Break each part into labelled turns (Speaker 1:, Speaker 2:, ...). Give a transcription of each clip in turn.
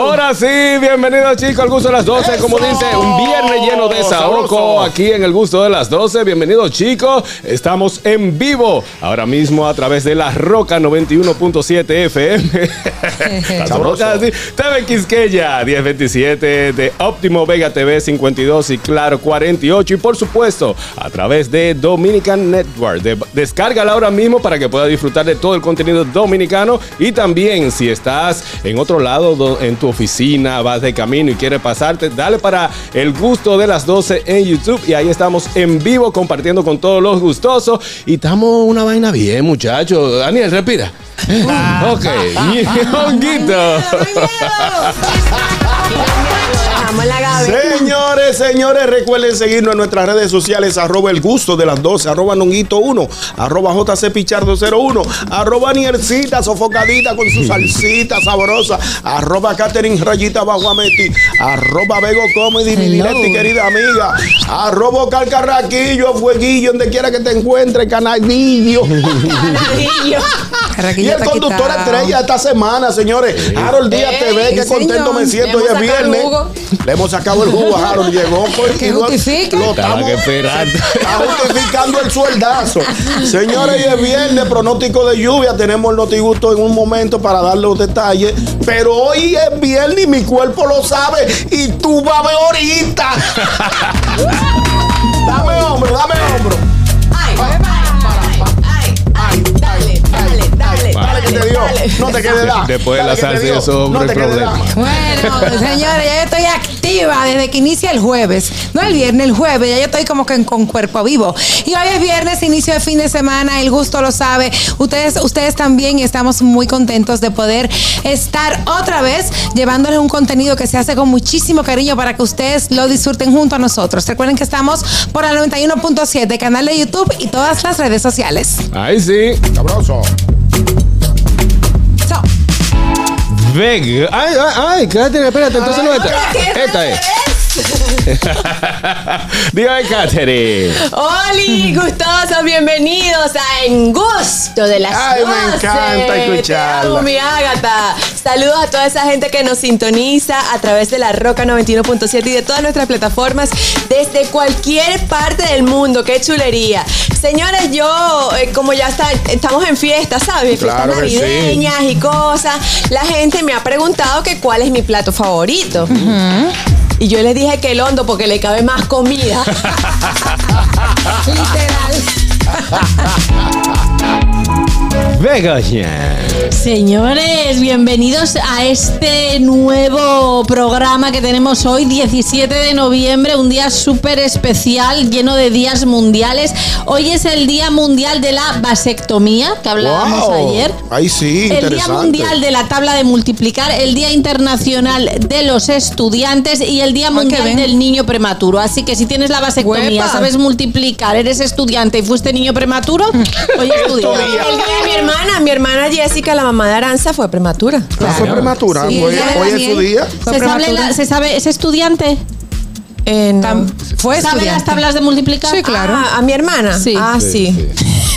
Speaker 1: Ahora sí, bienvenidos chicos al gusto de las 12, como dice, un viernes lleno de saoco aquí en el gusto de las 12. Bienvenidos chicos, estamos en vivo ahora mismo a través de la Roca 91.7 FM. la Roca, sí. TV Quisqueya 1027 de Óptimo Vega TV 52 y Claro 48 y por supuesto a través de Dominican Network. De, descárgala ahora mismo para que puedas disfrutar de todo el contenido dominicano y también si estás en otro lado do- en tu oficina, vas de camino y quieres pasarte, dale para el gusto de las 12 en YouTube y ahí estamos en vivo compartiendo con todos los gustosos y estamos una vaina bien, muchachos. Daniel, respira. ok,
Speaker 2: La gaveta.
Speaker 3: Señores, señores, recuerden seguirnos en nuestras redes sociales, arroba el gusto de las 12, arroba nonguito 1, arroba jcpichardo 01, arroba niercita sofocadita con su salsita sabrosa, arroba Catherine Rayita Baguameti, arroba Bego Comedy, mi directa y querida amiga, arroba Calcarraquillo, Fueguillo, donde quiera que te encuentres, canadillo. y el conductor estrella esta semana, señores, Harold Díaz
Speaker 2: Ey,
Speaker 3: TV, qué
Speaker 2: sí,
Speaker 3: contento
Speaker 2: señor.
Speaker 3: me siento, hoy es viernes. Le hemos sacado el jugo a Harold, llegó y lo- lo
Speaker 1: Estaba
Speaker 3: estamos
Speaker 1: esperando.
Speaker 3: está justificando el sueldazo. Señores, hoy es viernes, pronóstico de lluvia, tenemos el notigusto en un momento para darle los detalles, pero hoy es viernes y mi cuerpo lo sabe y tú vas a ver ahorita. dame hombro, dame hombro. Que te dio, no te quede da.
Speaker 1: Después de la salsa y eso, hombre,
Speaker 3: no te quede
Speaker 1: problema.
Speaker 4: Bueno, señores, ya yo estoy activa desde que inicia el jueves. No el viernes, el jueves. Ya yo estoy como que con cuerpo vivo. Y hoy es viernes, inicio de fin de semana. El gusto lo sabe. Ustedes, ustedes también y estamos muy contentos de poder estar otra vez llevándoles un contenido que se hace con muchísimo cariño para que ustedes lo disfruten junto a nosotros. Recuerden que estamos por el 91.7, canal de YouTube y todas las redes sociales.
Speaker 1: Ahí sí.
Speaker 3: Sabroso.
Speaker 4: So,
Speaker 1: Veg. Ay, ay, ay, Catherine, espérate, entonces no esta. Esta es. Dígame, Catherine.
Speaker 2: Oli, gustosos, bienvenidos a En Gusto de las
Speaker 3: Ay, me
Speaker 2: 12.
Speaker 3: encanta escucharla.
Speaker 2: Mi Ágata. Saludos a toda esa gente que nos sintoniza a través de la Roca 91.7 y de todas nuestras plataformas desde cualquier parte del mundo. ¡Qué chulería! Señores, yo, eh, como ya está, estamos en fiestas, ¿sabes? Fiestas
Speaker 3: Claro que sí.
Speaker 2: navideñas y cosas. La gente me ha preguntado que cuál es mi plato favorito. Y yo les dije que el hondo porque le cabe más comida.
Speaker 1: Begoña.
Speaker 5: Señores, bienvenidos a este nuevo programa que tenemos hoy, 17 de noviembre, un día súper especial, lleno de días mundiales. Hoy es el Día Mundial de la Vasectomía, que hablábamos
Speaker 3: Wow.
Speaker 5: ayer.
Speaker 3: Ay, sí,
Speaker 5: El Día. Mundial de la Tabla de Multiplicar, el Día Internacional de los Estudiantes y el Día
Speaker 4: qué
Speaker 5: Mundial del Niño Prematuro. Así que si tienes la vasectomía, sabes multiplicar, eres estudiante y fuiste niño prematuro, hoy estudia.
Speaker 2: El día de mi hermana, mi hermana Jessica, la mamá de Aranza, fue prematura.
Speaker 3: Ah, Fue prematura.
Speaker 4: Sí,
Speaker 3: hoy es su día.
Speaker 5: ¿Se sabe, la- se sabe, es estudiante?
Speaker 2: Eh, no.
Speaker 4: Tam- fue
Speaker 5: ¿Sabe las
Speaker 4: estudiante.
Speaker 5: tablas de multiplicar?
Speaker 4: Sí, claro.
Speaker 2: Ah, a mi hermana.
Speaker 5: Sí.
Speaker 2: Ah, sí.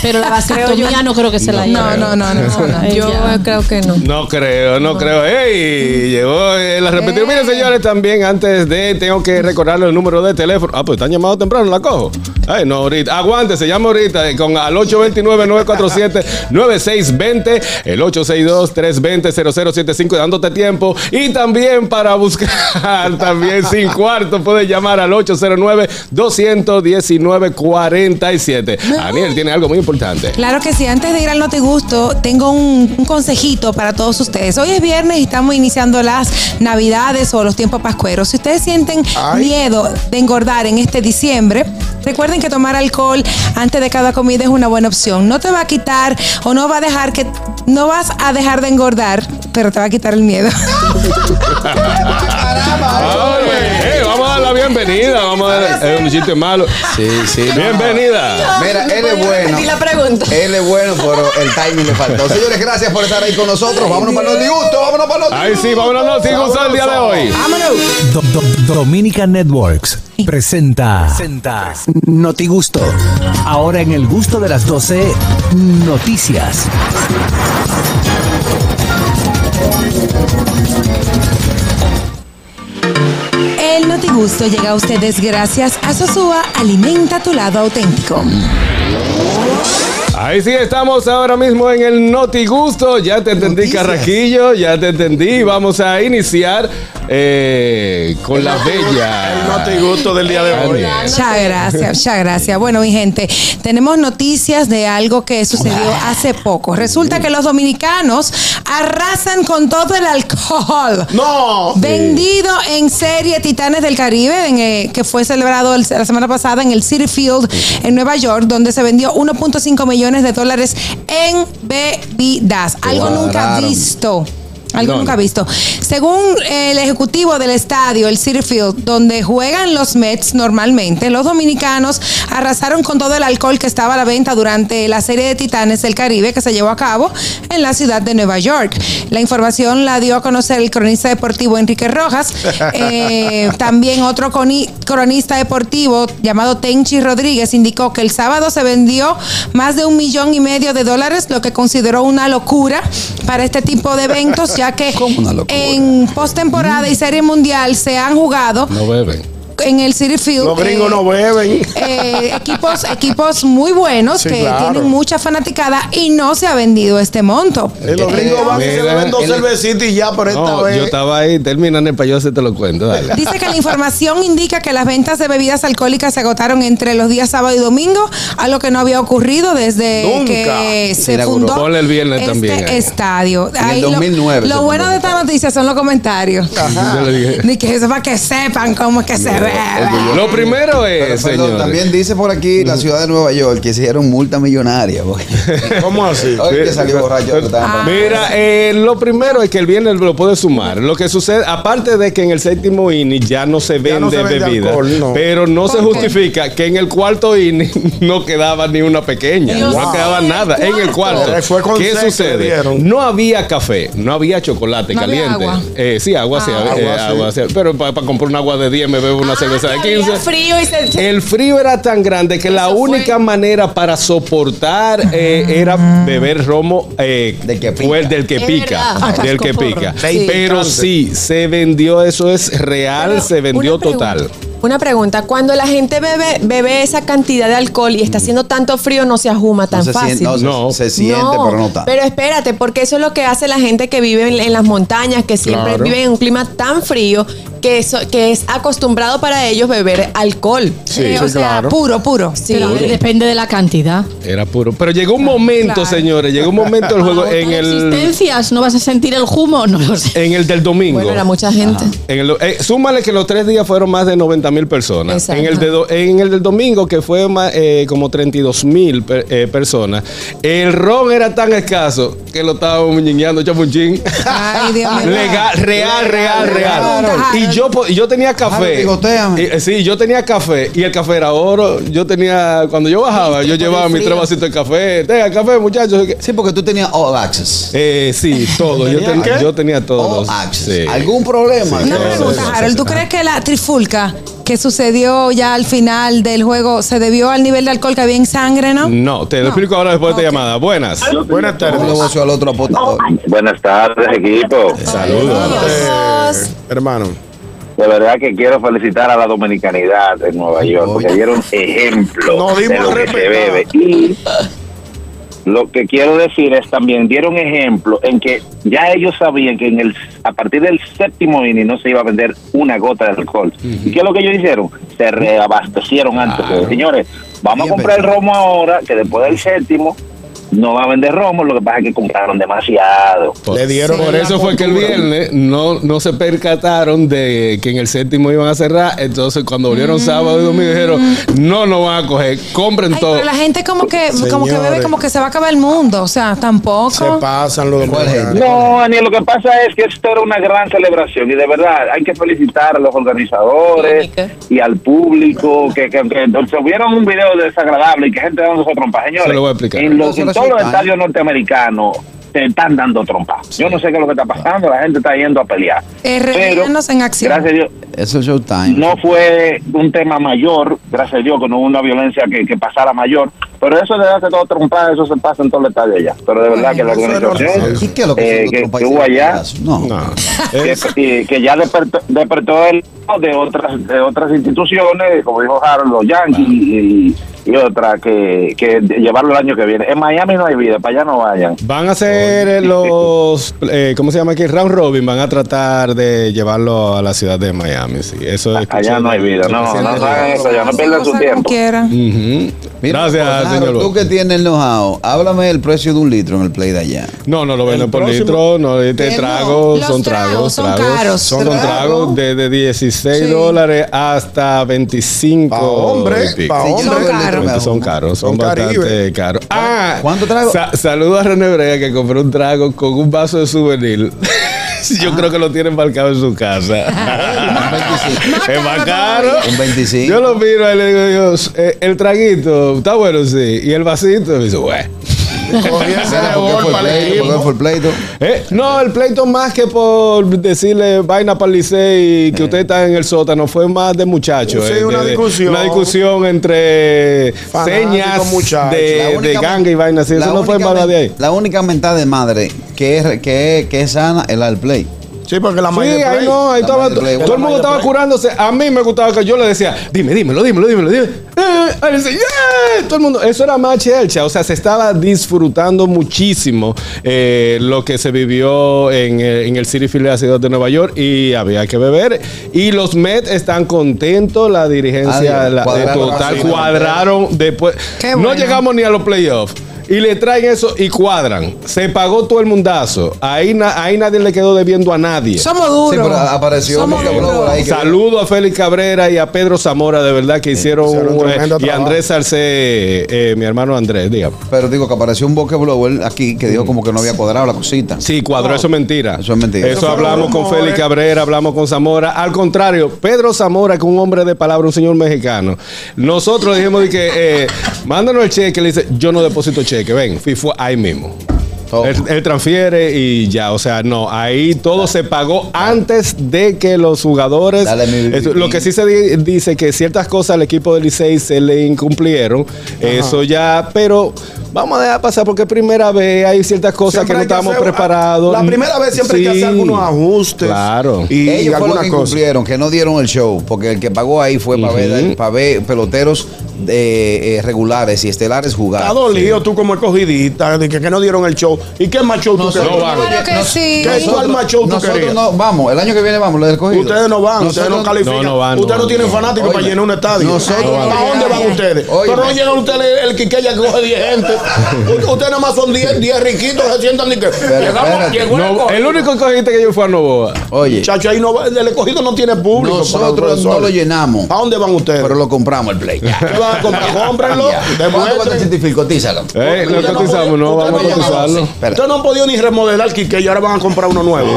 Speaker 5: Pero la vasectomía no creo que se la
Speaker 4: No,
Speaker 5: lleve.
Speaker 4: no, no, no. no.
Speaker 2: Yo creo que no.
Speaker 1: No creo, no creo. ¡Ey! Llegó eh, la repetida. Miren, señores, también antes de tengo que recordarle el número de teléfono. Ah, pues están llamados temprano, la cojo. Ay, no, ahorita. Aguante, se llama ahorita eh, con al 829-947-9620, el 862-320-0075, dándote tiempo. Y también para buscar, también sin cuarto, puedes llamar al 809-219-47. Daniel tiene algo muy importante.
Speaker 4: Claro que sí, antes de ir al Notigusto, tengo un, un consejito para todos ustedes. Hoy es viernes y estamos iniciando las navidades o los tiempos pascueros. Si ustedes sienten
Speaker 3: Ay.
Speaker 4: miedo de engordar en este diciembre, recuerden que tomar alcohol antes de cada comida es una buena opción. No te va a quitar o no va a dejar que, no vas a dejar de engordar, pero te va a quitar el miedo.
Speaker 1: bienvenida. Vamos a ver. Es un chiste malo.
Speaker 6: Sí, sí. no,
Speaker 1: Bienvenida.
Speaker 6: Mira, él es bueno.
Speaker 2: La pregunta.
Speaker 6: Él es bueno, pero el timing le faltó. Señores, gracias por estar ahí con nosotros. Vámonos para los disgustos, vámonos para los
Speaker 1: Ahí sí, vámonos, no, sigue usando el día de hoy.
Speaker 7: Do- Do- Dominica Networks presenta, presenta Noti Gusto. Ahora en el gusto de las 12 noticias.
Speaker 4: Notigusto llega a ustedes gracias a Sosúa Alimenta tu lado auténtico.
Speaker 1: Ahí sí estamos ahora mismo en el Noti Gusto. Ya te entendí,
Speaker 6: Noticias.
Speaker 1: Carrajillo. Ya te entendí. Vamos a iniciar eh, con la
Speaker 3: El
Speaker 1: bella.
Speaker 3: noti gusto del día de hoy.
Speaker 4: Muchas gracias, muchas gracias. Bueno, mi gente, tenemos noticias de algo que sucedió hace poco. Resulta que los dominicanos arrasan con todo el alcohol.
Speaker 3: No.
Speaker 4: Vendido en serie Titanes del Caribe, en, eh, que fue celebrado el- la semana pasada en el City Field en Nueva York, donde se vendió 1.5 millones de dólares en bebidas. Algo nunca visto. Algo nunca visto. Según el ejecutivo del estadio, el City Field, donde juegan los Mets normalmente, los dominicanos arrasaron con todo el alcohol que estaba a la venta durante la serie de Titanes del Caribe que se llevó a cabo en la ciudad de Nueva York. La información la dio a conocer el cronista deportivo Enrique Rojas. Eh, también otro cronista deportivo llamado Tenchi Rodríguez indicó que el sábado se vendió más de un millón y medio de dólares, lo que consideró una locura para este tipo de eventos, ya que en postemporada y serie mundial se han jugado
Speaker 1: No beben.
Speaker 4: En el City Field.
Speaker 3: Los gringos
Speaker 4: eh,
Speaker 3: no beben.
Speaker 4: eh, equipos, equipos muy buenos
Speaker 3: Sí,
Speaker 4: que
Speaker 3: claro.
Speaker 4: tienen mucha fanaticada y no se ha vendido este monto.
Speaker 3: Y los gringos van y se beben dos
Speaker 6: el-
Speaker 3: cervecitas y ya, pero esta
Speaker 1: No,
Speaker 3: vez.
Speaker 1: yo estaba ahí. Terminan el payo, se te lo cuento. Dale.
Speaker 4: Dice que la información indica que las ventas de bebidas alcohólicas se agotaron entre los días sábado y domingo, algo que no había ocurrido desde
Speaker 3: Nunca.
Speaker 4: que
Speaker 6: Se
Speaker 4: fundó
Speaker 1: Ponle el viernes
Speaker 4: este
Speaker 1: también ahí.
Speaker 4: estadio.
Speaker 6: En el
Speaker 4: Ahí lo-
Speaker 6: 2009
Speaker 4: Lo,
Speaker 6: se
Speaker 4: bueno de
Speaker 6: el
Speaker 4: esta noticia son los comentarios.
Speaker 1: Yo le dije.
Speaker 4: Ni que eso para que sepan cómo es que se ve.
Speaker 1: Lo primero
Speaker 6: Pero,
Speaker 1: es,
Speaker 6: perdón,
Speaker 1: señor.
Speaker 6: también dice por aquí la ciudad de Nueva York que hicieron multa millonaria. porque-
Speaker 3: ¿Cómo así?
Speaker 6: Oye, que salió borracho. que estaban-
Speaker 1: Mira, eh, lo primero es que el viernes lo puede sumar. Lo que sucede, aparte de que en el séptimo inning ya no se vende,
Speaker 3: no se vende
Speaker 1: bebida,
Speaker 3: alcohol, no.
Speaker 1: pero no se justifica que en el cuarto inning no quedaba ni una pequeña,
Speaker 4: Dios
Speaker 1: no quedaba
Speaker 4: ¿en el
Speaker 1: nada en el
Speaker 4: cuarto?
Speaker 3: Pero con
Speaker 1: ¿Qué sucede? No había café, no había chocolate
Speaker 4: No había
Speaker 1: caliente.
Speaker 4: agua.
Speaker 1: Eh, sí, agua sí,
Speaker 4: Ah.
Speaker 1: eh,
Speaker 3: Agua, sí.
Speaker 1: agua sí. Pero para comprar un agua de 10 me bebo una cerveza de
Speaker 2: Ah, que había
Speaker 1: 15.
Speaker 2: frío y se...
Speaker 1: El frío era tan grande que la
Speaker 2: fue.
Speaker 1: única manera para soportar eh, era beber romo eh,
Speaker 6: Del que pica.
Speaker 1: fue del que
Speaker 2: Es
Speaker 1: pica,
Speaker 2: verdad.
Speaker 1: del que
Speaker 5: Cascoporro.
Speaker 1: pica.
Speaker 3: Sí.
Speaker 1: Pero sí, se vendió, eso es real,
Speaker 2: Pero
Speaker 1: se vendió total.
Speaker 2: Una pregunta, cuando la gente bebe, bebe esa cantidad de alcohol y está haciendo tanto frío, no se ajuma tan
Speaker 6: no se
Speaker 2: fácil.
Speaker 6: siente, no, se-
Speaker 1: No.
Speaker 6: se, siente,
Speaker 2: No,
Speaker 6: pero no tanto.
Speaker 2: Pero espérate, porque eso es lo que hace la gente que vive en, en las montañas, que siempre
Speaker 3: Claro.
Speaker 2: vive en un clima tan frío, que, es acostumbrado para ellos beber alcohol.
Speaker 1: Sí,
Speaker 4: Eh, o
Speaker 3: sí,
Speaker 4: sea,
Speaker 3: claro.
Speaker 4: puro, puro.
Speaker 2: Sí.
Speaker 5: Pero depende de la cantidad.
Speaker 1: Era puro. Pero llegó un momento,
Speaker 4: Claro.
Speaker 1: señores, llegó un momento del juego en
Speaker 5: ¿Hay
Speaker 1: el
Speaker 5: existencias? ¿No vas a sentir el humo? No lo sé.
Speaker 1: en el del domingo.
Speaker 2: Bueno, era mucha gente.
Speaker 1: En el, eh, súmale que los tres días fueron más de 90 mil personas.
Speaker 2: Exacto.
Speaker 1: En el, de do- en el del domingo, que fue más, eh, como 32 mil per- eh, personas, el ron era tan escaso que lo estábamos muñeñando, chapunchín.
Speaker 4: Ay, Dios mío.
Speaker 1: Legal, real, real, real.
Speaker 4: Claro.
Speaker 1: Y yo, yo tenía café. Y, eh, sí, yo tenía café y el café era oro. Yo tenía, cuando yo bajaba, yo llevaba mis tres vasitos de café. Tenga café, muchachos.
Speaker 6: Sí, porque tú tenías all access.
Speaker 1: Eh, sí, todo. Yo, ten-
Speaker 3: qué?
Speaker 1: yo tenía todos.
Speaker 6: All access.
Speaker 1: Sí.
Speaker 6: ¿Algún problema?
Speaker 4: Una
Speaker 1: Sí,
Speaker 4: pregunta,
Speaker 1: sí, sí,
Speaker 4: Harold. ¿Tú crees que la trifulca que sucedió ya al final del juego se debió al nivel de alcohol que había en sangre, no?
Speaker 1: No, te lo explico ahora después de esta llamada. Buenas.
Speaker 3: Buenas
Speaker 6: Un
Speaker 3: tardes.
Speaker 6: al otro.
Speaker 8: Buenas tardes, equipo.
Speaker 1: Saludos.
Speaker 3: Eh, hermano.
Speaker 8: De verdad que quiero felicitar a la dominicanidad en Nueva York, porque dieron ejemplo
Speaker 3: dimos
Speaker 8: de lo que se bebe. Y lo que quiero decir es también, dieron ejemplo en que ya ellos sabían que en el a partir del séptimo inning no se iba a vender una gota de alcohol. ¿Y qué es lo que ellos hicieron? Se reabastecieron antes.
Speaker 1: Claro.
Speaker 8: Señores, vamos
Speaker 6: Bien
Speaker 8: a comprar el romo ahora, que después del séptimo no va a vender romo, lo que pasa es que compraron demasiado.
Speaker 1: Por-
Speaker 3: Le dieron
Speaker 1: Por eso fue que el viernes no, no se percataron de que en el séptimo iban a cerrar. Entonces, cuando volvieron sábado y domingo, dijeron: No, no van a coger, compren
Speaker 4: Ay,
Speaker 1: todo.
Speaker 4: pero la gente como que, como que bebe como que se va a acabar el mundo. O sea, tampoco.
Speaker 3: Se pasan los
Speaker 6: ¿Cuál
Speaker 3: dominicanos.
Speaker 8: No, Daniel, lo que pasa es que esto era una gran celebración y de verdad hay que felicitar a los organizadores y al público que, que, que se vieron un video desagradable y que gente dándose trompas. Señores,
Speaker 1: Se lo voy a explicar.
Speaker 8: en, los, en
Speaker 6: resulta,
Speaker 8: todos se están dando trompas. Yo no sé qué es lo que está pasando, la gente está yendo a pelear.
Speaker 4: RNnos en acción.
Speaker 8: gracias a Dios,
Speaker 6: Eso es Showtime.
Speaker 8: no fue un tema mayor, gracias a Dios, que no hubo una violencia que, que pasara mayor, pero eso de darse todo trompada, eso se pasa en todo el estadio allá. Pero de verdad que la organización
Speaker 6: ¿Y qué es lo que,
Speaker 8: eh, que, que hubo allá,
Speaker 6: pedazos? No.
Speaker 1: No.
Speaker 8: que, ya despertó, despertó el de otras de otras instituciones, como dijo Harold, los Yankees y, y otras, que, que llevarlo el año que viene. En Miami no hay vida, para allá no vayan.
Speaker 1: Van a hacer los, eh, ¿cómo se llama aquí? Round Robin. Van a tratar de llevarlo a la ciudad de Miami. Sí, eso es.
Speaker 8: Allá no hay vida, no, no hagan eso, ya no pierdan su
Speaker 4: Cosa como
Speaker 8: tiempo.
Speaker 6: Mira,
Speaker 1: Gracias, señor.
Speaker 6: Tú que tienes el know-how, háblame el precio de un litro en el play de allá.
Speaker 1: No, no lo venden por
Speaker 3: próximo-
Speaker 1: litro, no, este
Speaker 6: ¿Qué
Speaker 1: trago,
Speaker 4: no?
Speaker 1: son
Speaker 4: tragos
Speaker 1: tragos,
Speaker 4: son
Speaker 1: tragos.
Speaker 4: caros.
Speaker 1: Son
Speaker 6: Trago.
Speaker 1: tragos desde 16
Speaker 4: Sí.
Speaker 1: dólares hasta 25
Speaker 3: Pa' hombre, pa'
Speaker 4: caros.
Speaker 1: Son caros, son,
Speaker 3: Son
Speaker 1: bastante
Speaker 3: Caribe.
Speaker 1: caros. Ah,
Speaker 6: ¿Cuánto trago?
Speaker 1: sa- saludo a René Brea que compró un trago con un vaso de souvenir. Yo
Speaker 6: Ah.
Speaker 1: creo que lo tiene embarcado en su casa. es más caro.
Speaker 6: Un 25.
Speaker 1: Yo lo miro y le digo, Dios, eh, el traguito está bueno, sí. Y el vasito, me dice, bueno. Eh, no, el pleito más que por decirle vaina para el Licey y que usted está en el sótano, fue más de muchachos.
Speaker 3: Sí,
Speaker 1: eh,
Speaker 3: una
Speaker 1: de-
Speaker 3: discusión.
Speaker 1: Una discusión entre señas
Speaker 3: muchachos.
Speaker 1: de,
Speaker 6: La
Speaker 1: de
Speaker 6: única
Speaker 1: ganga y vaina así.
Speaker 6: la
Speaker 1: Eso no fue
Speaker 6: única
Speaker 1: más de ahí.
Speaker 6: La única mentada de madre que es, que, es- que es sana es la del play.
Speaker 3: Sí, porque la
Speaker 1: Sí,
Speaker 3: mayor
Speaker 1: ahí
Speaker 3: play.
Speaker 1: no, ahí
Speaker 6: La
Speaker 1: estaba. Todo el mundo estaba
Speaker 3: Play.
Speaker 1: curándose. A mí me gustaba que yo le decía, dime, dímelo, dímelo, dímelo, dime. Eh, ahí dice, "Yeah". Todo el mundo, eso era más chelcha. O sea, se estaba disfrutando muchísimo eh, lo que se vivió en, eh, en el City Field de la ciudad de Nueva York y había que beber. Y los Mets están contentos, la dirigencia
Speaker 6: Adiós.
Speaker 1: la- de
Speaker 6: Cuadraron
Speaker 1: total
Speaker 6: así,
Speaker 1: cuadraron después.
Speaker 4: Qué
Speaker 1: no
Speaker 4: bueno.
Speaker 1: llegamos ni a los playoffs. Y le traen eso y cuadran. Se pagó todo el mundazo. Ahí, na- ahí nadie le quedó debiendo a nadie.
Speaker 4: Somos duros.
Speaker 6: Sí, pero apareció
Speaker 4: Somos duros.
Speaker 6: Ahí que-
Speaker 1: Saludo a Félix Cabrera y a Pedro Zamora, de verdad que hicieron,
Speaker 3: hicieron
Speaker 1: un-
Speaker 3: tremendo
Speaker 1: y
Speaker 3: trabajo.
Speaker 1: Andrés Salcé, eh, mi hermano Andrés, dígame.
Speaker 6: Pero digo que apareció un boque blower aquí que dijo como que no había cuadrado la cosita.
Speaker 1: Sí, cuadro, eso es mentira.
Speaker 6: Eso es mentira.
Speaker 1: Eso
Speaker 3: Eso
Speaker 1: hablamos con
Speaker 3: rumores.
Speaker 1: Félix Cabrera, hablamos con Zamora. Al contrario, Pedro Zamora, que es un hombre de palabra, un señor mexicano. Nosotros dijimos de que, eh, mándanos el cheque, le dice, yo no deposito cheque, ven, fui fue ahí mismo.
Speaker 6: Todo.
Speaker 1: Él, él transfiere y ya, o sea, no, ahí todo se pagó antes de que los jugadores.
Speaker 6: Dale, mi-
Speaker 1: Eso, lo que sí se di- dice que ciertas cosas al equipo del Licey se le incumplieron, eso ya, pero vamos a dejar pasar porque es primera vez hay ciertas cosas
Speaker 3: Siempre
Speaker 1: que no estábamos preparados.
Speaker 3: La primera vez siempre hay que hacer algunos ajustes.
Speaker 1: Claro.
Speaker 3: Y
Speaker 6: Ellos fueron los
Speaker 3: algunas
Speaker 6: que
Speaker 3: cosas.
Speaker 6: que no dieron el show, porque el que pagó ahí fue para ver, para ver peloteros eh, eh, regulares y estelares jugar.
Speaker 3: Está dolido tú como escogidita de que, que no dieron el show. ¿Y qué más show tú
Speaker 6: Nosotros
Speaker 3: querías?
Speaker 1: van.
Speaker 4: Claro que sí.
Speaker 3: ¿Qué cuál más show tú
Speaker 6: nosotros
Speaker 3: querías?
Speaker 6: no vamos, el año que viene vamos, lo del escogido.
Speaker 3: Ustedes no van, ustedes no califican.
Speaker 1: No, no van, no
Speaker 3: ustedes no tienen
Speaker 1: no.
Speaker 3: fanáticos para llenar un estadio.
Speaker 6: nosotros-
Speaker 3: ¿A dónde van ustedes? Pero no llegan ustedes el, que coge 10 gente. Ustedes nada más son 10 10 riquitos que se sientan y que llegamos, llegó el
Speaker 1: No, el único cogiste que yo fui a Novoa.
Speaker 6: Oye,
Speaker 3: Chacho, ahí no va- el escogido no tiene público.
Speaker 6: nosotros no lo llenamos,
Speaker 3: ¿A dónde van ustedes?
Speaker 6: pero lo compramos el play.
Speaker 3: ¿Qué van a comprar? Cómprenlo.
Speaker 6: Ya. ¿Cuánto va a certificar? Cotízalo.
Speaker 1: Eh, lo cotizamos, no, vamos a cotizarlo.
Speaker 3: Ustedes no han podido ni remodelar Quique y ahora van a comprar uno nuevo.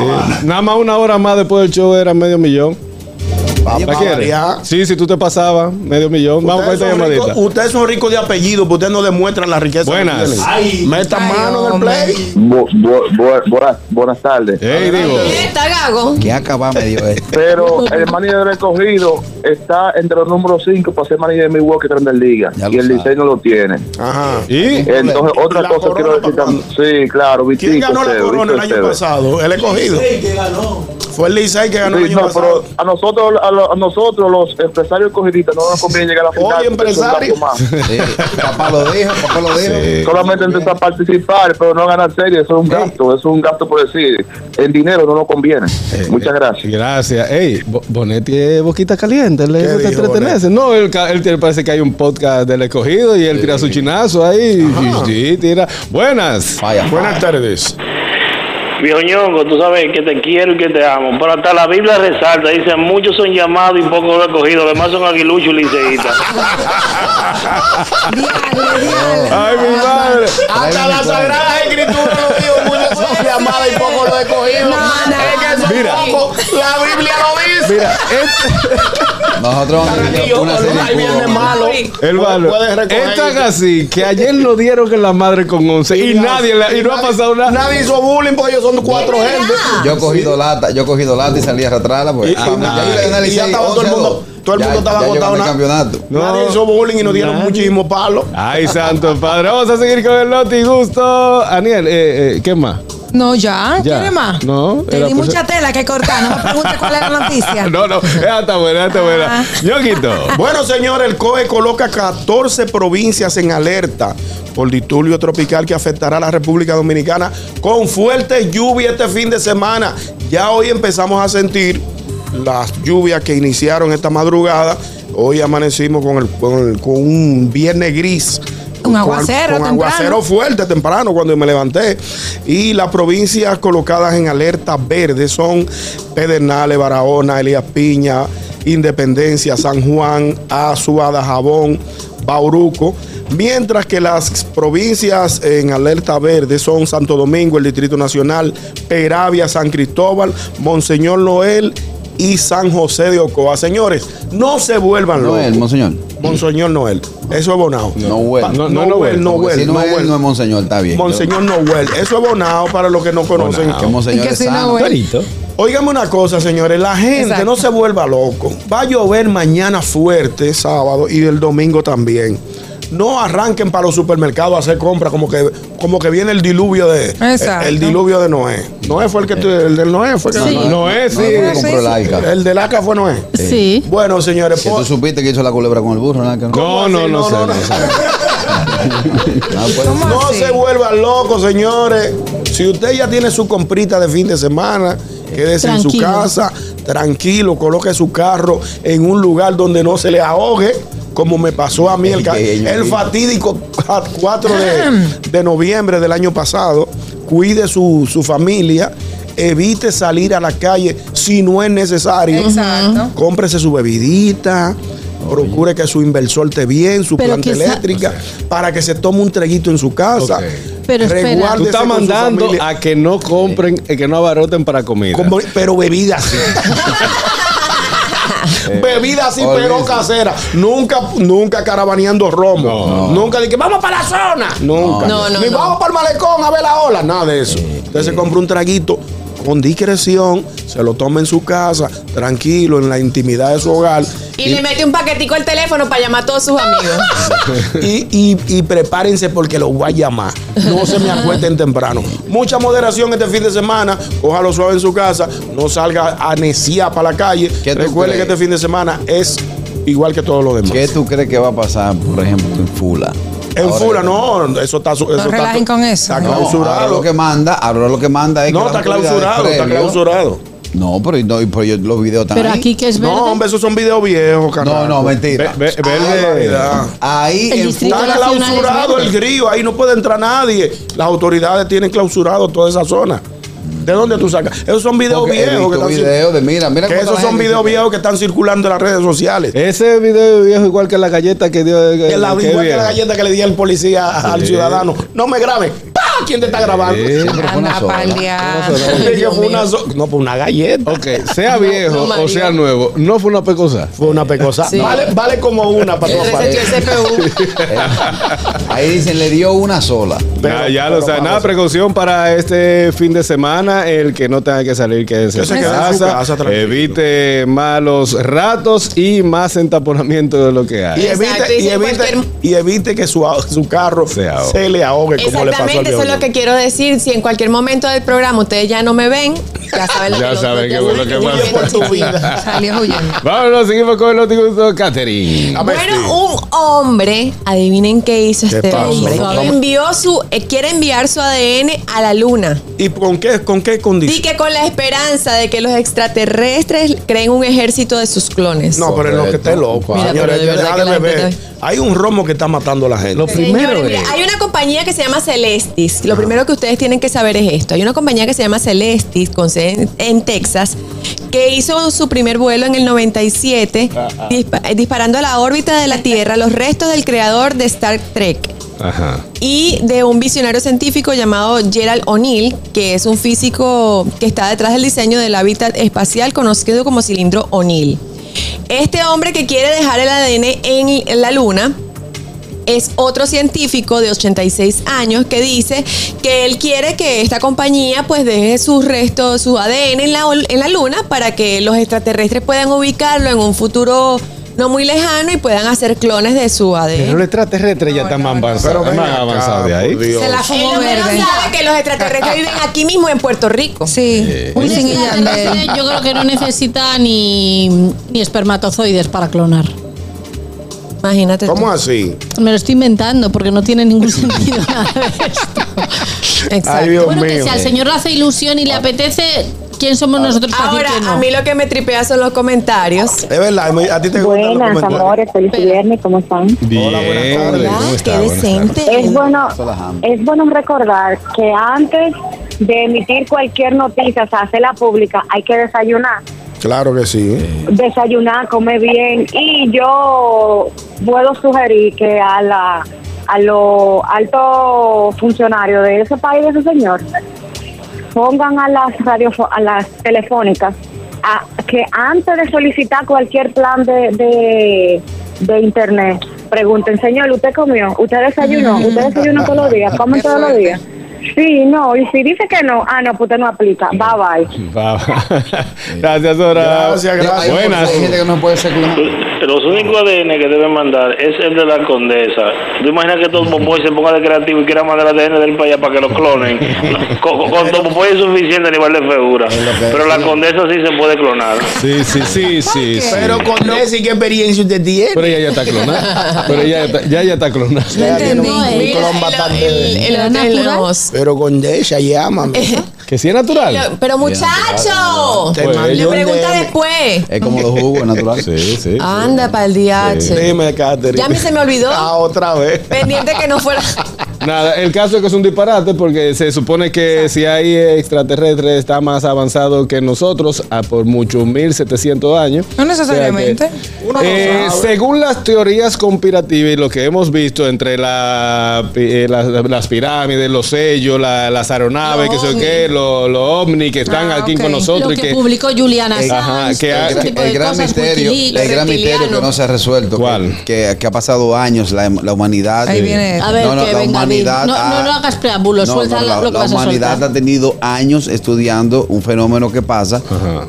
Speaker 1: Nada más una hora más después del show era medio millón.
Speaker 3: Vamos
Speaker 1: ¿La
Speaker 3: a
Speaker 1: quieres?
Speaker 3: variar.
Speaker 1: Sí, si tú te pasabas, medio millón. Vamos con
Speaker 3: Ustedes
Speaker 1: esta
Speaker 3: son, ricos,
Speaker 1: llamadita.
Speaker 3: ustedes son ricos de apellido, pero ustedes no demuestran la riqueza
Speaker 1: Buenas.
Speaker 3: que.
Speaker 4: Ay. Ay,
Speaker 3: mano en el
Speaker 4: hombre.
Speaker 3: play.
Speaker 8: Bu- bu- bu- buenas, tardes.
Speaker 1: Ey, digo.
Speaker 2: Está gago.
Speaker 6: ¿Qué acaba medio esto?
Speaker 8: Pero el manager del recogido está entre los números 5 para ser manager de Milwaukee.
Speaker 6: Ya lo
Speaker 8: Y el no lo tiene.
Speaker 3: Ajá.
Speaker 1: ¿Y?
Speaker 8: Entonces,
Speaker 3: ¿Y
Speaker 8: otra
Speaker 3: la
Speaker 8: cosa quiero decir también. Sí, claro,
Speaker 3: ¿Quién ganó la corona el año pasado? El escogido. Fue el Licey que ganó el
Speaker 8: Sí,
Speaker 3: año
Speaker 8: no,
Speaker 3: pasado.
Speaker 8: pero a nosotros, a
Speaker 9: lo- a nosotros, los empresarios cogiditas, no nos conviene llegar a la final.
Speaker 3: Oye, empresario.
Speaker 9: más.
Speaker 6: Sí, papá lo dijo, papá lo dijo.
Speaker 1: Sí.
Speaker 9: Solamente intentar participar, pero no ganar serie, eso es un gasto, es un gasto por decir. El dinero no nos conviene. Muchas gracias.
Speaker 1: Gracias. Ey, Bo- Bonetti es boquita caliente, le
Speaker 3: ¿Qué
Speaker 1: gusta entretenerse. No, él, él parece que hay un podcast del escogido y él tira su chinazo ahí. Y, sí, tira. Buenas.
Speaker 6: Vaya,
Speaker 3: Buenas tardes.
Speaker 10: Viejo Ñongo, tú sabes que te quiero y que te amo, pero hasta la Biblia resalta, dice, muchos son llamados y pocos recogidos, los demás son aguiluchos y
Speaker 4: diablo.
Speaker 1: Ay, mi madre.
Speaker 3: Hasta las sagradas escrituras lo digo, muchos son llamadas y pocos lo he cogido.
Speaker 4: No, no,
Speaker 3: es que
Speaker 1: Mira.
Speaker 3: La Biblia lo dice.
Speaker 1: Mira, este,
Speaker 6: Nosotros vamos a
Speaker 3: yo,
Speaker 6: serie
Speaker 3: ahí viene malo.
Speaker 1: el malo.
Speaker 3: Puedes recoger.
Speaker 1: Es tan así que ayer lo dieron en la madre con 11 y, nadie, y no ha pasado nada.
Speaker 3: Nadie hizo bullying porque ellos son cuatro gente.
Speaker 6: Yo he cogido lata, yo he cogido lata y salí a arrastrarla. Pues,
Speaker 3: Y- y
Speaker 6: Ah,
Speaker 3: nada,
Speaker 6: ya al
Speaker 3: y ya estaba todo el
Speaker 6: 11 a
Speaker 3: mundo-
Speaker 6: 2.
Speaker 3: todo el
Speaker 6: Ya-
Speaker 3: mundo estaba
Speaker 6: ya
Speaker 3: agotado,
Speaker 6: el campeonato.
Speaker 1: No.
Speaker 3: Nadie hizo bullying y nos dieron muchísimos palos.
Speaker 1: Ay, santo padre. Vamos a seguir con el Noti Gusto. Aniel, eh, eh, ¿qué más?
Speaker 4: No, ya.
Speaker 1: Ya.
Speaker 4: ¿Quieres más?
Speaker 1: No,
Speaker 4: Te
Speaker 1: era
Speaker 4: di mucha tela que cortar. No me preguntes cuál es la noticia.
Speaker 1: No, no, está buena, está buena.
Speaker 4: Ah.
Speaker 1: Ñoquito.
Speaker 3: Bueno, señor, el COE coloca 14 provincias en alerta por disturbio tropical que afectará a la República Dominicana con fuerte lluvia este fin de semana. Ya hoy empezamos a sentir las lluvias que iniciaron esta madrugada. Hoy amanecimos con, el, con, el- con un viernes gris.
Speaker 4: Un aguacero
Speaker 3: Con, aguacero fuerte temprano cuando me levanté. Y las provincias colocadas en alerta verde son Pedernales, Barahona, Elías Piña, Independencia, San Juan, Azua, Jabón, Bauruco. Mientras que las provincias en alerta verde son Santo Domingo, el Distrito Nacional, Peravia, San Cristóbal, Monseñor Noel y San José de Ocoa. Señores, no se vuelvan locos.
Speaker 6: Noel, monseñor.
Speaker 3: Monseñor Noel. Eso es bonado.
Speaker 6: Noel.
Speaker 1: No,
Speaker 3: No,
Speaker 1: no,
Speaker 3: Noel, Noel,
Speaker 6: si no es,
Speaker 3: Noel.
Speaker 6: no es monseñor, está bien.
Speaker 3: Monseñor Noel. Eso es bonado para los que no conocen.
Speaker 6: Que monseñor
Speaker 4: ¿Y que
Speaker 6: es sano.
Speaker 3: Óigame una cosa, señores. La gente
Speaker 4: Exacto.
Speaker 3: no se vuelva loco. Va a llover mañana fuerte, sábado, y el domingo también. No arranquen para los supermercados a hacer compras como que, como que viene el diluvio de
Speaker 4: Exacto.
Speaker 3: el diluvio de Noé. Noé fue el que tu- el del Noé fue que
Speaker 5: Sí.
Speaker 1: No es, sí.
Speaker 6: Compró el
Speaker 4: sí.
Speaker 6: arca.
Speaker 3: el del Aca fue Noé.
Speaker 5: Sí.
Speaker 3: Bueno, señores,
Speaker 6: Que
Speaker 3: po-
Speaker 6: tú supiste que hizo la culebra con el burro, ¿no? Que no.
Speaker 1: No, no, no,
Speaker 3: No,
Speaker 1: sé.
Speaker 3: no,
Speaker 1: no
Speaker 3: no.
Speaker 1: sé.
Speaker 6: Ah, pues,
Speaker 3: se vuelvan locos, señores. Si usted ya tiene su comprita de fin de semana, quédese en su casa, tranquilo, coloque su carro en un lugar donde no se le ahogue, como me pasó a mí el, fatídico 4 de, de noviembre del año pasado. Cuide su, su familia. Evite salir a la calle si no es necesario.
Speaker 4: Exacto.
Speaker 3: Cómprese su bebidita. Procure que su inversor esté bien, su
Speaker 5: Pero
Speaker 3: planta
Speaker 5: quizá-
Speaker 3: eléctrica, para que se tome un treguito en su casa.
Speaker 5: Pero espera.
Speaker 1: Tú estás mandando a que no compren, que no abarroten para comida.
Speaker 3: Como- pero bebida sí. bebida sí, pero casera. Nunca, nunca caravaneando romo.
Speaker 1: No.
Speaker 3: Nunca de que vamos para la zona. Nunca.
Speaker 2: No, no,
Speaker 3: Ni
Speaker 2: no.
Speaker 3: vamos para el malecón a ver la ola. Nada de eso. Usted se compra un traguito con discreción, se lo toma en su casa, tranquilo, en la intimidad de su hogar.
Speaker 2: Y le mete un paquetico al teléfono para llamar a todos sus amigos.
Speaker 3: y, y- y prepárense porque los voy a llamar. No se me acuesten temprano. Mucha moderación este fin de semana. Cójalo suave en su casa. No salga a neciar para la calle.
Speaker 6: ¿Qué tú
Speaker 3: Recuerde que este fin de semana es igual que todos los demás.
Speaker 6: ¿Qué tú crees que va a pasar, por ejemplo, en Fula?
Speaker 3: En
Speaker 6: Ahora-
Speaker 3: Fula, no, eso está. Eso está
Speaker 4: relajen con eso.
Speaker 3: Está
Speaker 6: No, ahora
Speaker 3: clausurado.
Speaker 6: lo que manda, ahora lo que manda es
Speaker 3: no,
Speaker 6: que
Speaker 3: está clausurado, está clausurado.
Speaker 6: No, pero, no, pero yo- los videos están
Speaker 5: Pero aquí que es verde.
Speaker 3: No, hombre, esos son videos viejos,
Speaker 6: No,
Speaker 3: carajo.
Speaker 6: no, mentira.
Speaker 1: Ve- ve-
Speaker 3: Ah,
Speaker 1: verde.
Speaker 3: barbaridad.
Speaker 6: Ahí
Speaker 5: El
Speaker 3: Está clausurado el río, ahí no puede entrar nadie. Las autoridades tienen clausurado toda esa zona. ¿De dónde tú sacas? Esos son videos
Speaker 6: porque
Speaker 3: viejos que están,
Speaker 6: videos de mira, mira
Speaker 3: que esos son videos viejos que están circulando en las redes sociales.
Speaker 1: Ese video viejo igual que la galleta que dio.
Speaker 3: Que
Speaker 1: Que
Speaker 3: la, igual que la galleta que le di al policía al ciudadano. No me grabe. ¡Pah! ¿Quién te está grabando?
Speaker 1: Sí.
Speaker 6: Siempre fue una sola.
Speaker 3: fue una so- no, pues una galleta.
Speaker 1: Ok, sea viejo
Speaker 2: no,
Speaker 1: o sea nuevo, no fue una pecosa.
Speaker 3: Fue una pecosa.
Speaker 2: Sí.
Speaker 3: Vale, vale como una para.
Speaker 2: SPU.
Speaker 6: Eh, Ahí dicen, le dio una sola.
Speaker 3: Pero-
Speaker 1: ya ya lo saben. Nada, precaución para este fin de semana. el que no tenga que salir, quédese en casa. evite malos ratos y más entaponamiento de lo que
Speaker 3: Y
Speaker 1: hay.
Speaker 2: Exacto,
Speaker 3: evite,
Speaker 2: y
Speaker 3: y evite,
Speaker 2: cualquier-
Speaker 3: y evite que su, su carro
Speaker 1: Se
Speaker 3: le ahogue como le pasó al
Speaker 2: eso es lo que quiero decir. Si en cualquier momento del programa ustedes ya no me ven, ya saben lo
Speaker 1: Ya saben
Speaker 2: ya
Speaker 1: qué fue lo
Speaker 2: saben
Speaker 1: que pasó.
Speaker 2: viví
Speaker 3: por tu
Speaker 2: esta
Speaker 3: vida.
Speaker 4: Salió huyendo.
Speaker 1: Vámonos, seguimos con el noticiero Catherine.
Speaker 3: Dame
Speaker 2: Bueno, un hombre, adivinen qué hizo
Speaker 3: ¿Qué
Speaker 2: este
Speaker 3: pasó?
Speaker 2: hombre.
Speaker 5: No,
Speaker 2: Envió su, eh, quiere enviar su ADN a la luna.
Speaker 3: ¿Y con qué, con qué
Speaker 2: Y
Speaker 3: condición?
Speaker 2: que con la esperanza de que los extraterrestres creen un ejército de sus clones.
Speaker 3: No, pero es lo que esté loco.
Speaker 2: Mira,
Speaker 3: señores,
Speaker 2: pero de
Speaker 3: hay de un romo que está matando a la gente.
Speaker 1: Lo primero
Speaker 2: Señores, mira,
Speaker 1: es-
Speaker 2: hay una compañía que se llama Celestis. Lo primero que ustedes tienen que saber es esto. Hay una compañía que se llama Celestis con en, Texas que hizo su primer vuelo en el 97 dispa- eh, disparando a la órbita de la Tierra los restos del creador de Star Trek
Speaker 1: Ajá.
Speaker 2: y de un visionario científico llamado Gerald O'Neill, que es un físico que está detrás del diseño del hábitat espacial conocido como cilindro O'Neill. Este hombre que quiere dejar el ADN en la Luna es otro científico de 86 años que dice que él quiere que esta compañía pues deje sus restos, su ADN en la, en la Luna para que los extraterrestres puedan ubicarlo en un futuro no muy lejano y puedan hacer clones de su ADN.
Speaker 1: Pero el extraterrestre ya está más avanzado,
Speaker 3: Pero
Speaker 1: más
Speaker 3: acá,
Speaker 1: avanzado de ahí.
Speaker 4: Se la fumó
Speaker 2: no
Speaker 4: verde.
Speaker 2: sabe que los extraterrestres viven aquí mismo en Puerto Rico.
Speaker 4: Sí, Wisin y
Speaker 5: extraterrestre,
Speaker 4: Yandel.
Speaker 5: yo creo que no necesita ni, ni espermatozoides para clonar.
Speaker 2: Imagínate. tú.
Speaker 3: ¿Cómo así?
Speaker 5: Me lo estoy inventando porque no tiene ningún sentido nada de esto.
Speaker 2: Exacto.
Speaker 3: Ay, Dios
Speaker 5: bueno, que
Speaker 3: mío.
Speaker 5: si al señor le hace ilusión y le apetece, ¿quién somos nosotros para
Speaker 2: Ahora,
Speaker 5: que no?
Speaker 2: a mí lo que me tripea son los comentarios.
Speaker 3: Es verdad, a ti te gustan los
Speaker 11: Buenas, amores, feliz viernes, ¿cómo están?
Speaker 1: Bien,
Speaker 3: Hola, buenas tardes.
Speaker 1: ¿cómo
Speaker 2: Ah,
Speaker 1: está?
Speaker 2: qué decente.
Speaker 11: Es bueno, es bueno recordar que antes de emitir cualquier noticia, o sea, hacerla pública, hay que desayunar.
Speaker 3: Claro que sí.
Speaker 11: Desayunar, comer bien. Y yo puedo sugerir que a la a los altos funcionarios de ese país, de ese señor, pongan a las radio, a las telefónicas a, que antes de solicitar cualquier plan de, de, de internet, pregunten, señor, ¿usted comió? ¿Usted desayunó? ¿Usted desayunó todos los días? ¿Come todos los días? Sí, no, y si dice que no, ah, no, pues usted no aplica, bye bye.
Speaker 1: Va. Gracias, Dora.
Speaker 3: Gracias, gracias.
Speaker 1: Buenas.
Speaker 6: hay gente que no puede ser.
Speaker 10: Los únicos ADN que deben mandar es el de la condesa. ¿Tú imaginas que todo Popoy se ponga de creativo y quiera mandar el ADN del país para que lo clonen? con, con, con Popoy es suficiente a nivel de figura. Pero la condesa sí se puede clonar.
Speaker 1: Sí, sí, sí, sí. sí.
Speaker 3: Pero con ese, ¿qué experiencia usted tiene?
Speaker 1: Pero ella ya está clonada. Pero ella ya está, ya, ya está clonada.
Speaker 4: No entendí.
Speaker 3: Pero con esa, llámame.
Speaker 1: Que sí es natural.
Speaker 2: Pero muchacho,
Speaker 3: Te
Speaker 1: Pues,
Speaker 2: le
Speaker 3: un
Speaker 2: pregunta después.
Speaker 6: Es como los jugos, es natural.
Speaker 1: Sí, sí. sí.
Speaker 2: Anda para el DH.
Speaker 3: Dime, Catherine.
Speaker 2: Ya a mí se me olvidó.
Speaker 3: Ah, otra vez.
Speaker 2: Pendiente que no fuera.
Speaker 1: Nada, el caso es que es un disparate porque se supone que si hay extraterrestres está más avanzado que nosotros a por mucho 1700 años.
Speaker 4: No necesariamente.
Speaker 1: O sea que,
Speaker 3: Uno no
Speaker 1: eh, según las teorías conspirativas y lo que hemos visto entre la, eh, las, las pirámides, los sellos, la- las aeronaves,
Speaker 2: Los
Speaker 1: que sé qué, los los ovnis que están
Speaker 4: Ah,
Speaker 1: aquí con nosotros
Speaker 5: Lo
Speaker 1: y
Speaker 5: que
Speaker 1: que
Speaker 5: publicó Juliana
Speaker 1: Ajá,
Speaker 5: Sanz,
Speaker 1: que
Speaker 6: el gran misterio, el gran misterio que no se ha resuelto. que-
Speaker 1: ¿Cuál?
Speaker 6: Que, que ha pasado años la, la humanidad.
Speaker 4: Ahí viene.
Speaker 5: A ver,
Speaker 6: No, no,
Speaker 5: que
Speaker 6: la
Speaker 5: venga,
Speaker 6: humanidad.
Speaker 5: No,
Speaker 6: ha-
Speaker 5: no, no hagas preámbulos,
Speaker 6: No,
Speaker 5: suelta
Speaker 6: no,
Speaker 5: la-
Speaker 6: la,
Speaker 5: lo que
Speaker 6: la
Speaker 5: vas a
Speaker 6: humanidad
Speaker 5: soltar.
Speaker 6: ha tenido años estudiando un fenómeno que pasa,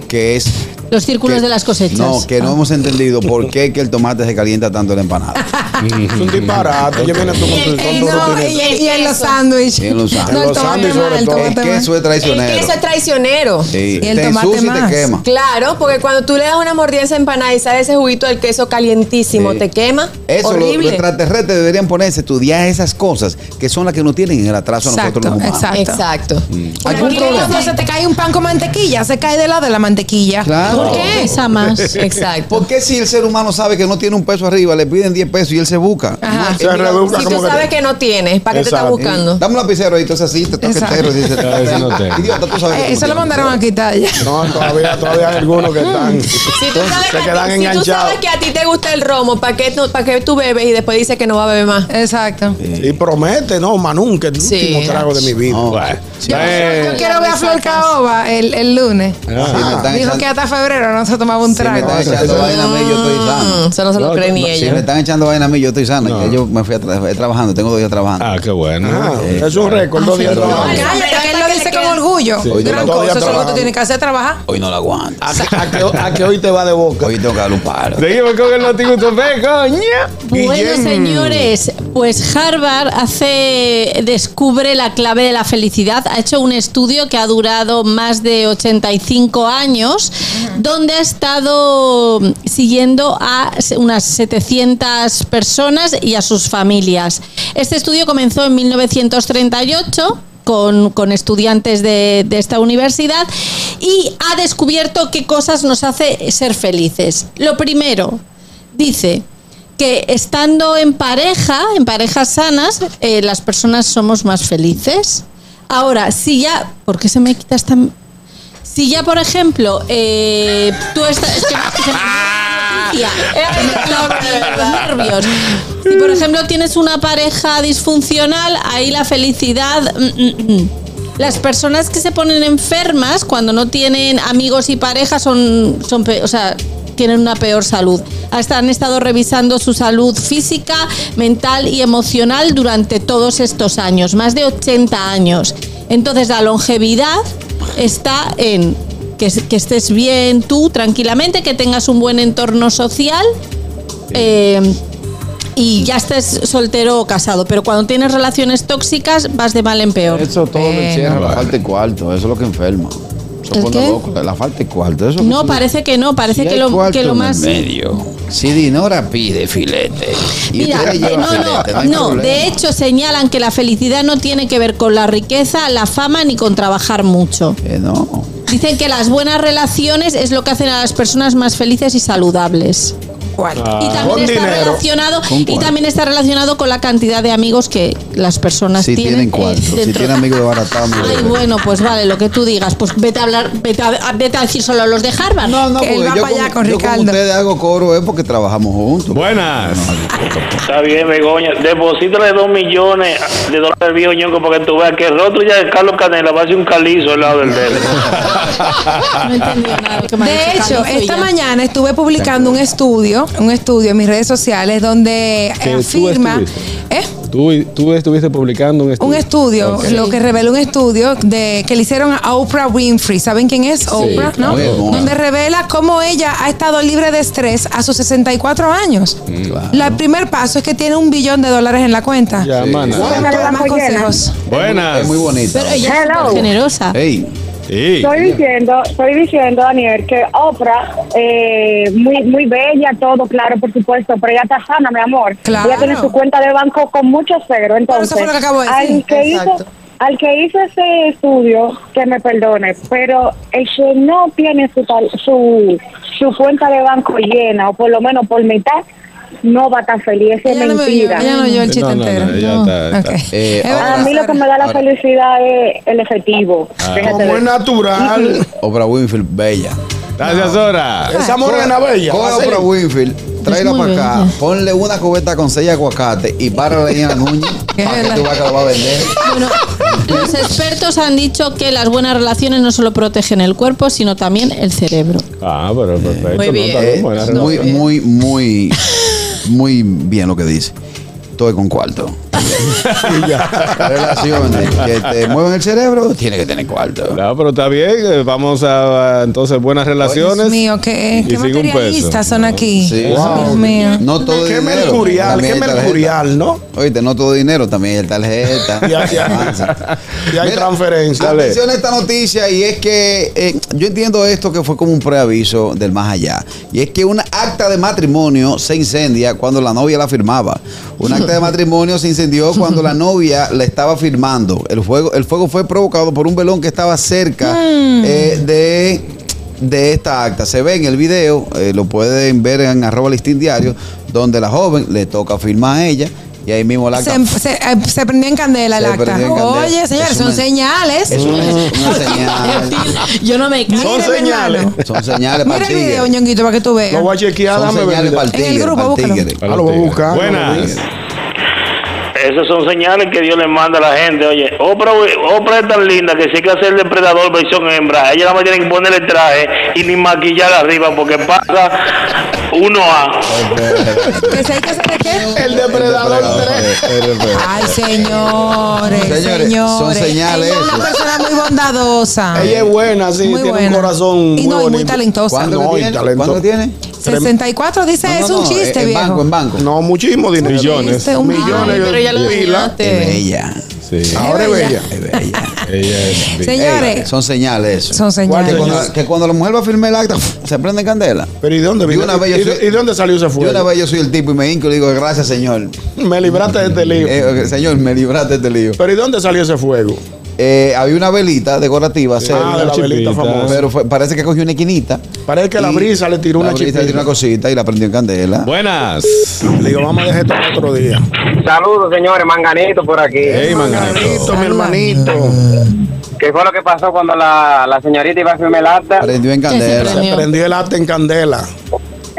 Speaker 6: que es
Speaker 5: Los círculos
Speaker 6: que-
Speaker 5: de las cosechas.
Speaker 6: No, que no hemos entendido por qué que el tomate se calienta tanto en la empanada.
Speaker 3: Es un disparate. Yo viene tu,
Speaker 4: y, en los sándwiches.
Speaker 6: En los sándwiches.
Speaker 4: No, el
Speaker 3: sobre
Speaker 4: el
Speaker 3: todo.
Speaker 6: El queso es
Speaker 2: El
Speaker 6: traicionero.
Speaker 2: queso es traicionero.
Speaker 6: Sí,
Speaker 4: Y el
Speaker 6: te
Speaker 4: tomate más.
Speaker 6: quema.
Speaker 2: Claro, porque cuando tú le das una mordida a esa empanada y sale ese juguito del queso calientísimo, te quema.
Speaker 6: Eso, lo- los, extraterrestres deberían ponerse a estudiar esas cosas que son las que no tienen en el atraso a nosotros
Speaker 4: Exacto,
Speaker 6: los humanos.
Speaker 4: exacto.
Speaker 2: Exacto.
Speaker 6: ¿Algún problema?
Speaker 4: Se te cae un pan con mantequilla, se cae del lado de la mantequilla.
Speaker 6: Claro.
Speaker 5: ¿Por qué esa más?
Speaker 2: Exacto.
Speaker 6: ¿Por qué si el ser humano sabe que no tiene un peso arriba, le piden 10 pesos y él se busca?
Speaker 4: Ajá.
Speaker 3: Se rebusca
Speaker 2: Si
Speaker 3: como
Speaker 2: tú
Speaker 3: que-
Speaker 2: sabes que no tienes, ¿para qué te estás buscando?
Speaker 6: Dame un lapicero ahí, entonces así, te toca
Speaker 4: Exacto.
Speaker 6: entero. Dice,
Speaker 1: Ah.
Speaker 6: Idiota, tú sabes que
Speaker 4: Eh,
Speaker 6: tú
Speaker 4: Eso lo mandaron a quitar ya.
Speaker 3: No, todavía, todavía hay algunos que están.
Speaker 2: Si tú, sabes
Speaker 3: se
Speaker 2: que,
Speaker 3: quedan
Speaker 2: a ti- si tú
Speaker 3: enganchados.
Speaker 2: sabes que a ti te gusta el romo, ¿para qué, tú- ¿para qué tú bebes y después dices que no va a beber más?
Speaker 4: Exacto.
Speaker 3: Y promete, no, Manún, que el
Speaker 2: Sí.
Speaker 3: último trago de mi vida.
Speaker 6: No.
Speaker 1: Bueno,
Speaker 4: Yo,
Speaker 1: eh,
Speaker 4: yo quiero ver a Flor Caoba el, el lunes.
Speaker 6: Están
Speaker 4: Dijo que hasta febrero no se tomaba un
Speaker 6: si me
Speaker 4: trago.
Speaker 6: están echando vaina a mí, yo estoy sano.
Speaker 2: Mm, eso no se lo cree ni
Speaker 1: no,
Speaker 6: Si
Speaker 2: ella.
Speaker 6: me están echando vaina a mí, yo estoy sano.
Speaker 1: No.
Speaker 6: Ya yo me fui a tra- trabajando, tengo dos días trabajando.
Speaker 1: ah, qué bueno.
Speaker 3: Ah, es un récord, dos días
Speaker 6: pero-
Speaker 3: trabajando.
Speaker 4: Lo dice con orgullo.
Speaker 6: Sí.
Speaker 4: Gran
Speaker 3: día
Speaker 4: cosa, eso es lo que tú tienes que hacer, trabajar.
Speaker 6: Hoy no la aguanto.
Speaker 3: ¿A que, a que- a que hoy te va de boca?
Speaker 6: Hoy tengo que dar un paro.
Speaker 1: Seguimos con el notigusto Fe, coña.
Speaker 5: Bueno,
Speaker 3: Guillem.
Speaker 5: señores, pues Harvard hace descubre la clave de la felicidad. Ha hecho un estudio que ha durado más de 85 años, donde ha estado siguiendo a unas 700 personas y a sus familias. Este estudio comenzó en 1938 con, estudiantes de, esta universidad y ha descubierto qué cosas nos hace ser felices. Lo primero, dice que estando en pareja, en parejas sanas, eh, las personas somos más felices. Ahora, si ya, ¿por qué se me quita esta? Si ya, por ejemplo, eh, tú estás, es los nervios. Si por ejemplo tienes una pareja disfuncional, ahí la felicidad. mm, mm, mm. Las personas que se ponen enfermas cuando no tienen amigos y parejas son, son o sea, tienen una peor salud. Han estado revisando su salud física, mental y emocional durante todos estos años, más de 80 años. Entonces la longevidad está en que, que estés bien tú tranquilamente, que tengas un buen entorno social. eh, y ya estés soltero o casado, pero cuando tienes relaciones tóxicas vas de mal en peor.
Speaker 6: Eso todo lo encierra la falta de cuarto. Eso es lo que enferma. Loco, la falta de cuarto. Eso
Speaker 5: No, parece que no, parece
Speaker 6: Si
Speaker 5: que lo, que lo
Speaker 6: en
Speaker 5: más...
Speaker 6: medio. Si Dinora pide filete. Y
Speaker 5: Mira, eh, no,
Speaker 6: filete,
Speaker 5: no, no,
Speaker 6: problema.
Speaker 5: de hecho señalan que la felicidad no tiene que ver con la riqueza, la fama ni con trabajar mucho.
Speaker 6: Eh, no.
Speaker 5: Dicen que las buenas relaciones es lo que hacen a las personas más felices y saludables.
Speaker 4: ¿Cuál?
Speaker 5: y
Speaker 3: Con
Speaker 5: también está
Speaker 3: dinero.
Speaker 5: relacionado
Speaker 6: ¿Con
Speaker 5: y también está relacionado con la cantidad de amigos que las personas
Speaker 6: Si tienen
Speaker 5: tienen, eh,
Speaker 6: cuarto, si
Speaker 5: dentro-
Speaker 6: tienen amigos de baratado. mire.
Speaker 5: Ay, bueno, pues vale, lo que tú digas, pues vete a hablar, vete a, vete a decir solo a los de Harvard.
Speaker 6: No, no,
Speaker 4: Que él va
Speaker 6: yo,
Speaker 4: para allá
Speaker 6: con,
Speaker 4: con
Speaker 6: yo con
Speaker 4: Ricardo.
Speaker 6: ustedes hago coro es porque trabajamos juntos.
Speaker 1: Buenas.
Speaker 10: Está bien, Begoña. Deposítale dos millones de dólares viejo ñonco para que tú veas que el rostro ya de Carlos Canela va a ser un calizo al lado del de él.
Speaker 5: No he entendido nada de que me
Speaker 4: hecho,
Speaker 5: y
Speaker 4: esta mañana estuve publicando un estudio, un estudio en mis redes sociales donde
Speaker 1: Que
Speaker 4: afirma. ¿eh?
Speaker 1: Tú, tú estuviste publicando un estudio.
Speaker 4: Un estudio, lo que revela un estudio de que le hicieron a Oprah Winfrey. ¿Saben quién es Oprah? ¿no? Donde revela cómo ella ha estado libre de estrés a sus 64 años.
Speaker 6: Claro.
Speaker 4: El primer paso es que tiene un billón de dólares en la cuenta.
Speaker 1: Ya, mana.
Speaker 4: Todos más consejos.
Speaker 1: Buenas.
Speaker 6: Es muy bonita.
Speaker 5: Pero ella es
Speaker 11: Hello.
Speaker 5: generosa.
Speaker 6: Ey,
Speaker 1: Sí.
Speaker 11: Estoy diciendo, estoy diciendo, Daniel, que Oprah, eh, muy muy bella, todo, claro, por supuesto, pero ella está sana, mi amor.
Speaker 4: Claro.
Speaker 11: Ella tiene su cuenta de banco con mucho cero. Entonces,
Speaker 4: eso fue lo que acabo de decir.
Speaker 11: al que hizo al que hizo ese estudio, que me perdone, pero el que no tiene su, tal- su, su cuenta de banco llena, o por lo menos por mitad, no va tan feliz. Eso es mentira.
Speaker 4: ella no oyó el chiste
Speaker 1: No, no, no,
Speaker 4: entero.
Speaker 1: ella
Speaker 4: No.
Speaker 1: está- está-
Speaker 4: Ok.
Speaker 6: Eh,
Speaker 4: Es
Speaker 11: A mí lo que me da la
Speaker 6: Ahora-
Speaker 11: felicidad es el efectivo. Fíjate
Speaker 3: Como es natural.
Speaker 6: Oprah Winfield, bella.
Speaker 1: Gracias, Sora.
Speaker 3: Esa morena bella.
Speaker 6: A
Speaker 3: así.
Speaker 6: Oprah Winfield, tráela para acá,
Speaker 5: bella.
Speaker 6: ponle una cubeta con seis aguacate y párale ahí en la nuña para que tú veas que lo va a vender.
Speaker 5: Bueno, los expertos han dicho que las buenas relaciones no solo protegen el cuerpo, sino también el cerebro.
Speaker 1: Ah, pero perfecto.
Speaker 5: Muy bien.
Speaker 6: Eh, muy, muy, muy, muy bien lo que dice. Estoy con cuarto. Relaciones que te mueven el cerebro, tiene que tener cuarto.
Speaker 1: No, pero está bien. eh, Vamos a, entonces buenas relaciones.
Speaker 4: Dios mío, qué,
Speaker 1: Y
Speaker 4: qué
Speaker 1: un
Speaker 4: materialistas
Speaker 1: peso.
Speaker 4: son aquí.
Speaker 6: Sí.
Speaker 4: Dios mío.
Speaker 6: No todo
Speaker 3: Qué
Speaker 6: dinero.
Speaker 3: mercurial, qué mercurial, ¿no?
Speaker 6: Oíste, no todo dinero, también hay tarjeta.
Speaker 3: Y hay-
Speaker 6: Avanza.
Speaker 3: Y hay
Speaker 6: Mira,
Speaker 3: transferencia.
Speaker 6: Atención a esta noticia y es que eh, yo entiendo esto que fue como un preaviso del más allá. Y es que una acta de matrimonio se incendia cuando la novia la firmaba. Un acta de matrimonio se incendió cuando la novia la estaba firmando. El fuego, el fuego fue provocado por un velón que estaba cerca eh, de de esta acta. Se ve en el video, eh, lo pueden ver en arroba listín diario, donde la joven le toca firmar a ella y ahí mismo la acta.
Speaker 4: Se, se, eh, se prendió en candela el acta.
Speaker 6: candela.
Speaker 4: Oye, señores,
Speaker 6: Es
Speaker 4: son señales.
Speaker 6: Es una, una señal.
Speaker 5: Yo no me
Speaker 4: Mire,
Speaker 3: Son señales.
Speaker 6: Son señales para
Speaker 4: Mira
Speaker 6: el
Speaker 4: video,
Speaker 6: tigre.
Speaker 4: ñonguito, para que tú veas.
Speaker 3: Lo voy a chequear,
Speaker 6: Son
Speaker 3: dame
Speaker 6: señales para el
Speaker 4: En el
Speaker 6: tigre.
Speaker 4: grupo, búscalo.
Speaker 6: tigre.
Speaker 3: Ah, lo voy a buscar.
Speaker 1: Buenas.
Speaker 10: Esas son señales que Dios le manda a la gente. Oye, Oprah, Oprah es tan linda que si hay que hacer depredador versión hembra, ella nada más tiene que ponerle traje y ni maquillar arriba porque pasa 1A.
Speaker 4: ¿Que si hay que hacer de qué?
Speaker 3: El depredador 3.
Speaker 4: Ay, señores,
Speaker 6: Señores,
Speaker 4: señores.
Speaker 6: son señales
Speaker 4: Ella es una persona muy bondadosa.
Speaker 3: Ella es buena, sí,
Speaker 4: Muy
Speaker 3: tiene
Speaker 4: buena.
Speaker 3: un corazón
Speaker 4: Y no, y muy talentosa.
Speaker 6: ¿Cuánto
Speaker 3: No,
Speaker 6: tiene?
Speaker 3: talento.
Speaker 6: ¿Cuánto tiene?
Speaker 4: 64 dice,
Speaker 6: No, no,
Speaker 4: es un
Speaker 6: no,
Speaker 4: chiste,
Speaker 6: en
Speaker 4: viejo.
Speaker 6: banco, en banco.
Speaker 3: No, muchísimo dinero.
Speaker 1: Millones.
Speaker 4: Un
Speaker 3: Millones
Speaker 2: Ay,
Speaker 3: de
Speaker 2: pero ya lo
Speaker 3: pila.
Speaker 6: bella.
Speaker 1: Sí.
Speaker 3: Ahora es bella.
Speaker 6: Es bella.
Speaker 1: Ella es.
Speaker 4: Señores,
Speaker 6: Ey, son señales eso.
Speaker 4: son
Speaker 6: Que
Speaker 4: señales.
Speaker 6: cuando, que cuando la mujer va a firmar el acta, se prende candela.
Speaker 3: Pero ¿y dónde vino? ¿Y,
Speaker 6: soy-
Speaker 3: y dónde salió ese
Speaker 6: Yo una
Speaker 3: fuego?
Speaker 6: vez yo soy el tipo y me hinco y le digo, gracias señor.
Speaker 3: Me libraste de este lío.
Speaker 6: Eh, señor, me libraste de este lío.
Speaker 3: Pero ¿y dónde salió ese fuego?
Speaker 6: Eh, había una velita decorativa cerca,
Speaker 3: Ah, de la velita famosa.
Speaker 6: pero fue- parece que cogió una esquinita.
Speaker 3: Parece que la
Speaker 6: y
Speaker 3: brisa le tiró
Speaker 6: la
Speaker 3: una
Speaker 6: brisa le tiró una cosita y la prendió en candela.
Speaker 1: Buenas.
Speaker 3: Le digo, vamos a dejar esto para otro día.
Speaker 12: Saludos, señores, Manganito por aquí.
Speaker 1: Hey, manganito.
Speaker 3: Manganito, mi hermanito.
Speaker 12: ¿Qué fue lo que pasó cuando la, la señorita iba a firmar el acta?
Speaker 6: Prendió en candela.
Speaker 5: prendió?
Speaker 3: Se prendió el arte en candela.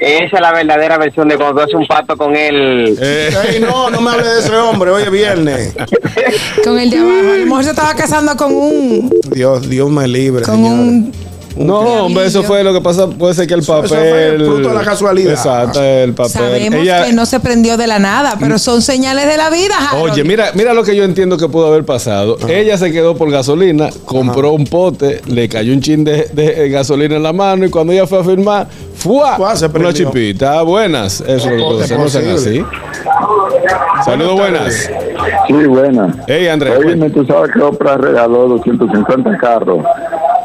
Speaker 12: Esa es la verdadera versión de cuando tú haces un pacto con él.
Speaker 1: Eh,
Speaker 3: no, no me hable de ese hombre. Hoy es viernes.
Speaker 4: Con el de abajo. A lo mejor se estaba casando con un.
Speaker 3: Dios, Dios me libre.
Speaker 4: Con un.
Speaker 1: no, hombre, eso fue lo que pasa. Puede ser que el
Speaker 3: eso
Speaker 1: papel.
Speaker 3: fue fruto de la casualidad.
Speaker 1: Exacto, el papel.
Speaker 4: Sabemos
Speaker 1: Ella-
Speaker 4: que no se prendió de la nada, pero son señales de la vida, Harold.
Speaker 1: Oye, mira, mira lo que yo entiendo que pudo haber pasado. Ella se quedó por gasolina, compró un pote, le cayó un chin de, de gasolina en la mano y cuando ella fue a firmar, ¡fua!
Speaker 3: Fua, se
Speaker 1: Una chipita. Buenas. Eso es lo que. No sean
Speaker 3: posible.
Speaker 1: así. Saludos, buenas.
Speaker 9: Sí, buena.
Speaker 1: Hey, Andrés.
Speaker 9: Oye, tú sabes que Oprah regaló 250 carros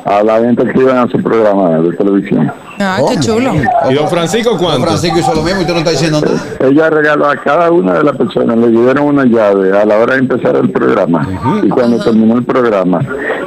Speaker 9: a la gente que iban a su programa de televisión.
Speaker 4: Ay, qué chulo.
Speaker 1: ¿Y don Francisco
Speaker 6: Don
Speaker 1: cuánto?
Speaker 6: Francisco hizo lo mismo y tú no estás diciendo nada.
Speaker 9: Ella regaló a cada una de las personas, le dieron una llave a la hora de empezar el programa. Y cuando terminó el programa,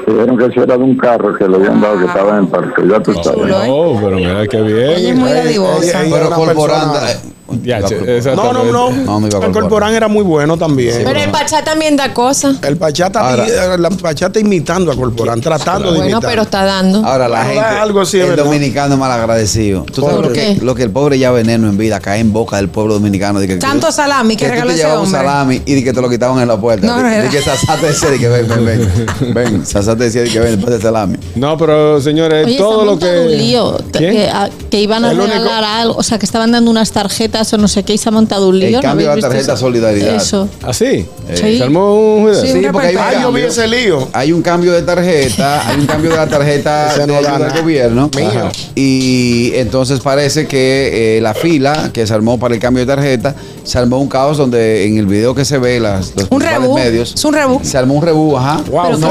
Speaker 9: dijeron que eso era de un carro que le habían dado que estaba en el parque. Ya tú sabes.
Speaker 4: chulo, ¿eh?
Speaker 1: Oh, pero mira qué
Speaker 4: Ella es
Speaker 1: bien.
Speaker 4: muy dadivosa.
Speaker 6: Pero eh,
Speaker 1: Ya.
Speaker 3: No, no, no.
Speaker 6: No, no iba a
Speaker 3: el
Speaker 6: Corporán.
Speaker 3: era muy bueno también.
Speaker 2: Pero el Pachá también da cosas.
Speaker 3: El
Speaker 6: Ahora-
Speaker 3: eh, la Pachata imitando a Corporán, tratando de
Speaker 2: Bueno,
Speaker 3: imitar.
Speaker 2: pero está dando.
Speaker 6: Ahora la gente,
Speaker 3: algo sí es
Speaker 6: el
Speaker 3: verdad.
Speaker 6: dominicano es mal agradecido. ¿Tú sabes
Speaker 2: ¿Por
Speaker 6: lo que,
Speaker 2: qué?
Speaker 6: lo que el pobre ya veneno en vida cae en boca del pueblo dominicano? De que,
Speaker 4: Tanto salami que
Speaker 6: tú
Speaker 4: regaló
Speaker 6: te
Speaker 4: ese hombre.
Speaker 6: salami y de que te lo quitaban en la puerta.
Speaker 4: No,
Speaker 6: de,
Speaker 4: no
Speaker 6: de que Sasá te decía de que ven, ven, ven. Ven, Sasá te decía de que ven después del salami.
Speaker 1: No, pero señores,
Speaker 5: Oye,
Speaker 1: todo
Speaker 5: está
Speaker 1: lo que.
Speaker 5: un lío. Que, a- que iban a regalar algo, o sea, que estaban dando unas tarjetas o no sé qué y se ha montado un lío.
Speaker 6: El
Speaker 5: ¿no
Speaker 6: cambio de la tarjeta
Speaker 5: eso?
Speaker 6: Solidaridad.
Speaker 5: Eso.
Speaker 1: ¿Así?
Speaker 5: Sí.
Speaker 1: ¿Se armó un?
Speaker 4: Sí, un
Speaker 6: porque hay un
Speaker 3: Ay, yo vi
Speaker 6: cambio.
Speaker 3: ese lío.
Speaker 6: Hay un cambio de tarjeta, hay un cambio de la tarjeta de
Speaker 3: no
Speaker 6: del gobierno. Ajá. Y entonces parece que eh, la fila que se armó para el cambio de tarjeta, se armó un caos donde en el video que se ve, las, los
Speaker 4: Un rebú.
Speaker 6: medios,
Speaker 4: Es un rebú.
Speaker 6: se armó un rebú, ajá.
Speaker 3: Wow,
Speaker 5: Pero
Speaker 3: no,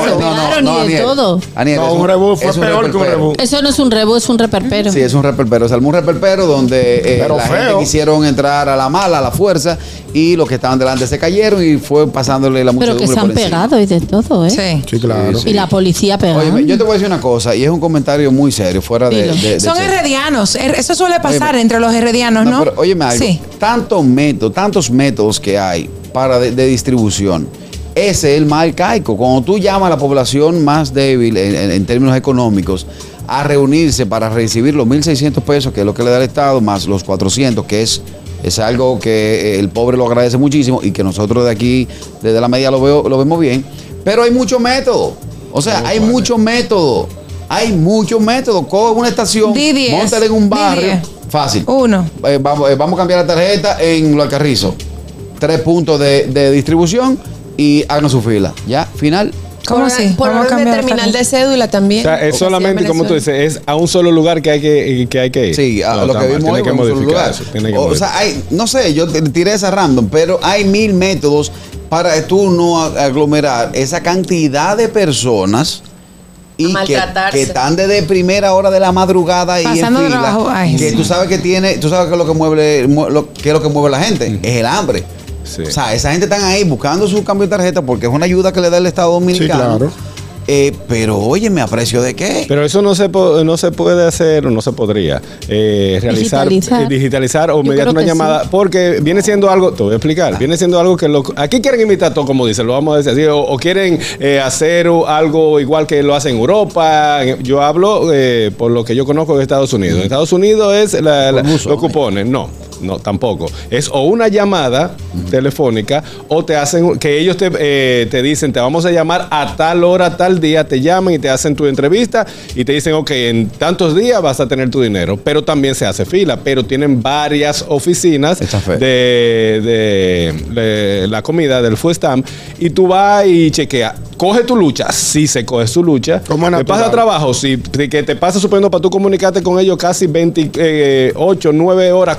Speaker 3: no,
Speaker 5: y de
Speaker 6: Aniel.
Speaker 5: todo.
Speaker 6: Aniel,
Speaker 3: No, un rebú fue peor que un rebú.
Speaker 5: Eso no es un rebú, es un reperpero.
Speaker 6: Sí, es un reperpero. Se armó un reperpero donde eh,
Speaker 3: Pero
Speaker 6: la
Speaker 3: feo.
Speaker 6: gente quisieron entrar a la mala, a la fuerza, y los que estaban delante se cayeron y fue pasándole la
Speaker 5: Pero
Speaker 6: muchedumbre
Speaker 5: que se han pegado y de todo, ¿eh?
Speaker 4: Sí.
Speaker 3: Sí, claro.
Speaker 5: Y la policía pegando.
Speaker 6: Oye, yo te voy a decir una cosa, y es un comentario muy serio, fuera de,
Speaker 5: Dilo.
Speaker 6: de- de
Speaker 4: Son heredianos. Er- Eso suele pasar
Speaker 6: Óyeme.
Speaker 4: entre los heredianos, ¿no?
Speaker 6: No, pero óyeme algo.
Speaker 4: Sí.
Speaker 6: Tantos métodos, tantos métodos que hay para de, de distribución. Ese es el mal caico. Cuando tú llamas a la población más débil en, en- en términos económicos a reunirse para recibir los 1.600 pesos, que es lo que le da el Estado, más los 400, que es, es algo que eh, el pobre lo agradece muchísimo y que nosotros de aquí, desde la media, lo, veo, lo vemos bien. Pero hay muchos métodos. O sea, hay muchos métodos. Hay muchos métodos. Coge una estación, montale en un barrio. Fácil.
Speaker 4: Uno.
Speaker 6: Eh, vamos, eh, vamos a cambiar la tarjeta en Los Alcarrizos. Tres puntos de, de distribución y hagan su fila. Ya, final.
Speaker 4: ¿Cómo
Speaker 2: por,
Speaker 4: así?
Speaker 2: Por orden de terminal de cédula también.
Speaker 1: O sea, es solamente, como tú dices, es a un solo lugar que hay que, que, hay que ir.
Speaker 6: Sí, a
Speaker 1: No,
Speaker 6: lo que vimos hoy
Speaker 1: Tiene que
Speaker 6: en un solo
Speaker 1: modificar
Speaker 6: lugar.
Speaker 1: eso. Tiene que
Speaker 6: o,
Speaker 1: modificar.
Speaker 6: sea, hay, no sé, yo te- tiré esa random, pero hay mil métodos para tú no aglomerar esa cantidad de personas y que, que están desde primera hora de la madrugada y
Speaker 4: Pasando
Speaker 6: en fila,
Speaker 4: trabajo. Ay,
Speaker 6: que
Speaker 4: sí.
Speaker 6: tú sabes que tiene, tú sabes que lo que mueve, lo, que es lo que mueve la gente, es el hambre.
Speaker 1: Sí.
Speaker 6: O sea, esa gente están ahí buscando su cambio de tarjeta porque es una ayuda que le da el Estado Dominicano.
Speaker 3: claro.
Speaker 6: Eh, pero oye, ¿me aprecio de qué?
Speaker 1: Pero eso no se, no se puede hacer o no se podría eh, realizar,
Speaker 5: Digitalizar.
Speaker 1: eh, digitalizar o mediante una llamada, porque viene siendo algo, te voy a explicar, viene siendo algo que lo- aquí quieren imitar todo como dicen, lo vamos a decir así, o, o quieren eh, hacer algo igual que lo hacen en Europa. Yo hablo eh, por lo que yo conozco de Estados Unidos. En Estados Unidos es la- la- los cupones, no. No, tampoco. Es o una llamada telefónica o te hacen que ellos te, eh, te dicen, te vamos a llamar a tal hora, tal día, te llaman y te hacen tu entrevista y te dicen, ok, en tantos días vas a tener tu dinero. Pero también se hace fila, pero tienen varias oficinas de, de- de la comida, del food stamp, y tú vas y chequeas. Coge tu lucha, sí se coge su lucha.
Speaker 3: Como
Speaker 1: ¿Te pasa trabajo? Sí, que te pasa suponiendo para tú comunicarte con ellos casi 28, 9 horas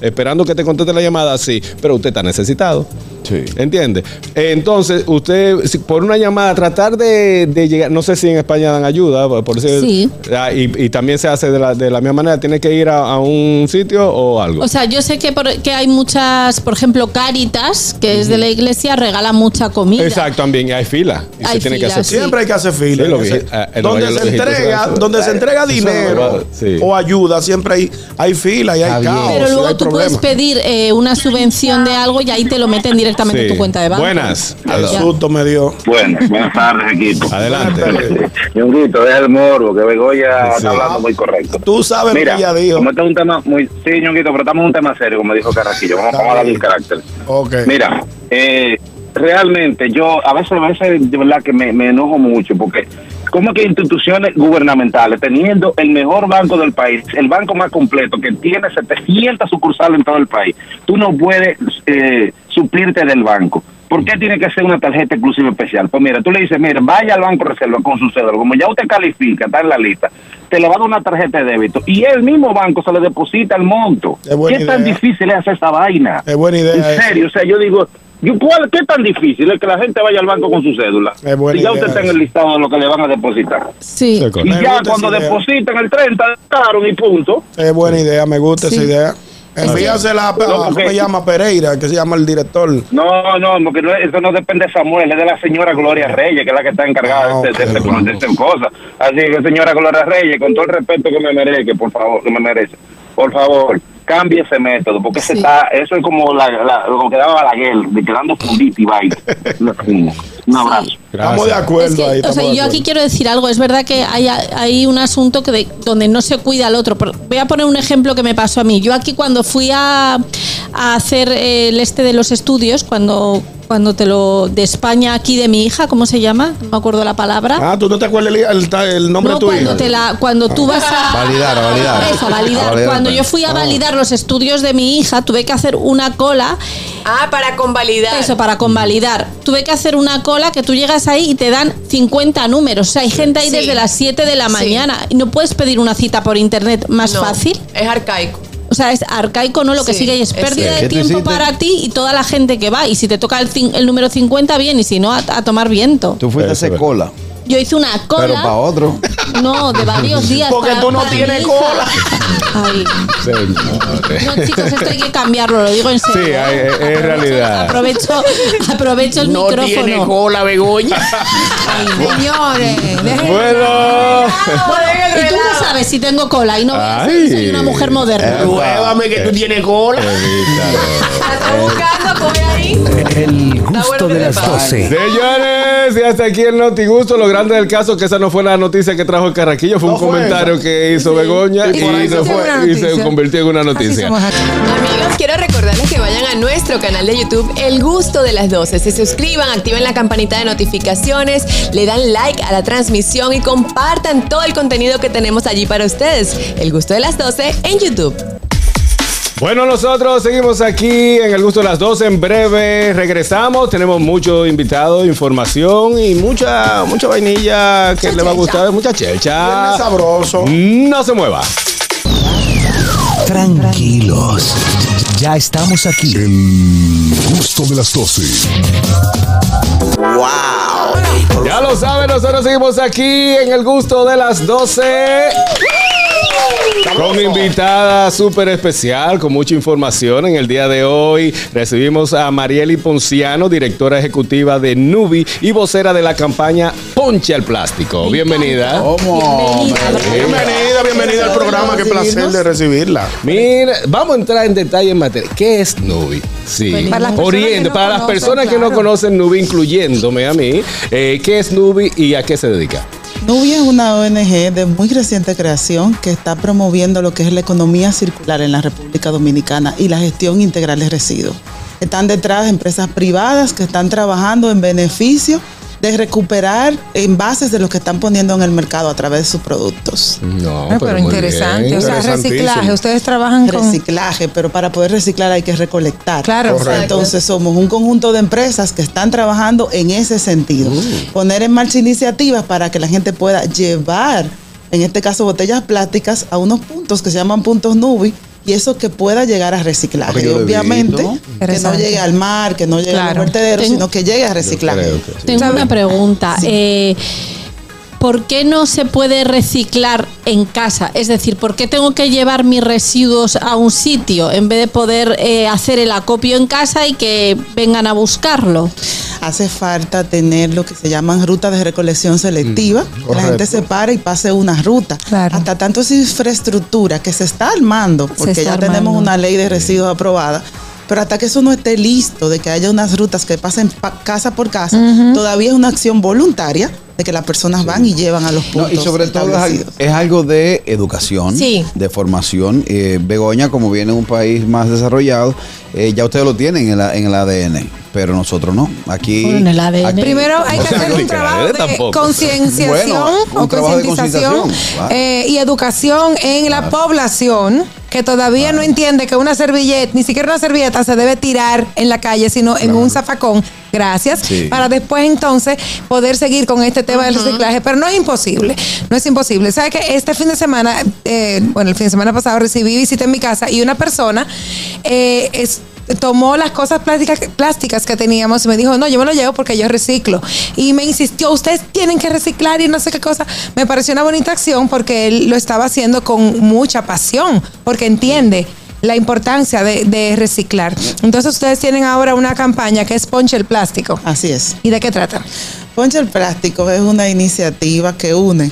Speaker 1: esperando que te conteste la llamada, sí, pero usted está necesitado.
Speaker 6: Sí.
Speaker 1: ¿Entiende? Entonces, usted, si por una llamada, tratar de, de llegar, no sé si en España dan ayuda, por decir,
Speaker 5: Sí.
Speaker 1: Ah, y, y también se hace de la, de la misma manera, tiene que ir a, a un sitio o algo.
Speaker 5: O sea, yo sé que, por- que hay muchas, por ejemplo, Caritas, que es de la iglesia, regala mucha comida.
Speaker 1: Exacto, también y hay fila. Y
Speaker 5: Hay
Speaker 1: se tiene que hacer
Speaker 5: sí.
Speaker 3: Siempre hay que hacer fila.
Speaker 1: Sí, lo
Speaker 3: en
Speaker 1: vi-
Speaker 3: ese-
Speaker 1: ah, en
Speaker 3: donde se entrega, donde se entrega dinero
Speaker 1: sí.
Speaker 3: o ayuda, siempre hay, hay fila y hay caos.
Speaker 5: Pero
Speaker 3: y
Speaker 5: luego tú
Speaker 3: problemas.
Speaker 5: puedes pedir eh, una subvención de algo y ahí te lo meten directamente en
Speaker 1: Sí.
Speaker 5: tu cuenta de banco.
Speaker 1: Buenas.
Speaker 5: Ya.
Speaker 3: susto me dio.
Speaker 8: Bueno, buenas tardes, equipo.
Speaker 1: Adelante.
Speaker 8: Ñonguito, deja el morbo, que Begoya
Speaker 1: Sí.
Speaker 8: está hablando muy correcto.
Speaker 3: Tú sabes lo
Speaker 8: Mira,
Speaker 3: que ella dijo.
Speaker 8: como este es un tema muy... Sí, Ñonguito, pero estamos en un tema serio, como dijo Carraquillo. Vamos, vamos a darle el
Speaker 3: bien.
Speaker 8: carácter.
Speaker 3: Ok.
Speaker 8: Mira, eh, realmente yo a veces, a veces de verdad que me, me enojo mucho porque como que instituciones gubernamentales teniendo el mejor banco del país, el banco más completo que tiene 700 sucursales en todo el país, tú no puedes eh, suplirte del banco. ¿Por qué tiene que ser una tarjeta exclusiva especial? Pues mira, tú le dices, mira, vaya al Banco Reserva con su cédula. Como ya usted califica, está en la lista, te le va a dar una tarjeta de débito y el mismo banco se le deposita el monto.
Speaker 3: Es
Speaker 8: ¿Qué tan difícil es hacer esa vaina?
Speaker 3: Es buena idea
Speaker 8: En serio, o sea, yo digo, ¿cuál, ¿qué tan difícil es que la gente vaya al banco con su cédula?
Speaker 3: Es buena
Speaker 8: y ya
Speaker 3: idea
Speaker 8: usted está en el listado de lo que le van a depositar.
Speaker 5: Sí.
Speaker 8: Y.
Speaker 3: Me
Speaker 8: ya cuando depositan el 30, claro, y punto.
Speaker 3: Es buena idea, me gusta
Speaker 5: Sí.
Speaker 3: esa idea. Envíasela a, a-
Speaker 8: No,
Speaker 3: ¿cómo
Speaker 8: porque-
Speaker 3: se llama? Pereira, que se llama el director.
Speaker 8: No, no, porque no, eso no depende de Samuel, es de la señora Gloria Reyes, que es la que está encargada
Speaker 3: Ah,
Speaker 8: de, de,
Speaker 3: ok.
Speaker 8: de, de estas cosas. Así que, señora Gloria Reyes, con todo el respeto que me merece, por favor, que me merece, por favor, cambie ese método, porque
Speaker 5: Sí.
Speaker 8: está, eso es como la, la- lo que daba Balaguer, de quedando fundito y vaina. Un abrazo.
Speaker 3: Estamos de acuerdo
Speaker 5: Es que,
Speaker 3: ahí.
Speaker 5: o sea, yo aquí quiero decir algo. Es verdad que hay, hay un asunto que de- donde no se cuida al otro. Pero voy a poner un ejemplo que me pasó a mí. Yo aquí cuando fui a, a hacer el este de los estudios, cuando, cuando te lo de España aquí de mi hija, ¿cómo se llama? No me acuerdo la palabra.
Speaker 3: Ah, ¿tú no te acuerdas el, el- el nombre
Speaker 5: No,
Speaker 3: de tu
Speaker 5: cuando,
Speaker 3: hija?
Speaker 5: te la, cuando tú vas a
Speaker 6: Validar, a validar.
Speaker 5: Eso, a validar.
Speaker 6: A validar
Speaker 5: Cuando yo fui a validar los estudios de mi hija, tuve que hacer una cola
Speaker 2: Ah, para convalidar.
Speaker 5: eso, para convalidar. Tuve que hacer una cola que tú llegas ahí y te dan 50 números. O sea, hay gente ahí
Speaker 2: Sí.
Speaker 5: desde las 7 de la
Speaker 2: Sí.
Speaker 5: mañana. Y no puedes pedir una cita por internet más
Speaker 2: No,
Speaker 5: fácil.
Speaker 2: Es arcaico.
Speaker 5: O sea, es arcaico, ¿no? Lo que sigue y es pérdida de
Speaker 6: ¿Qué tú
Speaker 5: tiempo para ti y toda la gente que va. Y si te toca el, cin- el número 50, bien. Y si no, a, a tomar viento.
Speaker 6: Tú fuiste a hacer cola,
Speaker 5: Yo hice una
Speaker 6: pero para
Speaker 5: cola.
Speaker 6: otro.
Speaker 5: No, de varios días.
Speaker 3: Porque
Speaker 5: para-
Speaker 3: tú no tienes cola.
Speaker 5: Ay.
Speaker 1: Señores.
Speaker 5: No, chicos, esto hay que cambiarlo, lo digo en serio.
Speaker 1: Sí, hay- es- realidad.
Speaker 5: Aprovecho, aprovecho el micrófono.
Speaker 3: cola, Begoña.
Speaker 4: Señores, dejen-
Speaker 1: Bueno.
Speaker 5: Y tú no sabes si tengo cola y no veas
Speaker 1: Ay.
Speaker 5: si soy una mujer moderna.
Speaker 3: Pruébame que tú tienes cola.
Speaker 2: Buscando, coge ahí.
Speaker 7: El gusto de las
Speaker 2: sepa.
Speaker 7: 12.
Speaker 1: Señores, y hasta aquí el notigusto. Lo grande del caso que esa no fue la noticia que trajo el Carraquillo, fue
Speaker 3: No
Speaker 1: un
Speaker 3: fue
Speaker 1: comentario
Speaker 3: esa.
Speaker 1: que hizo Begoña
Speaker 4: Y por ahí
Speaker 1: y, no
Speaker 4: se
Speaker 1: fue- y se convirtió en una noticia.
Speaker 2: Amigos, quiero recordarles que vayan a nuestro canal de YouTube El Gusto de las 12. Se suscriban, activen la campanita de notificaciones, le dan like a la transmisión y compartan todo el contenido que tenemos allí para ustedes. El Gusto de las 12 en YouTube.
Speaker 1: Bueno, nosotros seguimos aquí en el gusto de las 12. En breve regresamos. Tenemos muchos invitados, información y mucha, mucha vainilla que le va a gustar. Mucha checha.
Speaker 3: Viernes sabroso.
Speaker 1: No se mueva.
Speaker 7: Tranquilos. Ya estamos aquí.
Speaker 13: El gusto de las 12.
Speaker 1: Ya lo saben, nosotros seguimos aquí en el gusto de las 12. Con invitada súper especial, con mucha información. En el día de hoy recibimos a Marieli Ponciano, directora ejecutiva de Nubi y vocera de la campaña Ponche al Plástico. Bienvenida.
Speaker 6: ¿Cómo?
Speaker 3: Bienvenida, bienvenida al programa. Qué placer de recibirla.
Speaker 1: Mira, vamos a entrar en detalle en materia. ¿Qué es Nubi? Sí.
Speaker 4: Para las personas
Speaker 1: Oriente,
Speaker 4: que no
Speaker 1: para las
Speaker 4: conocen,
Speaker 1: personas que no conocen Nubi, incluyéndome a mí, eh, ¿qué es Nubi y a qué se dedica?
Speaker 14: Nubi es una ONG de muy reciente creación que está promoviendo lo que es la economía circular en la República Dominicana y la gestión integral de residuos. Están detrás empresas privadas que están trabajando en beneficio de recuperar envases de los que están poniendo en el mercado a través de sus productos.
Speaker 1: No,
Speaker 4: Ah, pero,
Speaker 1: muy
Speaker 4: interesante.
Speaker 1: bien,
Speaker 4: o sea, reciclaje. Ustedes trabajan con.
Speaker 14: Reciclaje, pero para poder reciclar hay que recolectar.
Speaker 4: Claro,
Speaker 14: Correcto. Entonces somos un conjunto de empresas que están trabajando en ese sentido.
Speaker 1: Uh.
Speaker 14: Poner en marcha iniciativas para que la gente pueda llevar, en este caso, botellas plásticas a unos puntos que se llaman puntos Nubi. Y eso que pueda llegar a reciclaje. Y obviamente que no llegue al mar, que no llegue a
Speaker 4: Claro.
Speaker 14: los vertederos,
Speaker 5: Tengo-
Speaker 14: sino que llegue a reciclaje.
Speaker 1: sí.
Speaker 5: Tengo una pregunta. Eh, ¿Por qué no se puede reciclar en casa? Es decir, ¿por qué tengo que llevar mis residuos a un sitio en vez de poder eh, hacer el acopio en casa y que vengan a buscarlo?
Speaker 14: hace falta tener lo que se llaman rutas de recolección selectiva, que la gente se pare y pase una ruta.
Speaker 4: Claro.
Speaker 14: Hasta tanto esa infraestructura que se está armando, porque
Speaker 4: está
Speaker 14: ya
Speaker 4: armando.
Speaker 14: tenemos una ley de residuos aprobada, pero hasta que eso no esté listo, de que haya unas rutas que pasen pa- casa por casa, todavía es una acción voluntaria de que las personas van y llevan a los
Speaker 6: No,
Speaker 14: puntos
Speaker 6: y sobre todo es, algo de educación,
Speaker 2: Sí.
Speaker 6: de formación. Eh, Begoña, como viene de un país más desarrollado, eh, ya ustedes lo tienen en, la- en el ADN, pero nosotros no. Aquí.
Speaker 5: Bueno, en el ADN.
Speaker 6: aquí-
Speaker 4: Primero hay que hacer un
Speaker 1: aplica,
Speaker 4: trabajo
Speaker 1: ¿eh?
Speaker 4: de concienciación
Speaker 6: Bueno, un
Speaker 4: o concientización
Speaker 6: claro.
Speaker 4: eh, y educación en la población que todavía no entiende que una servilleta, ni siquiera una servilleta se debe tirar en la calle, sino en un zafacón. Gracias.
Speaker 6: Sí.
Speaker 4: Para después entonces poder seguir con este tema del reciclaje. Pero no es imposible. No es imposible. ¿Sabe que este fin de semana, eh, bueno, el fin de semana pasado recibí visita en mi casa y una persona eh, es- tomó las cosas plásticas, plásticas que teníamos y me dijo, no, yo me lo llevo porque yo reciclo. Y me insistió, ustedes tienen que reciclar y no sé qué cosa. Me pareció una bonita acción porque él lo estaba haciendo con mucha pasión, porque entiende la importancia de, de reciclar. Entonces ustedes tienen ahora una campaña que es Ponche el Plástico.
Speaker 14: Así es.
Speaker 4: ¿Y de qué trata?
Speaker 14: Ponche el Plástico es una iniciativa que une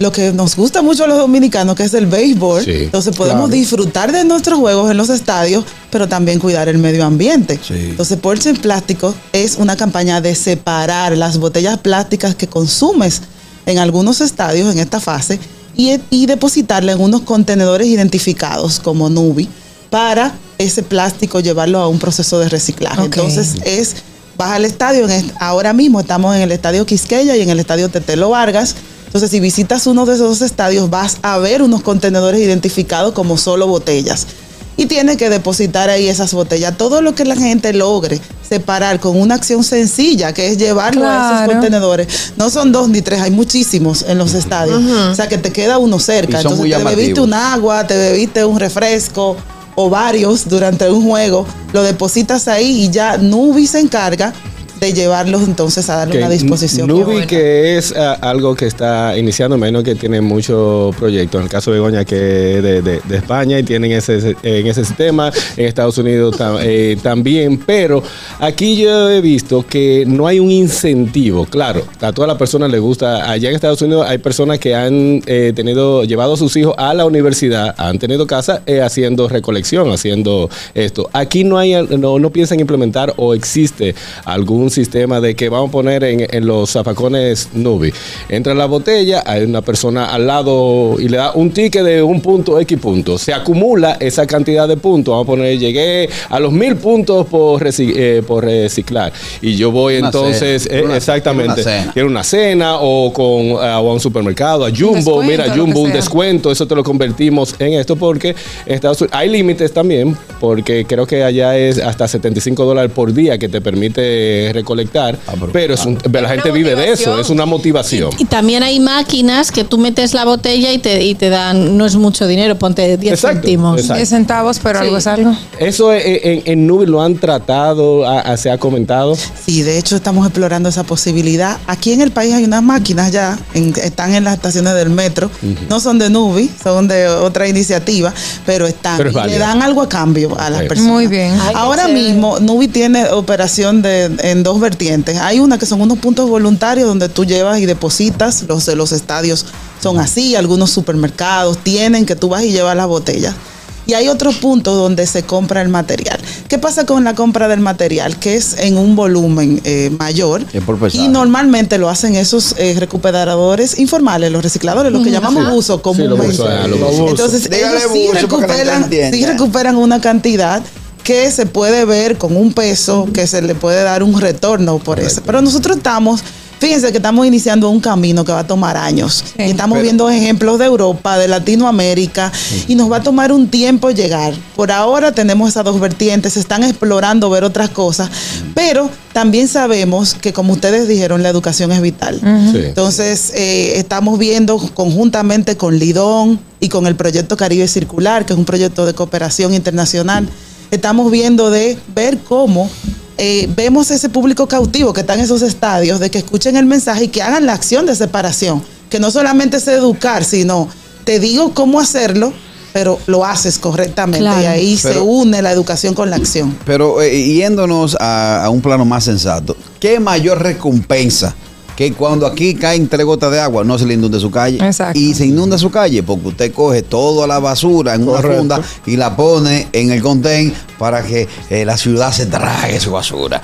Speaker 14: lo que nos gusta mucho a los dominicanos, que es el béisbol.
Speaker 1: Sí,
Speaker 14: Entonces podemos
Speaker 3: claro.
Speaker 14: disfrutar de nuestros juegos en los estadios, pero también cuidar el medio ambiente.
Speaker 6: Sí.
Speaker 14: Entonces, Ponche el Plástico es una campaña de separar las botellas plásticas que consumes en algunos estadios en esta fase y, y depositarla en unos contenedores identificados como Nubi para ese plástico llevarlo a un proceso de reciclaje. Entonces, es vas al estadio, en est- ahora mismo estamos en el estadio Quisqueya y en el estadio Tetelo Vargas. Entonces, si visitas uno de esos estadios, vas a ver unos contenedores identificados como solo botellas. Y tienes que depositar ahí esas botellas. Todo lo que la gente logre separar con una acción sencilla, que es llevarlo a esos contenedores. No son dos ni tres, hay muchísimos en los estadios. O sea, que te queda uno cerca.
Speaker 6: Y son
Speaker 14: Entonces,
Speaker 6: muy
Speaker 14: te bebiste un agua, te bebiste un refresco o varios durante un juego, lo depositas ahí y ya Nubi se encarga de llevarlos entonces a darle una disposición.
Speaker 1: Nubi, que es ah, algo que está iniciando, menos que tiene muchos proyectos. En el caso de Begoña, que es de, de- de España y tienen ese, ese- en ese sistema. En Estados Unidos tam- eh, también. Pero aquí yo he visto que no hay un incentivo. Claro, a todas las personas les gusta. Allá en Estados Unidos hay personas que han eh, tenido, llevado a sus hijos a la universidad, han tenido casa eh, haciendo recolección, haciendo esto. Aquí no hay, no, no piensan implementar o existe algún sistema de que vamos a poner en, en los zafacones Nubi. Entra la botella, hay una persona al lado y le da un ticket de un punto X punto. Se acumula esa cantidad de puntos. Vamos a poner, llegué a los mil puntos por, reci- eh, por reciclar. Y yo voy
Speaker 6: Una
Speaker 1: entonces,
Speaker 6: cena.
Speaker 1: eh,
Speaker 6: Una-
Speaker 1: exactamente, quiero una cena o con o a un supermercado, a Jumbo, mira, Jumbo, un descuento, eso te lo convertimos en esto porque en Estados Unidos hay límites también, porque creo que allá es hasta 75 dólares por día que te permite recolectar,
Speaker 6: Ah, pero-
Speaker 1: pero es un- la gente vive de eso, es una motivación.
Speaker 5: Y también hay máquinas que tú metes la botella y te, y te dan, no es mucho dinero, ponte 10
Speaker 1: Exacto,
Speaker 5: céntimos.
Speaker 1: exacto.
Speaker 4: 10 centavos, pero
Speaker 5: Sí.
Speaker 4: algo es algo.
Speaker 1: Eso eh, en, en Nubi lo han tratado, a- a- se ha comentado.
Speaker 14: Sí, de hecho estamos explorando esa posibilidad. Aquí en el país hay unas máquinas ya, en- están en las estaciones del metro. No son de Nubi, son de otra iniciativa, pero están.
Speaker 1: Pero es
Speaker 14: y le dan algo a cambio a las personas.
Speaker 4: Muy bien.
Speaker 2: Ay,
Speaker 14: Ahora mismo Nubi tiene operación de, en dos vertientes. Hay una que son unos puntos voluntarios donde tú llevas y depositas. Los de los estadios son así. Algunos supermercados tienen que tú vas y llevas las botellas. Y hay otros puntos donde se compra el material. ¿Qué pasa con la compra del material? Que es en un volumen eh, mayor.
Speaker 6: Es por pesar.
Speaker 14: Y normalmente lo hacen esos eh, recuperadores informales, los recicladores, los que llamamos
Speaker 1: Sí.
Speaker 14: buzos
Speaker 1: Sí,
Speaker 14: comúnmente.
Speaker 1: los buzos, ah, los buzos.
Speaker 14: Entonces,
Speaker 6: Dígale
Speaker 14: ellos sí recuperan, sí recuperan una cantidad que se puede ver con un peso, que se le puede dar un retorno por eso. Pero nosotros estamos, fíjense que estamos iniciando un camino que va a tomar años. Y estamos
Speaker 6: Pero-
Speaker 14: viendo ejemplos de Europa, de Latinoamérica, y nos va a tomar un tiempo llegar. Por ahora tenemos esas dos vertientes, se están explorando ver otras cosas, pero también sabemos que, como ustedes dijeron, la educación es vital.
Speaker 1: Sí.
Speaker 14: Entonces, eh, estamos viendo conjuntamente con Lidón y con el proyecto Caribe Circular, que es un proyecto de cooperación internacional, estamos viendo de ver cómo eh, vemos ese público cautivo que está en esos estadios, de que escuchen el mensaje y que hagan la acción de separación, que no solamente es educar, sino te digo cómo hacerlo, pero lo haces correctamente
Speaker 5: Claro.
Speaker 14: y ahí se une la educación con la acción.
Speaker 6: Pero eh, yéndonos a, a un plano más sensato, ¿qué mayor recompensa que cuando aquí caen tres gotas de agua no se le inunde su calle?
Speaker 4: Exacto.
Speaker 6: Y se inunda su calle porque usted coge toda la basura en una funda y la pone en el contén para que eh, la ciudad se trague su basura.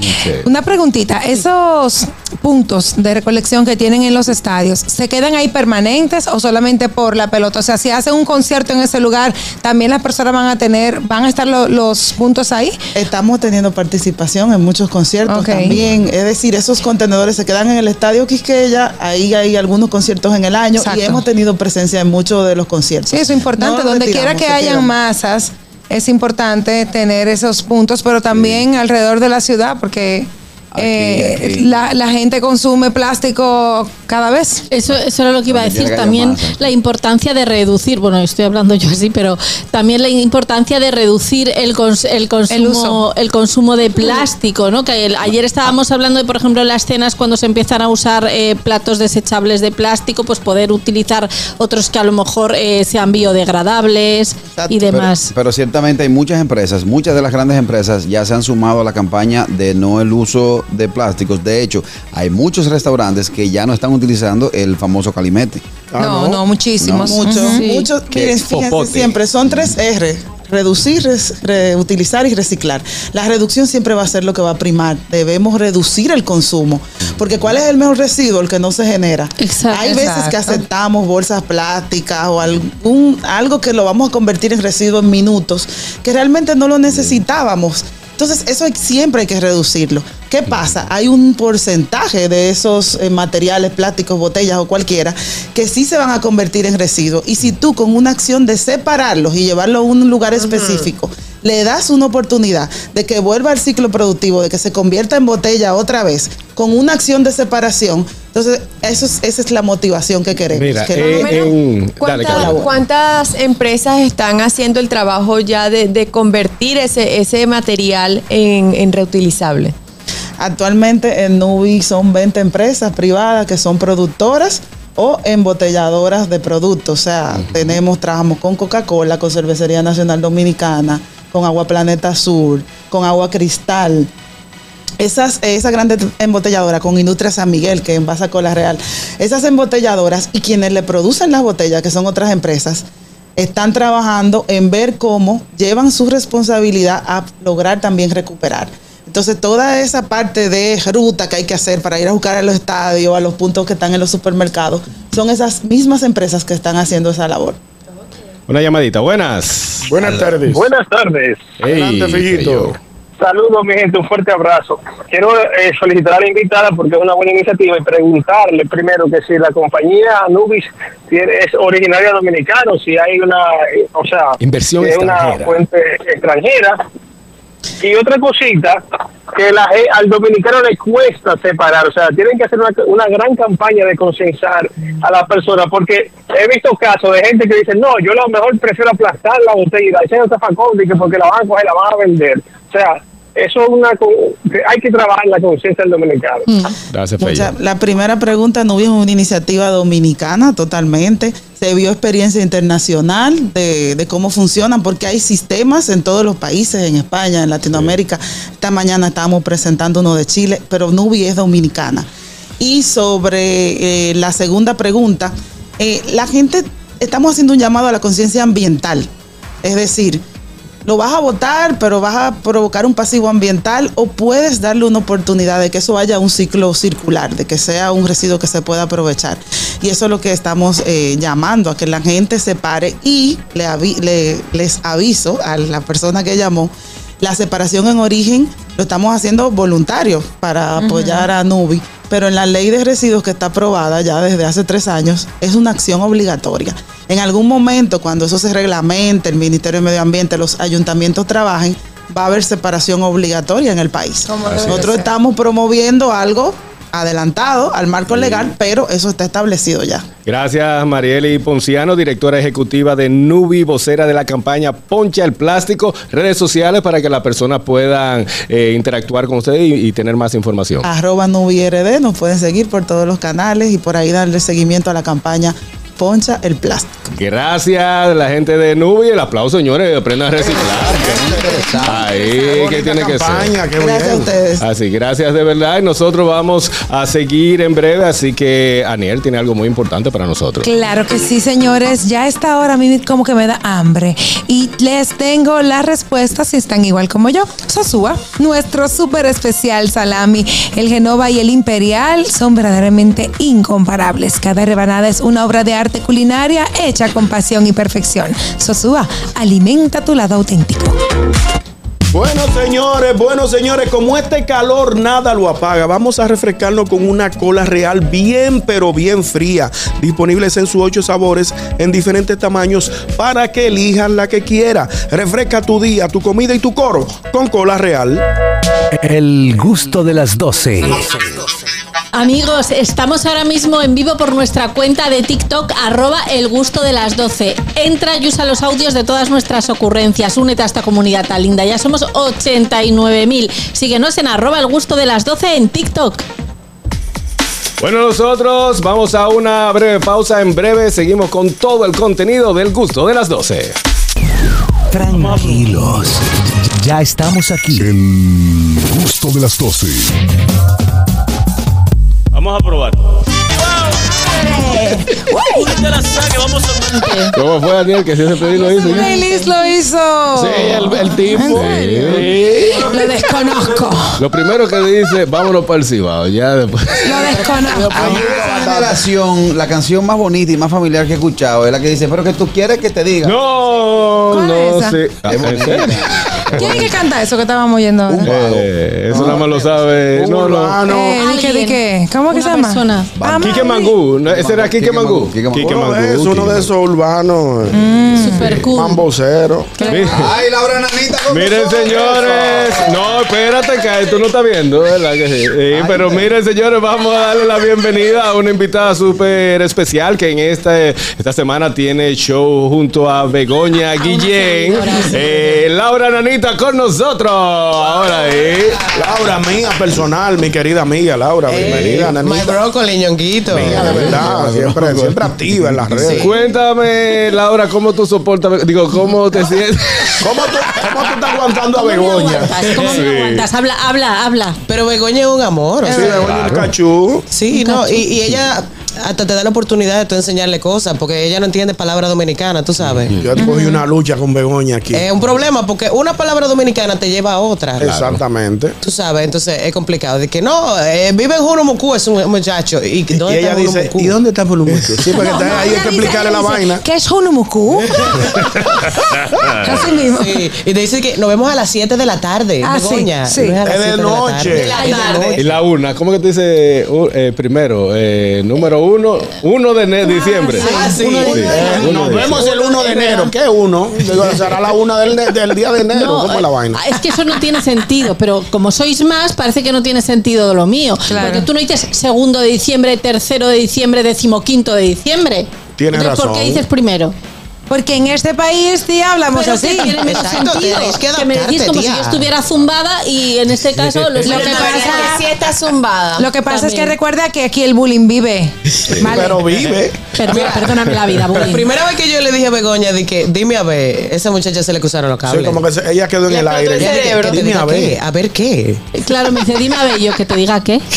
Speaker 1: Sí.
Speaker 4: Una preguntita, esos puntos de recolección que tienen en los estadios, ¿se quedan ahí permanentes o solamente por la pelota? O sea, si hacen un concierto en ese lugar, también las personas van a tener, van a estar lo- los puntos ahí.
Speaker 14: Estamos teniendo participación en muchos conciertos también. Es decir, esos contenedores se quedan en el Estadio Quisqueya. Ahí hay algunos conciertos en el año
Speaker 4: Exacto.
Speaker 14: y hemos tenido presencia en muchos de los conciertos.
Speaker 4: Sí, eso es importante.
Speaker 14: No
Speaker 4: Donde quiera que hayan masas, es importante tener esos puntos, pero también alrededor de la ciudad, porque
Speaker 6: Aquí,
Speaker 4: eh,
Speaker 6: aquí.
Speaker 4: La, la gente consume plástico cada vez.
Speaker 5: Eso, eso era lo que iba a decir. También la importancia de reducir, bueno, estoy hablando yo así, pero también la importancia de reducir el, cons- el consumo, el consumo de plástico, ¿no? Que el- ayer estábamos hablando de, por ejemplo, en las cenas cuando se empiezan a usar eh, platos desechables de plástico, pues poder utilizar otros que a lo mejor eh, sean biodegradables y
Speaker 6: Pero,
Speaker 5: demás.
Speaker 6: pero ciertamente hay muchas empresas, muchas de las grandes empresas ya se han sumado a la campaña de no el uso de plásticos. De hecho, hay muchos restaurantes que ya no están utilizando el famoso calimete.
Speaker 14: Ah,
Speaker 4: no, no, muchísimos.
Speaker 14: Muchos,
Speaker 5: Sí.
Speaker 14: muchos. Miren, fíjense
Speaker 1: popote.
Speaker 14: siempre, son tres R. Reducir, res- reutilizar y reciclar. La reducción siempre va a ser lo que va a primar. Debemos reducir el consumo. Porque ¿cuál es el mejor residuo? El que no se genera.
Speaker 5: Exacto.
Speaker 14: Hay veces que aceptamos bolsas plásticas o algún, algo que lo vamos a convertir en residuo en minutos, que realmente no lo necesitábamos. Entonces, eso siempre hay que reducirlo. ¿Qué pasa? Hay un porcentaje de esos eh, materiales, plásticos, botellas o cualquiera, que sí se van a convertir en residuos. Y si tú con una acción de separarlos y llevarlo a un lugar específico, le das una oportunidad de que vuelva al ciclo productivo, de que se convierta en botella otra vez, con una acción de separación, entonces eso es- esa es la motivación que queremos.
Speaker 1: Mira,
Speaker 14: que
Speaker 1: eh, dale,
Speaker 2: ¿Cuántas, empresas están haciendo el trabajo ya de, de convertir ese, ese material en, en reutilizable?
Speaker 14: Actualmente en Nubi son 20 empresas privadas que son productoras o embotelladoras de productos. O sea, tenemos, trabajamos con Coca-Cola, con Cervecería Nacional Dominicana, con Agua Planeta Sur, con Agua Cristal. Esas, esa grande embotelladora con Industria San Miguel, que envasa Cola Real, esas embotelladoras y quienes le producen las botellas, que son otras empresas, están trabajando en ver cómo llevan su responsabilidad a lograr también recuperar. Entonces, toda esa parte de ruta que hay que hacer para ir a buscar a los estadios, a los puntos que están en los supermercados, son esas mismas empresas que están haciendo esa labor.
Speaker 1: Una llamadita. Buenas.
Speaker 3: Buenas tardes.
Speaker 10: Buenas tardes.
Speaker 3: Adelante, Fellito.
Speaker 10: Saludos, mi gente, un fuerte abrazo. Quiero eh, solicitar a la invitada porque es una buena iniciativa y preguntarle primero que si la compañía Anubis tiene, es originaria dominicana si hay una, eh, o sea,
Speaker 1: Inversión
Speaker 10: si es una
Speaker 1: extranjera.
Speaker 10: fuente extranjera. Y otra cosita, que la, ge- al dominicano le cuesta separar, o sea, tienen que hacer una, una gran campaña de concienciar a la persona, porque he visto casos de gente que dice, no, yo a lo mejor prefiero aplastar la botella y echar zafacón, que porque la van a coger, la van a vender. O sea, eso es una, hay que trabajar la conciencia del dominicano.
Speaker 1: Gracias,
Speaker 14: Mucha- la primera pregunta, no es una iniciativa dominicana totalmente. Se vio experiencia internacional de, de cómo funcionan, porque hay sistemas en todos los países, en España, en Latinoamérica. Esta mañana estábamos presentando uno de Chile, pero Nubi es dominicana. Y sobre eh, la segunda pregunta, eh, la gente, estamos haciendo un llamado a la conciencia ambiental. Es decir, lo vas a votar, pero vas a provocar un pasivo ambiental o puedes darle una oportunidad de que eso vaya a un ciclo circular, de que sea un residuo que se pueda aprovechar. Y eso es lo que estamos eh, llamando, a que la gente se pare y le avi- le- les aviso a la persona que llamó, la separación en origen lo estamos haciendo voluntario para apoyar a Nubi, pero en la ley de residuos que está aprobada ya desde hace tres años es una acción obligatoria. En algún momento, cuando eso se reglamente, el Ministerio de Medio Ambiente, los ayuntamientos trabajen, va a haber separación obligatoria en el país. Nosotros estamos promoviendo algo adelantado al marco legal, pero eso está establecido ya.
Speaker 1: Gracias, Marieli Ponciano, directora ejecutiva de Nubi, vocera de la campaña Poncha el Plástico. Redes sociales para que las personas puedan eh, interactuar con ustedes y, y tener más información.
Speaker 14: Arroba NubiRD, nos pueden seguir por todos los canales y por ahí darle seguimiento a la campaña Poncha el Plástico.
Speaker 1: Gracias, la gente de Nubi. El aplauso, señores. Aprendan a reciclar. Ahí, que tiene que ser.
Speaker 3: qué Gracias bien. a ustedes.
Speaker 1: Así, gracias de verdad. Y nosotros vamos a seguir en breve. Así que Aniel tiene algo muy importante para nosotros.
Speaker 4: Claro que sí, señores. Ya a esta hora a mí como que me da hambre. Y les tengo las respuestas si están igual como yo. Sosúa, nuestro súper especial salami, el Genova y el Imperial son verdaderamente incomparables. Cada rebanada es una obra de arte culinaria hecha con pasión y perfección. Sosúa, alimenta tu lado auténtico.
Speaker 3: Bueno, señores, bueno, señores, como este calor nada lo apaga, vamos a refrescarnos con una cola real bien, pero bien fría. Disponibles en sus ocho sabores, en diferentes tamaños, para que elijan la que quiera. Refresca tu día, tu comida y tu coro con cola real.
Speaker 7: El gusto de las 12.
Speaker 5: Amigos, estamos ahora mismo en vivo por nuestra cuenta de TikTok, arroba el gusto de las 12. Entra y usa los audios de todas nuestras ocurrencias. Únete a esta comunidad tan linda. Ya somos 89.000. Síguenos en arroba el gusto de las 12 en TikTok.
Speaker 1: Bueno, nosotros vamos a una breve pausa. En breve seguimos con todo el contenido del gusto de las 12.
Speaker 7: Tranquilos. Ya estamos aquí.
Speaker 13: El gusto de las 12.
Speaker 10: Vamos a probar. La
Speaker 1: ¿Cómo fue, Daniel? Que si ese pedido lo hizo.
Speaker 4: Feliz lo hizo.
Speaker 1: Sí, el, el tipo.
Speaker 4: Lo desconozco.
Speaker 1: Lo primero que dice, vámonos para el Cibao. Ya después.
Speaker 4: Lo desconozco.
Speaker 6: Esta generación, la canción más bonita y más familiar que he escuchado es la que dice, pero que tú quieres que te diga.
Speaker 1: No,
Speaker 4: ¿Cuál
Speaker 1: no serio?
Speaker 4: ¿Quién es que canta eso que estábamos oyendo ahora?
Speaker 1: Eh, eso nada más lo sabe. No, no.
Speaker 4: Eh, ¿de qué, de qué? ¿Cómo que se llama?
Speaker 5: persona.
Speaker 1: Quique. Mangú. ¿no? ¿Ese era Quique Mangú?
Speaker 6: Quique Mangú.
Speaker 1: Quique
Speaker 3: Uno de esos, uno
Speaker 1: Quique
Speaker 3: de esos urbanos.
Speaker 5: Super cool.
Speaker 3: Mambocero.
Speaker 6: Ay, Laura Nanita
Speaker 1: Miren, señores. No, espérate, que tú no estás viendo, ¿verdad? Que sí. Sí, pero miren, señores, vamos a darle la bienvenida a una invitada súper especial que en esta, esta semana tiene show junto a Begoña Guillén. Eh, Laura Nanita con nosotros. Ahora ahí.
Speaker 3: Laura, mía personal, mi querida amiga Laura, bienvenida,
Speaker 15: My
Speaker 3: nanita.
Speaker 15: brócoli, ñonguito.
Speaker 3: Mía, de verdad, siempre, siempre activa en las redes.
Speaker 1: Cuéntame, Laura, cómo tú soportas, digo, cómo te sientes.
Speaker 3: ¿Cómo tú, cómo tú estás aguantando a Begoña?
Speaker 5: ¿Cómo
Speaker 1: Sí.
Speaker 5: me aguantas? Habla, habla, habla.
Speaker 15: Pero Begoña es un amor. o
Speaker 3: Sí,
Speaker 15: sea,
Speaker 3: Begoña es un cachú.
Speaker 15: Sí, no, y, y ella hasta te da la oportunidad de tú enseñarle cosas, porque ella no entiende palabra dominicana, tú sabes.
Speaker 3: Yo cogí una lucha con Begoña aquí.
Speaker 15: Es un problema, porque una palabra dominicana te lleva a otra.
Speaker 3: Exactamente.
Speaker 15: Tú sabes, entonces es complicado. De que no, eh, vive en Junumucú, es un muchacho. ¿Y,
Speaker 3: Y
Speaker 15: dónde
Speaker 3: ella
Speaker 15: está
Speaker 3: dice? ¿y dónde está Fulumuco? Sí, porque
Speaker 4: No,
Speaker 3: está-
Speaker 4: no,
Speaker 3: ahí hay que
Speaker 4: dice-
Speaker 3: explicarle la
Speaker 4: dice,
Speaker 3: vaina.
Speaker 4: ¿Qué es Hunumuku? Así mismo.
Speaker 15: Sí, y te dice que nos vemos a las 7 de la tarde,
Speaker 4: Ah, sí,
Speaker 15: Begoña.
Speaker 4: sí.
Speaker 15: Nos vemos a las
Speaker 3: Es de
Speaker 15: 7 la
Speaker 3: noche. De la
Speaker 15: Es de
Speaker 5: tarde.
Speaker 1: Y la una, ¿cómo que te dice uh, eh, primero? Eh, número uno, uno de ne- diciembre.
Speaker 15: Ah, sí.
Speaker 5: Uno de-
Speaker 1: Sí,
Speaker 3: Eh,
Speaker 1: uno
Speaker 3: Nos vemos el 1 de enero. ¿Qué uno? Digo, será la una del, del día de enero.
Speaker 5: No,
Speaker 3: ¿Cómo es la vaina?
Speaker 5: Es que eso no tiene sentido, pero como sois más, parece que no tiene sentido lo mío.
Speaker 4: Claro.
Speaker 5: Porque tú no dices segundo de diciembre, tercero de diciembre, decimoquinto de diciembre.
Speaker 3: Tienes
Speaker 5: Entonces, ¿Por qué
Speaker 3: razón.
Speaker 5: dices primero?
Speaker 4: Porque en este país sí hablamos
Speaker 5: Pero
Speaker 4: así.
Speaker 5: que tiene menos
Speaker 15: Exacto,
Speaker 5: sentido.
Speaker 15: tienes que
Speaker 5: Que me decís como
Speaker 15: tía.
Speaker 5: si yo estuviera zumbada y en este caso lo
Speaker 4: Lo que pasa-
Speaker 2: pero es que sí está zumbada.
Speaker 4: Lo que pasa es que recuerda que aquí el bullying vive. ¿vale?
Speaker 3: Pero vive.
Speaker 5: Perdóname la vida,
Speaker 15: La
Speaker 5: bullying.
Speaker 15: primera vez que yo le dije a Begoña, que, dime a ver, esa muchacha se le cruzaron los cables.
Speaker 3: Sí, como que se- ella quedó en el aire.
Speaker 2: el
Speaker 15: dije,
Speaker 2: cerebro.
Speaker 3: Dime a ver.
Speaker 15: qué, a ver qué.
Speaker 5: Claro, me dice, dime a ver, yo que te diga qué.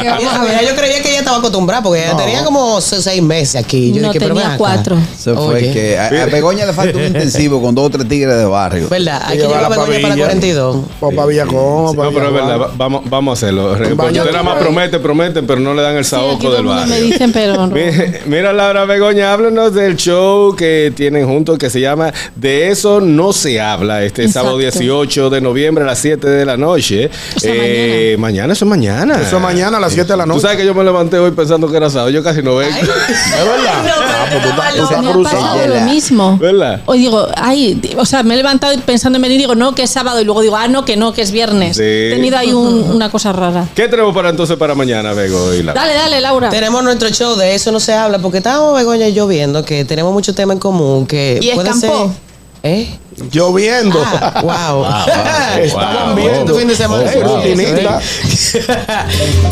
Speaker 4: Que vamos a
Speaker 15: Mira,
Speaker 4: ver.
Speaker 15: yo creía que ella estaba acostumbrada porque ella
Speaker 3: No.
Speaker 15: tenía como se- seis meses aquí. Yo
Speaker 5: No
Speaker 15: dije, pero
Speaker 5: tenía
Speaker 15: acá.
Speaker 5: cuatro.
Speaker 6: Se fue
Speaker 15: Oye.
Speaker 6: que a, a Begoña le falta un intensivo con dos o tres tigres de barrio.
Speaker 15: ¿Verdad? Hay que
Speaker 3: Llevar
Speaker 15: a Begoña para
Speaker 3: pavilla.
Speaker 15: 42.
Speaker 3: O para Villacón,
Speaker 1: No, pero es verdad, va- vamos, vamos a hacerlo. Porque nada más
Speaker 3: de-
Speaker 1: prometen, pero no le dan el saoco del barrio.
Speaker 5: me dicen, pero no.
Speaker 1: Mi- Mira, Laura Begoña, háblanos del show que tienen juntos que se llama De eso no se habla. Este
Speaker 5: Exacto.
Speaker 1: sábado 18 de noviembre a las 7 de la noche.
Speaker 5: O sea,
Speaker 1: Eh, mañana. eso es mañana.
Speaker 3: Eso es mañana a las 7 de la
Speaker 1: Tú
Speaker 3: noche.
Speaker 1: sabes que yo me levanté hoy pensando que era sábado. Yo casi no vengo.
Speaker 3: ¿Es verdad? Ah, pues tú
Speaker 5: ha pasado lo mismo.
Speaker 1: ¿Verdad?
Speaker 5: Hoy digo, ay, o sea, me he levantado pensando en venir y digo, no, que es sábado. Y luego digo, ah, no, que no, que es viernes.
Speaker 1: Sí.
Speaker 5: He tenido ahí un- una cosa rara.
Speaker 1: ¿Qué tenemos para entonces para mañana, Bego y Laura?
Speaker 5: Dale, dale, Laura.
Speaker 15: Tenemos nuestro show, de eso no se habla, porque estábamos Begoña y yo viendo que tenemos muchos temas en común. Que
Speaker 2: ¿Y
Speaker 15: puede
Speaker 2: escampó?
Speaker 15: ser. ¿Eh?
Speaker 3: Lloviendo.
Speaker 15: Ah, wow.
Speaker 3: Estaban
Speaker 1: wow.
Speaker 3: viendo.
Speaker 15: Fin de semana.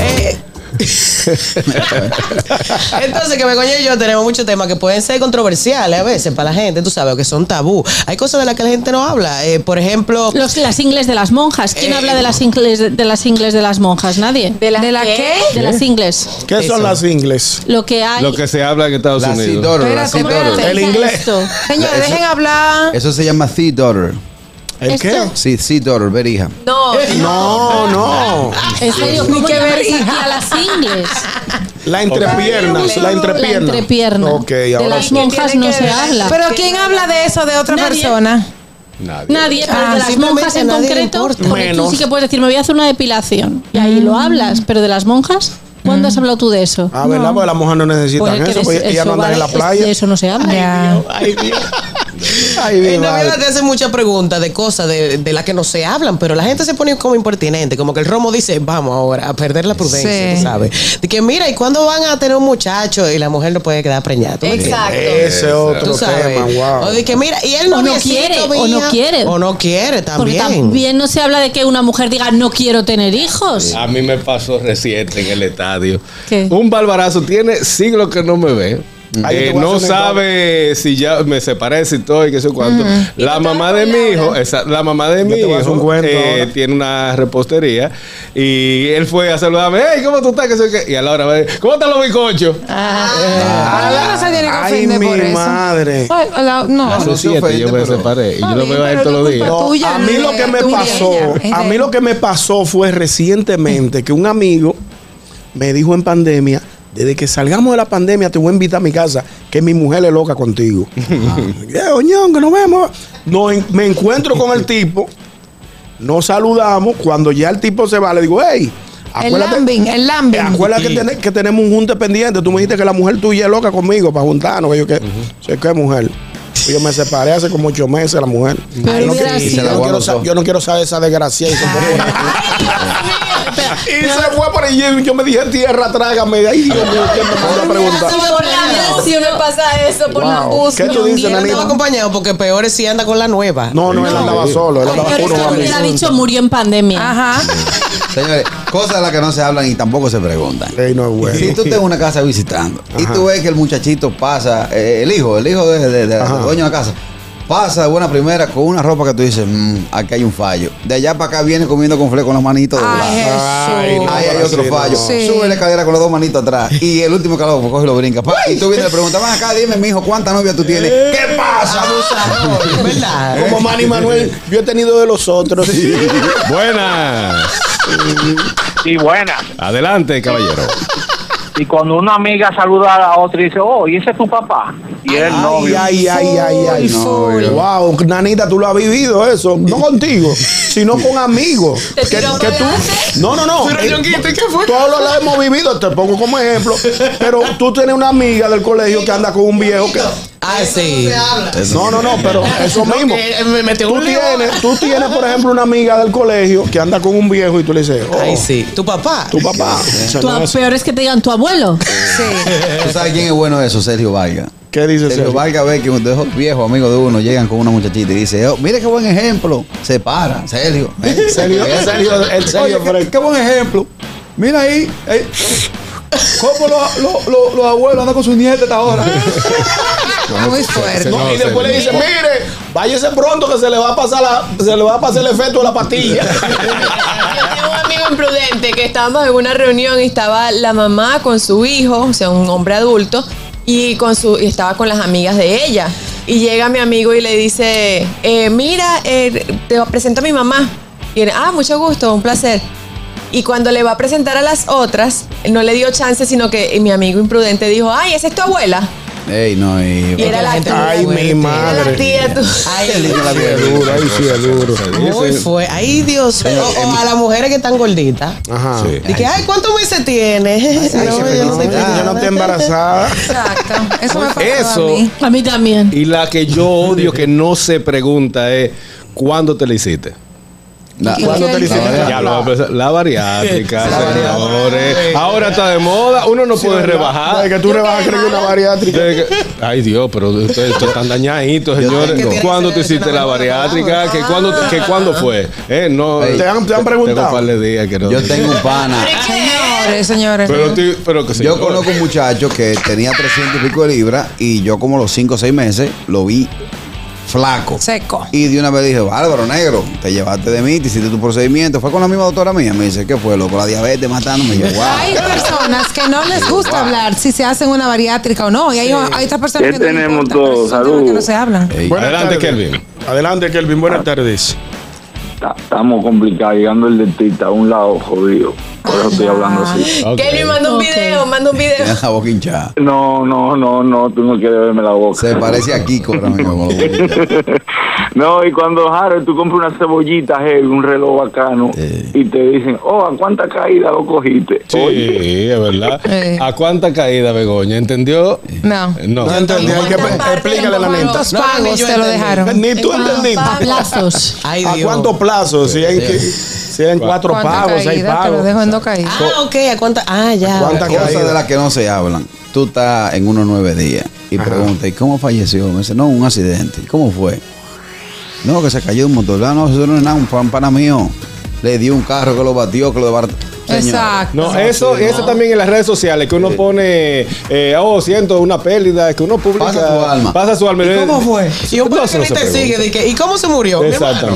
Speaker 15: Eh, Entonces, que Begoña y yo tenemos muchos temas que pueden ser controversiales a veces para la gente, tú sabes, o que son tabú. Hay cosas de las que la gente no habla. Eh, por ejemplo,
Speaker 5: Los, las ingles de las monjas. ¿Quién
Speaker 15: Eh,
Speaker 5: habla de las ingles de, de las ingles de las monjas? Nadie.
Speaker 2: ¿De la,
Speaker 4: ¿De la qué?
Speaker 5: De las ingles.
Speaker 3: ¿Qué son las ingles?
Speaker 5: Lo que hay.
Speaker 1: Lo que se habla en Estados
Speaker 6: La
Speaker 1: Unidos.
Speaker 6: Sea Daughter, la
Speaker 4: Espérate,
Speaker 6: Sea Daughter.
Speaker 4: espérate.
Speaker 3: El
Speaker 5: ¿Qué es
Speaker 3: inglés.
Speaker 4: Señores, dejen hablar.
Speaker 6: Eso se llama Sea Daughter.
Speaker 3: ¿El
Speaker 5: Esto.
Speaker 3: qué?
Speaker 6: Sí, Sea Daughter, ver hija.
Speaker 2: No,
Speaker 3: No, no.
Speaker 5: En serio,
Speaker 4: Ni
Speaker 5: ¿cómo
Speaker 4: que ver, hija.
Speaker 5: a las ingles?
Speaker 3: La entrepierna. La
Speaker 5: La
Speaker 3: entrepierna.
Speaker 5: entrepierna.
Speaker 3: Ok,
Speaker 5: de
Speaker 3: ahora
Speaker 5: las
Speaker 3: sí.
Speaker 5: monjas no se
Speaker 2: ver?
Speaker 5: habla.
Speaker 4: Pero ¿quién habla de eso de otra
Speaker 5: Nadie.
Speaker 4: persona?
Speaker 1: Nadie.
Speaker 5: Nadie, pero
Speaker 4: Ah,
Speaker 5: de las
Speaker 15: simplemente
Speaker 5: monjas
Speaker 15: a
Speaker 5: en
Speaker 15: nadie le
Speaker 5: concreto,
Speaker 15: importa.
Speaker 5: porque tú
Speaker 3: Menos.
Speaker 5: sí que puedes decir, me voy a hacer una depilación. Y ahí lo hablas, pero de las monjas, ¿cuándo has hablado tú de eso?
Speaker 3: Ah, ¿verdad? Porque las mujeres no necesitan
Speaker 5: Pues que
Speaker 3: eso.
Speaker 5: de-
Speaker 3: Porque ellas no andan en la
Speaker 5: vale,
Speaker 3: playa.
Speaker 5: De eso no se habla.
Speaker 4: Ya.
Speaker 3: Ay, Dios. Ay,
Speaker 15: En Navidad
Speaker 3: madre.
Speaker 15: te hacen muchas preguntas de cosas de, de las que no se hablan, pero la gente se pone como impertinente, como que el romo dice, vamos ahora a perder la prudencia,
Speaker 4: Sí.
Speaker 15: ¿sabes? De que mira, ¿y cuándo van a tener un muchacho? Y la mujer no puede quedar preñada.
Speaker 2: Exacto.
Speaker 3: Ese otro tema, wow.
Speaker 15: O de que mira, y él no
Speaker 5: O no quiere, o no quiere.
Speaker 15: O no quiere
Speaker 5: Porque
Speaker 15: también.
Speaker 5: también no se habla de que una mujer diga no quiero tener hijos.
Speaker 1: A mí me pasó reciente en el estadio.
Speaker 5: ¿Qué?
Speaker 1: Un barbarazo tiene siglos que no me ve. Eh,
Speaker 3: a
Speaker 1: no sabe si ya me separé, si estoy, qué sé cuánto. La mamá de mi hijo, esa- la mamá de mi
Speaker 3: a
Speaker 1: hijo
Speaker 3: cuento
Speaker 1: eh, tiene una repostería y él fue a saludarme, hey, ¿cómo tú estás? ¿Qué sé qué? Y a la hora me dice, ¿cómo están los bizcochos?
Speaker 4: Ah, ya no se tiene que
Speaker 3: Ay,
Speaker 4: ofender por
Speaker 3: mi
Speaker 4: eso.
Speaker 3: madre.
Speaker 4: Ay, la- no.
Speaker 6: No se
Speaker 1: siete
Speaker 6: ofende,
Speaker 1: yo me separé y yo lo veo a él todos los días.
Speaker 4: tuya,
Speaker 3: a mí lo que me pasó, a mí lo que me pasó fue recientemente que un amigo me dijo en pandemia, desde que salgamos de la pandemia te voy a invitar a mi casa, que mi mujer es loca contigo. Ya, oñón, que nos vemos. No, me encuentro con el tipo, nos saludamos, cuando ya el tipo se va, le digo, hey,
Speaker 4: El lambing, el lambing.
Speaker 3: Acuérdate que, tiene- que tenemos un junte pendiente. Tú me dijiste que la mujer tuya es loca conmigo para juntarnos. Que yo, que, sé que mujer. Yo me separé hace como ocho meses la mujer.
Speaker 5: Pero
Speaker 3: yo, no, quiero-
Speaker 5: sido-
Speaker 3: yo no quiero sa- yo no quiero saber esa desgracia. Y se fue por ahí. Y se fue por ahí. Yo me dije, tierra, trágame. Ay, Dios mío, ¿quién me mandó a preguntar?
Speaker 2: angustia me pasa eso, por la
Speaker 3: Wow.
Speaker 2: angustia.
Speaker 3: ¿Qué tú dices,
Speaker 15: Y él
Speaker 3: nanita?
Speaker 15: estaba acompañado porque peor es si anda con la nueva.
Speaker 3: No, no, él andaba solo. Él andaba
Speaker 5: Pero
Speaker 3: puro.
Speaker 5: es que
Speaker 3: amigo.
Speaker 5: hubiera dicho murió en pandemia.
Speaker 4: Ajá.
Speaker 6: Señores, cosas de las que no se hablan y tampoco se preguntan.
Speaker 3: Ey, no bueno.
Speaker 6: Si tú estás en una casa visitando y tú ves que el muchachito pasa, eh, el hijo, el hijo de, de- de- dueño de la casa, pasa de buena primera con una ropa que tú dices, "Mm, aquí hay un fallo. De allá para acá viene comiendo con con las manitos
Speaker 3: no,
Speaker 6: Ahí hay otro fallo.
Speaker 3: no.
Speaker 4: Sí.
Speaker 6: Sube la escalera con las dos manitos atrás. Y el último calor, pues coge y lo brinca. Y tú vienes y le preguntas, ven acá, dime, mijo, ¿cuántas novias tú tienes? ¿Qué pasa?
Speaker 15: Abusador, ¿verdad?
Speaker 3: Como Manny Manuel, yo he tenido de los otros.
Speaker 1: Buenas.
Speaker 10: Y buena.
Speaker 1: Adelante, caballero.
Speaker 10: Y cuando una amiga saluda a la otra y dice, oh, ¿y ese es tu papá? Y el
Speaker 3: Ay,
Speaker 10: novio.
Speaker 3: ay, ay, ay, ay.
Speaker 4: Full.
Speaker 3: Wow, Nanita, tú lo has vivido eso. No contigo, sino con amigos.
Speaker 2: ¿Te
Speaker 3: Que, que tú. No, no, no.
Speaker 15: Pero,
Speaker 3: Eh. Todos lo hemos vivido, te pongo como ejemplo. Pero tú tienes una amiga del colegio que anda con un viejo que.
Speaker 15: Ah, sí.
Speaker 3: No, no, no, pero eso mismo.
Speaker 15: metió
Speaker 3: Tú
Speaker 15: un
Speaker 3: tienes, tú tienes, por ejemplo, una amiga del colegio que anda con un viejo y tú le dices, oh,
Speaker 15: Ay, sí. Tu papá.
Speaker 3: tu papá. Dice,
Speaker 5: Tu-
Speaker 3: "No, es-
Speaker 5: peor es que te digan tu abuelo.
Speaker 4: Sí.
Speaker 6: ¿Tú sabes quién es bueno de eso? Sergio Vargas.
Speaker 3: ¿Qué dice
Speaker 6: Sergio
Speaker 3: Sergio?
Speaker 6: Vargas ve que de esos viejos amigos de uno llegan con una muchachita y dice, oh, mire qué buen ejemplo. Se para, Sergio. ¿eh?
Speaker 3: Sergio,
Speaker 6: Eh,
Speaker 3: Sergio, el Sergio
Speaker 6: Oye, qué, buen ejemplo. Mira ahí. eh, ¿Cómo los los- los- los abuelos andan con sus nietas hasta ahora?
Speaker 4: Muy fuerte.
Speaker 3: No,
Speaker 1: No,
Speaker 3: y después le dice, mire, váyase pronto que se le va a pasar la, se le va a pasar el efecto de la pastilla.
Speaker 2: Yo tengo un amigo imprudente que estábamos en una reunión y estaba la mamá con su hijo, o sea, un hombre adulto, y con su y estaba con las amigas de ella. Y llega mi amigo y le dice, eh, mira, eh, te presento a mi mamá. Y él, ah, mucho gusto, un placer. Y cuando le va a presentar a las otras, no le dio chance, sino que mi amigo imprudente dijo, ay, esa es tu abuela.
Speaker 6: Ey, no, y.
Speaker 2: Y era la tía.
Speaker 3: Ay, mi
Speaker 2: Era la
Speaker 3: madre.
Speaker 2: tía, tú.
Speaker 15: Ay,
Speaker 3: Sí, es duro, ahí sí es duro.
Speaker 15: Muy fue. Ay, Dios. O, o a las mujeres que están gorditas.
Speaker 3: Ajá.
Speaker 1: Sí.
Speaker 15: Dije, ay, ¿cuántos meses tiene?
Speaker 3: Ay,
Speaker 15: No,
Speaker 3: que
Speaker 15: yo
Speaker 3: no, yo estoy embarazada.
Speaker 4: Exacto. Eso me pasó
Speaker 1: Eso.
Speaker 4: a mí.
Speaker 5: A mí también.
Speaker 1: Y la que yo odio que no se pregunta es ¿cuándo te la hiciste?
Speaker 6: La-
Speaker 3: ¿Cuándo te la hiciste?
Speaker 1: Ya lo empezar. La bariátrica, señores. Ahora está de moda. Uno no puede rebajar.
Speaker 3: De que tú rebajas, creo que una bariátrica.
Speaker 1: Que- ay Dios, pero ustedes están dañaditos, señores. ¿Cuándo te hiciste la bariátrica? ¿Que cuándo, que cuándo fue? Eh, no.
Speaker 3: ¿Te han- te han preguntado?
Speaker 1: Tengo un par de días que no.
Speaker 6: Yo tengo un pana.
Speaker 4: Señores, señores.
Speaker 1: Pero, pero que
Speaker 6: Yo conozco un muchacho que tenía 300 y pico de libras y yo como los 5 o 6 meses lo vi flaco.
Speaker 4: Seco.
Speaker 6: Y de una vez dije, Bárbaro, negro, te llevaste de mí, te hiciste tu procedimiento. Fue con la misma doctora mía. Me dice, ¿qué fue, loco? La diabetes matándome. Y yo, wow.
Speaker 4: Hay personas que no les gusta
Speaker 6: Wow.
Speaker 4: hablar si se hacen una bariátrica o no. Y hay, hay otras personas
Speaker 8: ¿Qué
Speaker 4: que no
Speaker 8: tenemos todos?
Speaker 4: temas que no se hablan.
Speaker 6: Ey,
Speaker 1: Adelante,
Speaker 3: tardes.
Speaker 1: Kelvin.
Speaker 3: Adelante, Kelvin. Buenas tardes.
Speaker 9: Ta- Estamos complicados, llegando el dentista a un lado jodido. Por eso estoy hablando así.
Speaker 1: Ok.
Speaker 2: Kelly manda un video, manda un video.
Speaker 6: Tiene la boca hinchada.
Speaker 9: No, no, no, no, tú no quieres verme la boca.
Speaker 6: Se parece a Kiko.
Speaker 9: No, y cuando Harold, tú compras una cebollita, heavy, un reloj bacano, y te dicen, oh, ¿a cuánta caída lo cogiste? Oye,
Speaker 1: Sí, es verdad. ¿A cuánta caída, Begoña? ¿entendió?
Speaker 4: No.
Speaker 1: No.
Speaker 3: No entendí. Hay que explícale la neta.
Speaker 4: ¿Cuántos
Speaker 15: No,
Speaker 4: pagos te lo
Speaker 15: entendí.
Speaker 4: dejaron?
Speaker 3: Ni tú entendiste.
Speaker 5: A
Speaker 3: Si hay, que, si hay cuatro
Speaker 4: ¿Cuánta
Speaker 3: pagos, seis
Speaker 4: caída? Te lo
Speaker 3: pagos.
Speaker 4: dejo en.
Speaker 15: Ah, ok, ¿a cuánta? Ah, ya.
Speaker 3: ¿Cuánta
Speaker 6: Cosas
Speaker 3: caída?
Speaker 6: de las que no se hablan. Tú estás en unos nueve días y preguntas, ¿y cómo falleció? Me dice, no, un accidente. ¿Cómo fue? No, que se cayó de un motor. Ah, no, eso no es nada, un pan pana mío. Le dio un carro que lo batió, que lo desbarató. Señor,
Speaker 4: Exacto.
Speaker 1: No, eso, eso también en las redes sociales, que uno pone, eh, oh, siento una pérdida, que uno publica.
Speaker 6: Pasa su alma.
Speaker 1: Pasa su alma.
Speaker 15: ¿Y cómo fue? Y un
Speaker 1: No,
Speaker 15: te sigue, de que, ¿y cómo se murió?
Speaker 1: Exacto.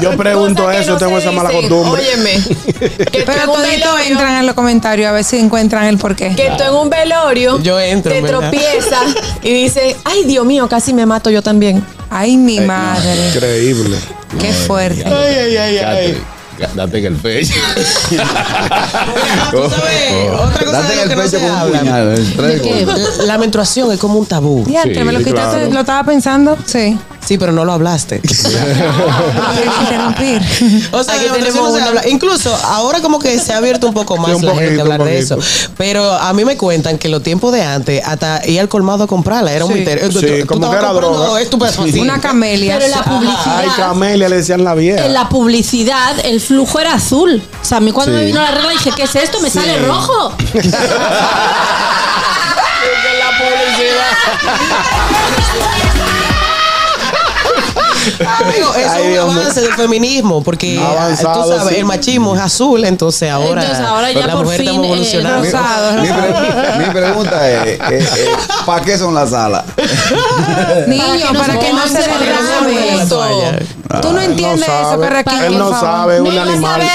Speaker 3: Yo pregunto eso,
Speaker 2: no
Speaker 3: tengo esa mala
Speaker 2: dicen.
Speaker 3: costumbre.
Speaker 2: Óyeme, que
Speaker 4: Pero toditos entran en los comentarios a ver si encuentran el porqué.
Speaker 2: que tú en un velorio
Speaker 15: Yo entro,
Speaker 2: te
Speaker 15: ¿verdad?
Speaker 2: tropiezas y dices, ay Dios mío, casi me mato yo también.
Speaker 4: Ay, mi madre.
Speaker 3: Increíble.
Speaker 4: Qué fuerte.
Speaker 15: Ay, ay, ay, ay.
Speaker 1: Date en el pecho.
Speaker 15: Tú sabes, otra cosa
Speaker 6: Date
Speaker 15: de
Speaker 6: en
Speaker 15: lo
Speaker 6: el
Speaker 15: que no
Speaker 6: pecho
Speaker 15: se
Speaker 6: con un
Speaker 15: habla.
Speaker 6: puñal.
Speaker 15: que
Speaker 6: golpes.
Speaker 15: la menstruación es como un tabú.
Speaker 4: Diantre, me lo
Speaker 1: Sí,
Speaker 4: quitaste,
Speaker 3: claro.
Speaker 4: lo estaba pensando. Sí.
Speaker 15: Sí, pero no lo hablaste.
Speaker 4: Interrumpir.
Speaker 15: O sea, menstruación
Speaker 2: tenemos
Speaker 15: no se habla. Incluso ahora como que se ha abierto un poco más
Speaker 3: Sí, un
Speaker 15: la gente a hablar de eso. Pero a mí me cuentan que los tiempos de antes, hasta ir al colmado a comprarla, era un
Speaker 4: Sí.
Speaker 15: misterio. Tú-
Speaker 3: Sí,
Speaker 15: tú
Speaker 3: como
Speaker 15: estabas
Speaker 3: que era droga.
Speaker 15: estupefacientes.
Speaker 4: Una camelia.
Speaker 5: Pero en la publicidad.
Speaker 3: Ay, Camelia le decían la vieja.
Speaker 5: En la publicidad el flujo era azul. O sea, a mí cuando
Speaker 6: Sí.
Speaker 5: me vino la regla dije, ¿qué es esto? Me sale rojo.
Speaker 15: Amigo, eso
Speaker 3: Ay,
Speaker 15: es un avance del feminismo, porque
Speaker 3: avanzado,
Speaker 15: tú sabes,
Speaker 3: sí.
Speaker 15: el machismo es azul, entonces ahora,
Speaker 5: Entonces ahora ya
Speaker 15: la
Speaker 5: por
Speaker 15: mujer
Speaker 5: fin,
Speaker 15: estamos
Speaker 5: eh,
Speaker 15: evolucionando.
Speaker 6: Mi, pre- mi pregunta es, ¿para qué son las alas?
Speaker 4: Niño, para que no se derrame.
Speaker 2: eso.
Speaker 4: Tú no entiendes
Speaker 3: sabe.
Speaker 4: eso, Carraquillo,
Speaker 3: Él no sabe, un animal.
Speaker 2: ver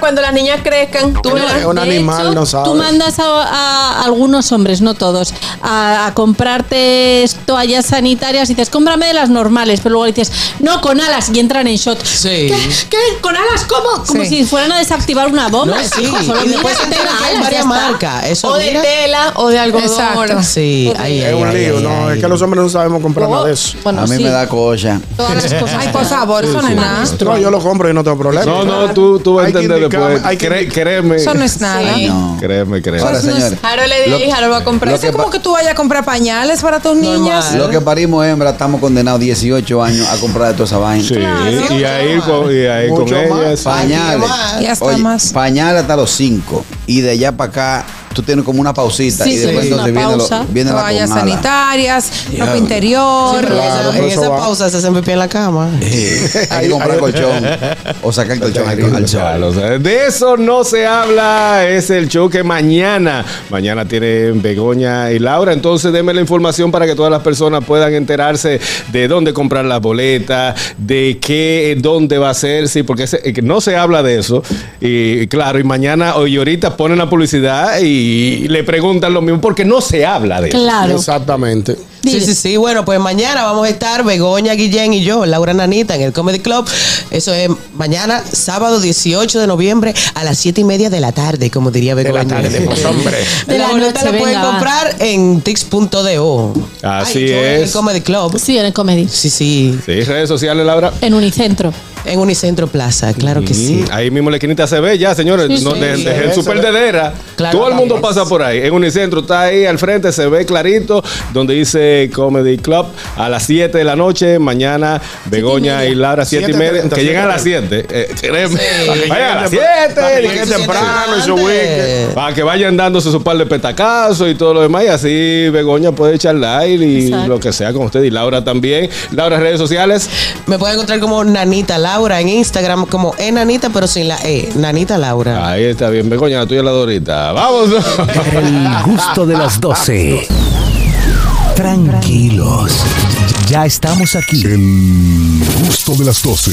Speaker 2: cuando las niñas crezcan. Tú verás.
Speaker 3: Es un animal,
Speaker 5: hecho,
Speaker 3: no sabe.
Speaker 5: Tú mandas a, a algunos hombres, no todos, a, a comprarte toallas sanitarias y dices, cómprame de las normales, pero luego dices, no, con alas y entran en shot.
Speaker 15: Sí.
Speaker 5: ¿Qué? ¿Qué? ¿Con alas? ¿Cómo? Como
Speaker 4: Sí.
Speaker 5: si fueran a desactivar una bomba.
Speaker 15: No, sí.
Speaker 5: Solo
Speaker 15: Y después
Speaker 5: que alas,
Speaker 15: varias marcas. Eso,
Speaker 2: O de
Speaker 15: mira.
Speaker 2: tela o de algodón.
Speaker 4: Exacto.
Speaker 15: Sí, ay,
Speaker 3: Es un lío, no, es que los hombres no sabemos comprar nada de eso.
Speaker 5: Bueno,
Speaker 6: a mí
Speaker 5: sí.
Speaker 6: me da cocha.
Speaker 5: Todas las cosas.
Speaker 4: Ay, por favor, eso no es nada.
Speaker 3: No, yo lo compro y no tengo problema.
Speaker 1: No, no, tú, tú vas a entender
Speaker 3: hay que
Speaker 1: Cré- créeme.
Speaker 4: Eso no es nada.
Speaker 2: Sí.
Speaker 6: No.
Speaker 1: Créeme, créeme.
Speaker 6: Ahora, señores,
Speaker 2: Harold le dije, Harold va a comprar.
Speaker 6: lo
Speaker 4: Eso es como que tú vayas a comprar pañales para tus niñas.
Speaker 6: lo que parimos hembra, estamos condenados 18 años a comprar de toda esa vaina.
Speaker 1: Sí, y ahí con, y ahí con
Speaker 3: Mucho
Speaker 1: ellas.
Speaker 6: Pañales.
Speaker 4: Y hasta
Speaker 6: Oye,
Speaker 4: más.
Speaker 6: pañales hasta los 5. Y de allá para acá, tú tienes como una pausita.
Speaker 5: Sí,
Speaker 6: y después
Speaker 5: sí,
Speaker 6: entonces
Speaker 5: una
Speaker 6: viene, lo-
Speaker 5: pausa.
Speaker 6: viene la
Speaker 4: Toallas sanitarias, ropa
Speaker 6: Diablo.
Speaker 4: interior.
Speaker 3: Claro,
Speaker 15: esa-
Speaker 3: pero
Speaker 15: en
Speaker 3: eso
Speaker 15: esa
Speaker 3: va.
Speaker 15: pausa se hacen pipí en la cama.
Speaker 6: Sí, hay que comprar colchón. O sacar el colchón al, al sol.
Speaker 1: Claro, o sea, de eso no se habla, es el show que mañana, mañana tienen Begoña y Laura, entonces denme la información para que todas las personas puedan enterarse de dónde comprar las boletas, de qué, dónde va a ser, sí, porque se- eh, no se habla de eso, y claro, y mañana o y ahorita ponen la publicidad y y le preguntan lo mismo porque no se habla de eso.
Speaker 5: Claro.
Speaker 3: Exactamente.
Speaker 15: Sí, sí, sí. Bueno, pues mañana vamos a estar Begoña, Guillén y yo, Laura Nanita, en el Comedy Club. Eso es mañana, sábado 18 de noviembre, a las 7 y media de la tarde, como diría Begoña.
Speaker 3: la tarde, pues, hombre.
Speaker 5: De
Speaker 15: la
Speaker 5: la
Speaker 15: boleta
Speaker 5: noche,
Speaker 15: la pueden comprar en tix.do.
Speaker 1: Así
Speaker 15: Ay, yo En el
Speaker 1: es.
Speaker 15: Comedy Club.
Speaker 5: Sí, en el comedy.
Speaker 15: Sí, sí.
Speaker 1: Sí, redes sociales, Laura.
Speaker 5: En Unicentro.
Speaker 15: En Unicentro Plaza, claro que sí.
Speaker 1: Ahí mismo la esquinita se ve ya, señores.
Speaker 5: Sí,
Speaker 1: no,
Speaker 5: sí.
Speaker 1: de-
Speaker 15: Sí,
Speaker 1: de- el
Speaker 3: se
Speaker 1: super
Speaker 3: ve.
Speaker 1: dedera.
Speaker 15: Claro,
Speaker 1: Todo el mundo pasa por ahí. En Unicentro está ahí al frente, se ve clarito, donde dice Comedy Club a las 7 de la noche. Mañana Begoña y, Laura 7 y media.
Speaker 3: 7:30,
Speaker 1: Que llegan a las 7. Eh, créeme.
Speaker 15: Sí.
Speaker 1: Vayan a las
Speaker 3: Para que
Speaker 1: 7.
Speaker 3: llegue temprano y.
Speaker 1: Para que vayan dándose su par de petacazos y todo lo demás. Y así Begoña puede charlar y
Speaker 5: Exacto.
Speaker 1: lo que sea con usted. Y Laura también. Laura, redes sociales.
Speaker 15: Me pueden encontrar como Nanita Laura en Instagram, como Enanita, pero sin la E. Nanita Laura.
Speaker 1: Ahí está bien. Begoña, la tuya la Dorita. Vamos.
Speaker 7: El gusto de las 12. Tranquilos. Ya estamos aquí.
Speaker 13: El gusto de las 12.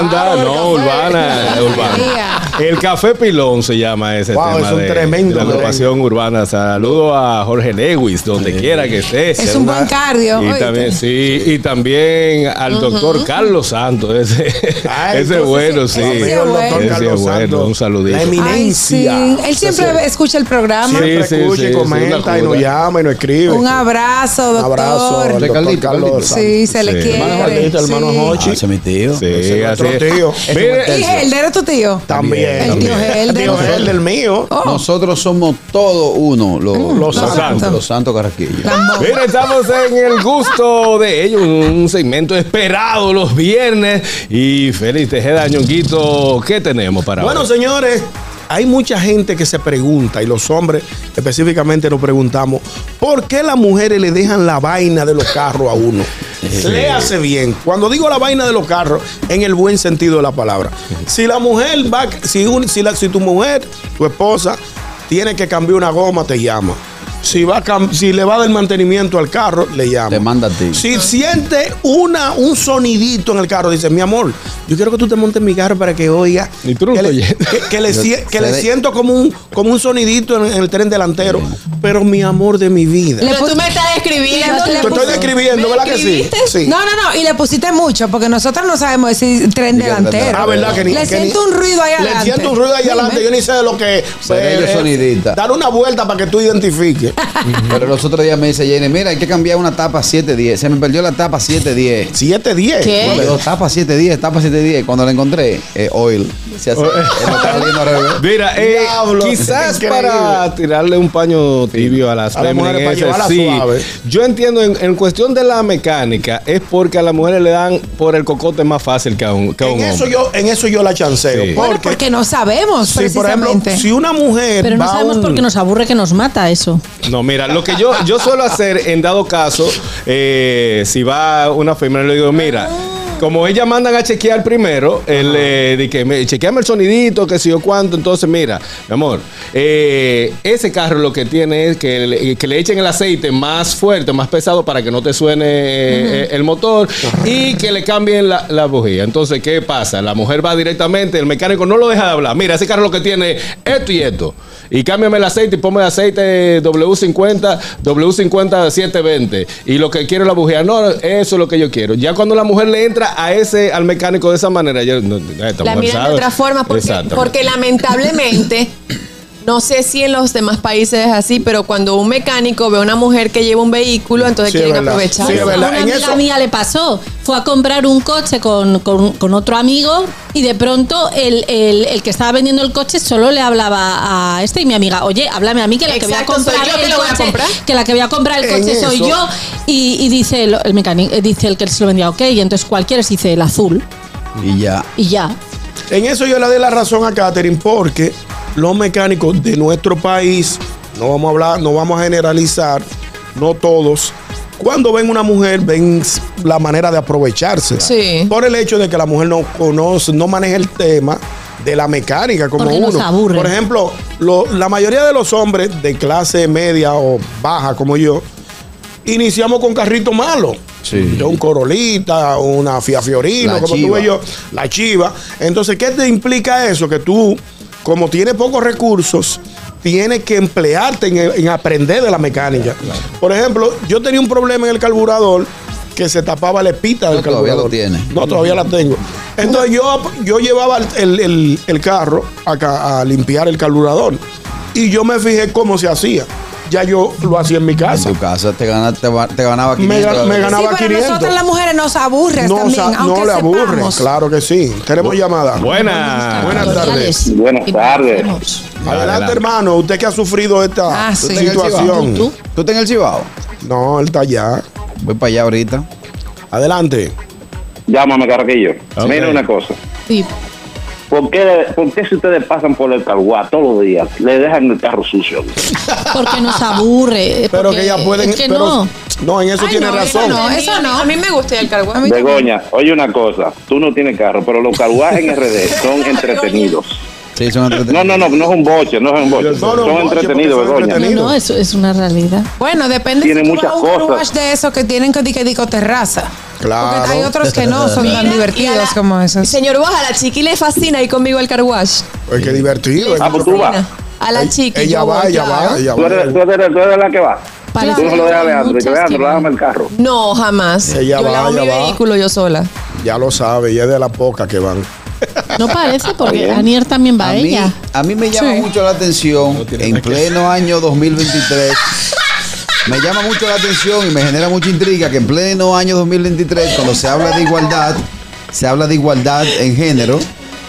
Speaker 3: Urbanda,
Speaker 1: no, Urbana, Urbana. El Café Pilón se llama ese
Speaker 3: Wow,
Speaker 1: tema
Speaker 3: es un
Speaker 1: de,
Speaker 3: tremendo
Speaker 1: de la agrupación urbana. Saludo a Jorge Lewis, donde quiera que esté.
Speaker 4: Es un buen cardio.
Speaker 1: Y también, sí, y también al doctor Carlos Santos, ese,
Speaker 3: Ay,
Speaker 1: ese
Speaker 3: entonces,
Speaker 1: bueno, sí.
Speaker 4: ese
Speaker 3: el doctor
Speaker 1: Ese es bueno, un saludito.
Speaker 3: La
Speaker 4: Ay, sí.
Speaker 3: eminencia.
Speaker 4: Él siempre
Speaker 3: Sí, sí.
Speaker 4: escucha el programa.
Speaker 3: Siempre
Speaker 1: Sí, sí,
Speaker 3: escucha
Speaker 1: sí,
Speaker 3: y
Speaker 1: sí,
Speaker 3: comenta y nos llama y nos escribe.
Speaker 4: Un abrazo,
Speaker 3: Un
Speaker 4: doctor.
Speaker 3: abrazo al doctor
Speaker 6: Carlito,
Speaker 3: Carlos. Santos.
Speaker 4: Sí, se le
Speaker 1: Sí.
Speaker 4: quiere.
Speaker 3: Hermano Carlito, hermano
Speaker 4: Sí.
Speaker 3: Hochi.
Speaker 6: Ah, ese es mi tío.
Speaker 1: Sí,
Speaker 3: Ese es
Speaker 1: así es.
Speaker 3: tío.
Speaker 1: Mire,
Speaker 4: ¿Y Helder es tu tío?
Speaker 3: También.
Speaker 4: El tío Helder.
Speaker 3: Tío Helder, el mío.
Speaker 4: Oh.
Speaker 6: Nosotros somos todos uno, los,
Speaker 4: Mm,
Speaker 3: los
Speaker 1: santos.
Speaker 6: Los santos carraquillos.
Speaker 4: Lambón.
Speaker 1: Mira, estamos en el gusto de ellos, un segmento esperado los viernes. Y Félix Tejeda, Ñonguito, ¿qué tenemos para
Speaker 3: Bueno,
Speaker 1: hoy?
Speaker 3: señores, hay mucha gente que se pregunta, y los hombres específicamente nos preguntamos, ¿por qué las mujeres le dejan la vaina de los carros a uno? Léase bien. Cuando digo la vaina de los carros, en el buen sentido de la palabra. Si la mujer va, si, un- si, la- si tu mujer, tu esposa, tiene que cambiar una goma, te llama. Si, va a si le va a dar mantenimiento al carro, le llama.
Speaker 6: Te manda a ti.
Speaker 3: Si siente una, un sonidito en el carro, dice, mi amor, yo quiero que tú te montes en mi carro para que oiga.
Speaker 1: Y tú no
Speaker 3: que, le, que- que le, que le siento como un, como un sonidito en, en el tren delantero. Pero mi amor de mi vida.
Speaker 4: Le
Speaker 2: Pero tú me estás describiendo.
Speaker 4: Le
Speaker 3: Te estoy describiendo,
Speaker 2: ¿Me
Speaker 3: ¿verdad que sí? Sí.
Speaker 4: No, no, no. Y le pusiste mucho porque nosotros no sabemos decir tren delantero.
Speaker 3: Ah, ¿verdad? Que ni,
Speaker 4: Le
Speaker 3: que
Speaker 4: siento
Speaker 3: ni-
Speaker 4: un ruido ahí
Speaker 3: Le
Speaker 4: adelante.
Speaker 3: siento un ruido ahí adelante. Yo ni sé de lo que.
Speaker 6: Yo
Speaker 3: eh,
Speaker 6: sonidita.
Speaker 3: Dar una vuelta para que tú identifiques.
Speaker 6: Pero los otros días me dice Jenny, mira, hay que cambiar una tapa 710. Se me perdió la tapa 710.
Speaker 3: 710.
Speaker 2: ¿Qué?
Speaker 6: Pero tapa 710, tapa 710. Cuando la encontré, eh, oil. Se hace.
Speaker 1: Mira, eh, quizás
Speaker 3: increíble.
Speaker 1: para tirarle un paño tibio a las
Speaker 3: A mujeres llevarla
Speaker 1: sí.
Speaker 3: suave.
Speaker 1: Yo entiendo, en, en cuestión de la mecánica, es porque a las mujeres le dan por el cocote más fácil que a un, que a un
Speaker 3: En eso,
Speaker 1: hombre.
Speaker 3: yo, en eso yo la chanceo.
Speaker 1: Sí.
Speaker 4: Bueno,
Speaker 3: Porque,
Speaker 4: porque no sabemos,
Speaker 3: si, por ejemplo,
Speaker 4: precisamente.
Speaker 3: si una mujer.
Speaker 5: Pero no sabemos
Speaker 3: un-
Speaker 5: por qué nos aburre que nos mata eso.
Speaker 1: No, mira, lo que yo, yo suelo hacer en dado caso, eh, si va una fémina, le digo, mira, como ellas mandan a chequear primero, el, eh, de que me, chequeame el sonidito, que sé yo cuánto, entonces mira, mi amor, eh, ese carro lo que tiene es que le, que le echen el aceite más fuerte, más pesado para que no te suene eh, el motor y que le cambien la, la bujía. Entonces, ¿qué pasa? La mujer va directamente, el mecánico no lo deja de hablar. Mira, ese carro lo que tiene esto y esto. Y cámbiame el aceite y ponme aceite W50, W50 720. Y lo que quiero es la bujía. No, eso es lo que yo quiero. Ya cuando la mujer le entra a ese, al mecánico de esa manera, ya, no,
Speaker 2: La miran de otra forma porque lamentablemente No sé si en los demás países es así, pero cuando un mecánico ve a una mujer que lleva un vehículo, entonces
Speaker 3: Sí,
Speaker 2: quieren
Speaker 3: verdad.
Speaker 2: aprovechar.
Speaker 3: Sí, es verdad.
Speaker 5: A una amiga
Speaker 3: eso-
Speaker 5: mía le pasó. Fue a comprar un coche con, con- con otro amigo y de pronto el, el- el que estaba vendiendo el coche solo le hablaba a este y mi amiga, oye, háblame a mí que la que voy a comprar
Speaker 2: yo que
Speaker 5: el
Speaker 2: lo voy a
Speaker 5: coche,
Speaker 2: comprar.
Speaker 5: que la que voy a comprar el
Speaker 3: En
Speaker 5: coche soy
Speaker 3: eso-
Speaker 5: yo. Y, y dice el, el mecánico, eh, dice el que se lo vendía, ok, y entonces cualquiera se dice el azul
Speaker 6: Y ya.
Speaker 5: y ya.
Speaker 3: En eso yo le doy la razón a Catherine porque los mecánicos de nuestro país, no vamos a hablar, no vamos a generalizar, no todos, cuando ven una mujer ven la manera de aprovecharse.
Speaker 2: Sí.
Speaker 3: Por el hecho de que la mujer no conoce, no maneja el tema de la mecánica como
Speaker 5: Porque nos
Speaker 3: uno.
Speaker 5: aburre.
Speaker 3: Por ejemplo, lo- la mayoría de los hombres de clase media o baja como yo, iniciamos con carritos malos.
Speaker 6: Sí.
Speaker 3: Un Corolita, una Fia Fiorino,
Speaker 6: La
Speaker 3: como
Speaker 6: Chiva.
Speaker 3: tuve yo, la chiva. Entonces, ¿qué te implica eso? Que tú, como tienes pocos recursos, tienes que emplearte en, en aprender de la mecánica. Por ejemplo, yo tenía un problema en el carburador que se tapaba la espita del
Speaker 6: No, todavía
Speaker 3: carburador.
Speaker 6: lo tiene.
Speaker 3: No, todavía la tengo. Entonces yo, yo llevaba el, el- el carro acá a limpiar el carburador. Y yo me fijé cómo se hacía. Ya yo lo hacía en mi
Speaker 6: En
Speaker 3: casa.
Speaker 6: tu casa te, gana- te, ganaba
Speaker 3: Me
Speaker 6: 500
Speaker 3: ga- me ganaba
Speaker 4: sí, pero
Speaker 3: 500.
Speaker 4: nosotras las mujeres nos aburres
Speaker 3: No,
Speaker 4: también,
Speaker 3: sa-
Speaker 4: aunque
Speaker 3: no le aburre,
Speaker 4: sepamos.
Speaker 3: claro que sí. Tenemos llamada.
Speaker 1: Buenas.
Speaker 3: Buenas tardes.
Speaker 8: Buenas tardes.
Speaker 3: Adelante,
Speaker 1: Adelante.
Speaker 3: hermano. Usted que ha sufrido esta
Speaker 4: Ah,
Speaker 6: ¿Tú
Speaker 4: sí.
Speaker 6: estás en
Speaker 3: situación.
Speaker 5: ¿Tú?
Speaker 6: ¿Tú estás en el Cibao?
Speaker 3: No, él está allá.
Speaker 6: Voy para allá ahorita.
Speaker 3: Adelante.
Speaker 8: Llámame, Carraquillo.
Speaker 1: Ok.
Speaker 8: Mira una cosa.
Speaker 5: Sí.
Speaker 8: ¿Por qué, ¿Por qué si ustedes pasan por el carguá todos los días, le dejan el carro sucio?
Speaker 5: Porque nos aburre.
Speaker 3: Pero
Speaker 5: porque
Speaker 3: que ya pueden.
Speaker 5: Es que
Speaker 3: pero-
Speaker 5: no.
Speaker 3: no, en eso
Speaker 4: Ay,
Speaker 3: tiene
Speaker 4: no,
Speaker 3: razón.
Speaker 4: eso no, eso no.
Speaker 2: A mí me gusta
Speaker 4: mí también.
Speaker 8: Begoña, oye una cosa. Tú no tienes carro, pero los carguajes en RD son entretenidos.
Speaker 6: Sí, son
Speaker 8: No,
Speaker 6: entretenidos.
Speaker 8: no, no, no es un boche, no es un boche.
Speaker 3: No, no,
Speaker 8: son entretenidos,
Speaker 3: son
Speaker 8: Begoña.
Speaker 3: entretenidos.
Speaker 5: No, no, eso es una realidad.
Speaker 4: Bueno, depende
Speaker 8: Tiene
Speaker 4: si tú
Speaker 8: muchas
Speaker 4: vas a un
Speaker 8: cosas.
Speaker 4: de esos que tienen que que digo terraza.
Speaker 3: Claro.
Speaker 4: Porque hay otros que no son tan
Speaker 2: y
Speaker 4: divertidos
Speaker 2: la-
Speaker 4: como esos.
Speaker 2: Señor Boja, a la chiqui le fascina ir conmigo al car wash.
Speaker 3: Pues qué divertido.
Speaker 8: Ah, pues tú vas.
Speaker 2: A la chiqui.
Speaker 3: Ella
Speaker 2: yo
Speaker 3: va, ella va, ella
Speaker 8: Tú eres, tú,
Speaker 3: va.
Speaker 8: eres, tú eres la que va.
Speaker 5: Parece
Speaker 8: Tú no lo
Speaker 5: que
Speaker 8: dejas a Leandro.
Speaker 5: Muchas
Speaker 8: Leandro,
Speaker 5: que
Speaker 8: déjame el carro.
Speaker 2: No, jamás.
Speaker 3: Ella
Speaker 2: yo
Speaker 3: va,
Speaker 2: mi
Speaker 3: ella va.
Speaker 2: vehículo yo sola.
Speaker 3: Ya lo sabe, ella es de las pocas que van.
Speaker 5: No parece, porque. Anier también va
Speaker 6: A
Speaker 5: a
Speaker 6: mí,
Speaker 5: ella.
Speaker 6: a mí me llama
Speaker 4: Sí.
Speaker 6: mucho la atención en pleno año 2023. Me llama mucho la atención y me genera mucha intriga que en pleno año 2023, cuando se habla de igualdad, se habla de igualdad en género,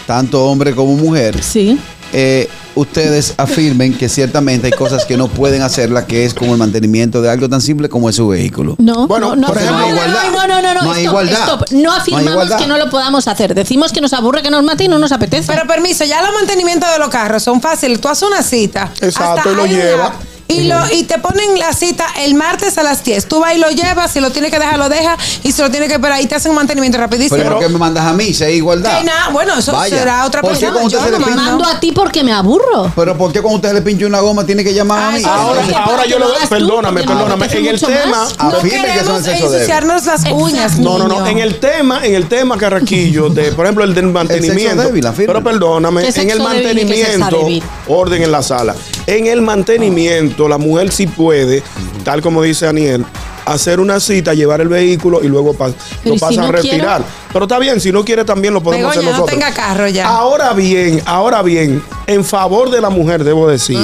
Speaker 6: tanto hombre como mujer,
Speaker 5: Sí.
Speaker 6: eh, ustedes afirmen que ciertamente hay cosas que no pueden hacerlas, que es como el mantenimiento de algo tan simple como es su vehículo.
Speaker 5: No,
Speaker 3: Bueno,
Speaker 5: no, no,
Speaker 3: por ejemplo,
Speaker 5: no, no,
Speaker 6: igualdad.
Speaker 5: no, no, no, no,
Speaker 6: No hay
Speaker 5: stop,
Speaker 6: igualdad.
Speaker 5: stop.
Speaker 6: No
Speaker 5: No
Speaker 6: hay
Speaker 5: afirmamos
Speaker 6: igualdad.
Speaker 5: que no lo podamos hacer. Decimos que nos aburre, que nos mate y no nos apetece.
Speaker 4: Pero permiso, ya los mantenimientos de los carros son fáciles. Tú haces una cita.
Speaker 3: Exacto,
Speaker 4: hasta
Speaker 3: y lo
Speaker 4: hay una
Speaker 3: lleva.
Speaker 4: app, Y, lo, y te ponen la cita el martes a las 10. Tú vas y lo llevas, si lo tienes que dejar, lo dejas. Y si lo tienes que esperar, y te hacen un mantenimiento rapidísimo.
Speaker 6: Pero ¿por qué me mandas a mí si hay igualdad?
Speaker 4: Que nada, bueno, eso
Speaker 6: Vaya.
Speaker 4: será otra
Speaker 6: ¿Por qué
Speaker 4: persona.
Speaker 6: cuando usted
Speaker 4: Yo
Speaker 6: se le
Speaker 4: no
Speaker 6: pincha-
Speaker 4: mando.
Speaker 5: Mando a ti porque me aburro.
Speaker 6: Pero ¿por qué cuando usted le pincha una goma tiene que llamar a mí?
Speaker 3: Ahora, ahora yo lo
Speaker 5: lo hagas tú,
Speaker 3: perdóname,
Speaker 5: porque no
Speaker 3: perdóname.
Speaker 5: apetece
Speaker 3: En el
Speaker 5: mucho
Speaker 3: tema,
Speaker 5: más.
Speaker 4: No
Speaker 6: Afirme que son
Speaker 4: queremos
Speaker 6: débil.
Speaker 4: ensuciarnos las uñas,
Speaker 3: No, no, no.
Speaker 4: niño.
Speaker 3: En el tema, en el tema, Carraquillo, de, por ejemplo, el del mantenimiento.
Speaker 6: débil, afirma.
Speaker 3: pero perdóname,
Speaker 5: ¿Qué
Speaker 3: en el
Speaker 5: sexo débil y qué
Speaker 3: mantenimiento,
Speaker 5: débil?
Speaker 3: orden en la sala. En el mantenimiento, la mujer sí puede, tal como dice Daniel, hacer una cita, llevar el vehículo y luego pa-
Speaker 5: Pero
Speaker 3: lo
Speaker 5: ¿y si
Speaker 3: pasa a
Speaker 5: no
Speaker 3: retirar. Pero está bien, si no quiere también lo podemos
Speaker 4: Begoña,
Speaker 3: hacer
Speaker 4: no
Speaker 3: nosotros.
Speaker 4: tenga carro ya.
Speaker 3: Ahora bien, ahora bien, en favor de la mujer debo decir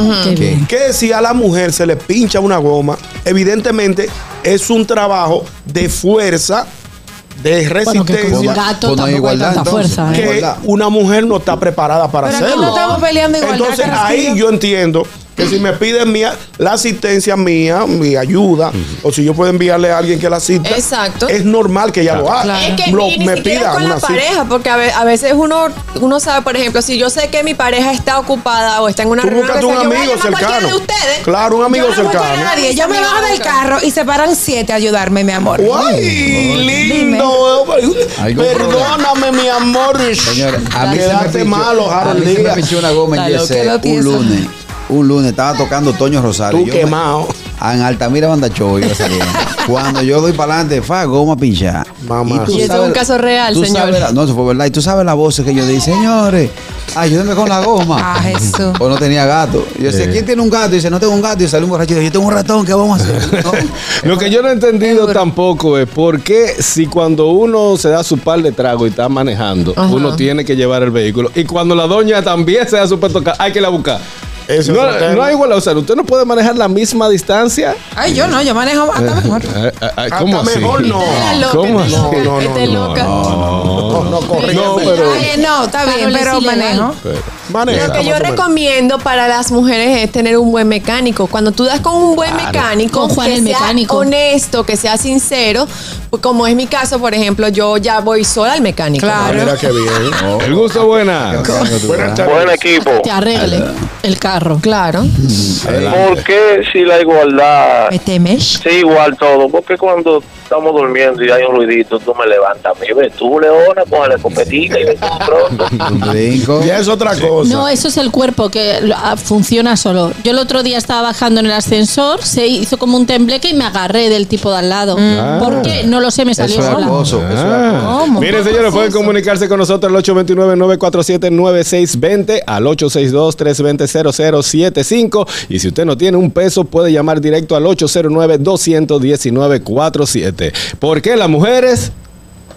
Speaker 3: que si a la mujer se le pincha una goma, evidentemente es un trabajo de fuerza, de
Speaker 5: Bueno, que
Speaker 3: resistencia.
Speaker 5: gato
Speaker 6: Pues no hay
Speaker 5: tampoco hay
Speaker 6: igualdad,
Speaker 5: tanta
Speaker 6: entonces.
Speaker 5: fuerza. ¿eh?
Speaker 3: que
Speaker 6: Igualdad.
Speaker 3: una mujer no está preparada para
Speaker 4: Pero aquí
Speaker 3: hacerlo.
Speaker 4: no estamos peleando igualdad,
Speaker 3: Entonces ahí yo entiendo que si me piden mía, la asistencia mía, mi ayuda, o si yo puedo enviarle a alguien que la cita,
Speaker 2: Exacto.
Speaker 3: es normal que ella lo haga.
Speaker 2: Es que
Speaker 3: Lo-
Speaker 2: ni, ni
Speaker 3: me pida
Speaker 2: con
Speaker 3: una
Speaker 2: la
Speaker 3: cita.
Speaker 2: pareja, porque a, ve- a veces uno, uno sabe, por ejemplo, si yo sé que mi pareja está ocupada o está en una
Speaker 3: Tú
Speaker 2: reunión, que
Speaker 3: un
Speaker 2: sea, yo voy a
Speaker 3: amigo
Speaker 2: cualquiera
Speaker 3: cercano.
Speaker 2: de ustedes.
Speaker 3: Claro, un amigo
Speaker 4: yo no voy a
Speaker 3: cercano.
Speaker 4: nadie. Yo me bajo del carro y se paran siete a ayudarme, mi amor.
Speaker 3: ¡Ay, lindo! Perdóname, mi amor.
Speaker 6: Señores, a mí se me
Speaker 3: malo,
Speaker 6: a
Speaker 3: Harold
Speaker 6: me
Speaker 3: Díaz.
Speaker 6: pinchó una goma en un lunes. Un lunes estaba tocando Toño Rosario.
Speaker 3: Tú
Speaker 6: me-
Speaker 3: quemado.
Speaker 6: En Altamira Banda Show iba saliendo. Cuando yo doy para adelante, fa, goma pinchada.
Speaker 3: Mamá.
Speaker 6: tú
Speaker 2: Y eso es
Speaker 6: sabes-
Speaker 2: un caso real,
Speaker 6: tú
Speaker 2: señor.
Speaker 6: sabes la- no, eso fue verdad. Y tú sabes la voz que yo di, señores, ayúdenme con la goma.
Speaker 4: Ah, Jesús.
Speaker 6: O no tenía gato. Y yo decía, ¿quién tiene un gato? Y dice, no tengo un gato. Y sale un borracho y dice, yo tengo un ratón, ¿qué vamos a hacer? No.
Speaker 1: Lo que yo no he entendido tampoco es por qué si cuando uno se da su par de trago y está manejando,
Speaker 2: Ajá.
Speaker 1: uno tiene que llevar el vehículo. Y cuando la doña también se da su par de tocar, hay que la buscar.
Speaker 3: Ese
Speaker 1: No,
Speaker 3: tema.
Speaker 1: no hay igual, o sea, usted no puede manejar la misma distancia.
Speaker 4: Ay, yo no, yo manejo hasta mejor.
Speaker 1: Eh, eh, eh, ¿Cómo
Speaker 3: Hasta
Speaker 1: así?
Speaker 3: mejor no.
Speaker 1: ¿Cómo así?
Speaker 3: No, no, no,
Speaker 2: Esté
Speaker 3: no.
Speaker 2: loca.
Speaker 3: No, no, corrígeme.
Speaker 1: No, pero.
Speaker 4: Ay, no, está bien,
Speaker 5: Carol es
Speaker 4: pero
Speaker 5: ilegal.
Speaker 4: manejo.
Speaker 3: Maneja,
Speaker 2: Lo que yo recomiendo para las mujeres es tener un buen mecánico. Cuando tú das con un buen mecánico,
Speaker 5: Con Juan
Speaker 2: que
Speaker 5: el
Speaker 2: sea
Speaker 5: mecánico.
Speaker 2: honesto, que sea sincero, pues como es mi caso, por ejemplo, yo ya voy sola al mecánico.
Speaker 4: Claro.
Speaker 3: Mira qué bien.
Speaker 1: El gusto buena.
Speaker 3: Buenas tardes.
Speaker 10: Buen equipo.
Speaker 5: Te arregle el carro.
Speaker 2: Claro.
Speaker 10: ¿Por qué si la igualdad
Speaker 4: ¿Me temes?
Speaker 10: sí igual todo? Porque cuando estamos durmiendo y hay un ruidito, tú me levantas a mí, ves tú, Leona, con la escopetita y ves tú pronto.
Speaker 3: Ya es otra cosa.
Speaker 5: No, eso es el cuerpo que ah, funciona solo. Yo el otro día estaba bajando en el ascensor, se hizo como un tembleque y me agarré del tipo de al lado.
Speaker 1: Ah.
Speaker 5: ¿Por qué? No lo sé, me salió
Speaker 6: Eso es
Speaker 5: sola.
Speaker 6: acoso. Eso es
Speaker 1: Ah. Miren, señores, pueden comunicarse con nosotros al 829-947-9620, al 862-320-0075. Y si usted no tiene un peso, puede llamar directo al 809-219-47. ¿Por qué las mujeres?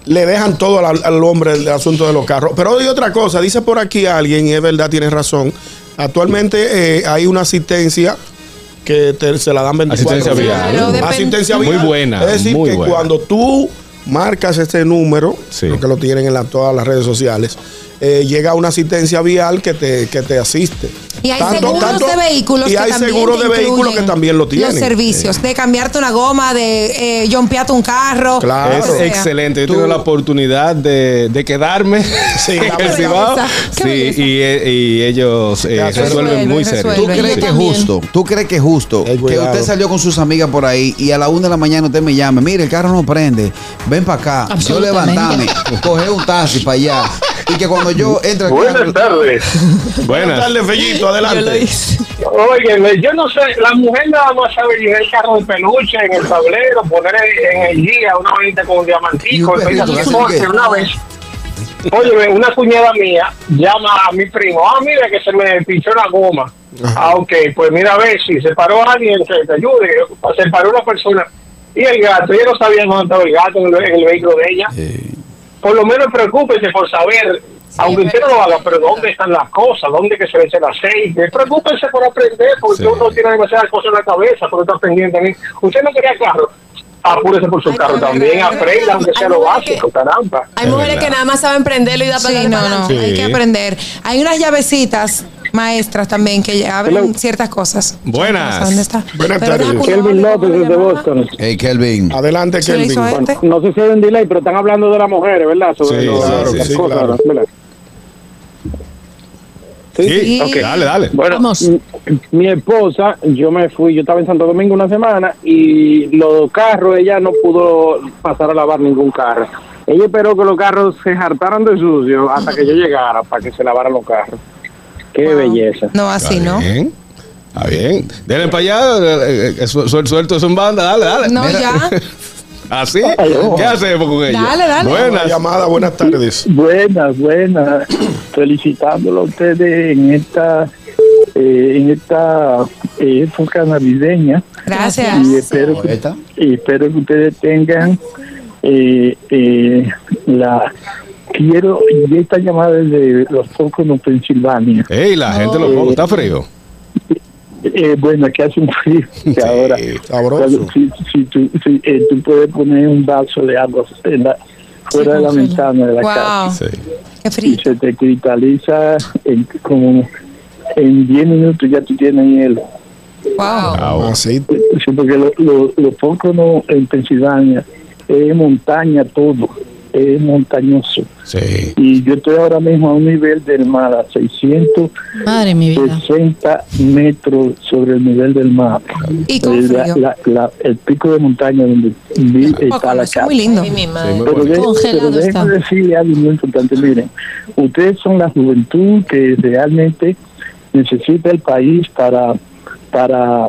Speaker 3: le dejan todo al, al hombre el asunto de los carros. Pero hay otra cosa, dice por aquí alguien, y es verdad, tienes razón. Actualmente eh, hay una asistencia que te- se la dan 24
Speaker 1: Asistencia vial.
Speaker 4: Claro,
Speaker 3: Asistencia
Speaker 1: Muy
Speaker 3: vial.
Speaker 1: buena,
Speaker 3: Es decir,
Speaker 1: muy
Speaker 3: que
Speaker 1: buena.
Speaker 3: cuando tú marcas este número,
Speaker 1: Sí.
Speaker 3: lo que lo tienen en la- todas las redes sociales, eh, llega una asistencia vial que te, que te asiste.
Speaker 4: Y hay seguros de vehículos
Speaker 3: y
Speaker 4: que
Speaker 3: hay
Speaker 4: también
Speaker 3: seguros de vehículos que también lo tienen.
Speaker 4: Los servicios, de cambiarte una goma, de eh, jompearte un carro.
Speaker 3: Claro.
Speaker 1: Es
Speaker 4: sea.
Speaker 1: excelente. Yo
Speaker 3: Tú-
Speaker 1: tuve la oportunidad de, de quedarme
Speaker 3: Sí,
Speaker 1: en el Cibao. Sí, y, eh, y ellos eh,
Speaker 3: Resuelven,
Speaker 1: resuelven muy serio.
Speaker 6: ¿Tú crees que es justo? ¿Tú crees que es justo que usted salió con sus amigas por ahí y a la una de la mañana usted me llame? Mire, el carro no prende. Ven para acá. Yo levantame, coge un taxi para allá. Y que cuando yo entre al
Speaker 10: Buenas tardes.
Speaker 3: Buenas tardes, Fellito, adelante.
Speaker 12: Oye, yo no sé, la mujer nada más sabe llevar el carro de peluche en el tablero, poner en el guía una manita con un diamantico,
Speaker 6: un
Speaker 12: empieza
Speaker 6: perrito,
Speaker 12: a
Speaker 6: ¿hace
Speaker 12: porque
Speaker 6: qué?
Speaker 12: una vez. Oye, una cuñada mía llama a mi primo, ah, mira que se me pinchó la goma. Ah, ok, pues mira a ver si se paró alguien que te ayude, se paró una persona. Y el gato, ella no sabía dónde estaba el gato en el, en el vehículo de ella. Por lo menos preocúpese por saber, aunque usted no lo haga, pero dónde están las cosas, dónde que se le echa el aceite. Preocúpense por aprender, porque
Speaker 1: Sí.
Speaker 12: uno tiene demasiadas cosas en la cabeza, porque está pendiente. a mí. Usted no quería carro, apúrese por su carro también, aprenda, aunque sea lo básico, caramba.
Speaker 2: Hay mujeres que nada más saben prenderlo y da para
Speaker 4: Sí, no, no,
Speaker 1: Sí.
Speaker 4: hay que aprender. Hay unas llavecitas maestras también que abren ciertas cosas.
Speaker 1: Buenas.
Speaker 4: ¿Dónde está?
Speaker 3: Buenas tardes.
Speaker 12: Kelvin López desde Boston.
Speaker 6: Hey, Kelvin.
Speaker 3: Adelante,
Speaker 4: ¿Se le
Speaker 3: Kelvin.
Speaker 4: este?
Speaker 12: No sé si hay un delay, pero están hablando de las mujeres, ¿verdad? Sobre
Speaker 1: Sí,
Speaker 12: lo-
Speaker 1: claro,
Speaker 12: las
Speaker 1: sí,
Speaker 12: cosas,
Speaker 3: claro.
Speaker 12: ¿verdad?
Speaker 1: Sí, dale, dale.
Speaker 12: Bueno,
Speaker 5: Vamos.
Speaker 12: mi esposa, yo me fui, yo estaba en Santo Domingo una semana y los carros, ella no pudo pasar a lavar ningún carro. Ella esperó que los carros se hartaran de sucio hasta que yo llegara para que se lavaran los carros. Qué
Speaker 4: Wow.
Speaker 12: belleza.
Speaker 4: No, así,
Speaker 1: Está
Speaker 4: ¿no?
Speaker 1: bien. Está bien. Denle para allá. eh, eh, suel- Suelto es un banda. Dale, dale.
Speaker 4: No,
Speaker 1: Mira.
Speaker 4: ya.
Speaker 1: ¿Así? ¿Qué hacemos con ella?
Speaker 4: Dale, dale.
Speaker 3: Buena
Speaker 1: Buenas.
Speaker 3: llamada, buenas tardes.
Speaker 12: Buenas, buenas. Felicitándolo a ustedes en esta, eh, en esta eh, época navideña.
Speaker 4: Gracias.
Speaker 12: Y espero que, y espero que ustedes tengan eh, eh, la quiero y esta llamada desde los Poconos, Pensilvania.
Speaker 1: Ey, la gente lo pongo. Está frío.
Speaker 12: Eh, bueno, aquí hace un frío que ahora.
Speaker 3: sabroso.
Speaker 12: cuando- Si, si tú, si, eh, tú puedes poner un vaso de agua en la- fuera de la ventana de la casa
Speaker 4: Wow.
Speaker 1: Sí.
Speaker 4: Qué
Speaker 12: y
Speaker 4: frío.
Speaker 12: se te cristaliza en, como en 10 minutos ya tú tienes hielo.
Speaker 4: Wow.
Speaker 1: Ah,
Speaker 3: Así.
Speaker 12: Sí, porque lo- lo- los Poconos en Pensilvania es montaña todo, es montañoso.
Speaker 1: Sí.
Speaker 12: Y yo estoy ahora mismo a un nivel del mar, a 660
Speaker 5: Madre mi vida.
Speaker 12: metros sobre el nivel del mar.
Speaker 4: Y con
Speaker 12: Eh, la-
Speaker 4: frío.
Speaker 12: la- la- el pico de montaña donde vi- está
Speaker 4: Poco,
Speaker 12: la
Speaker 4: es
Speaker 12: casa.
Speaker 4: muy lindo.
Speaker 1: Sí,
Speaker 12: Pero, de- pero déjenme decirle algo muy importante. Miren, ustedes son la juventud que realmente necesita el país para para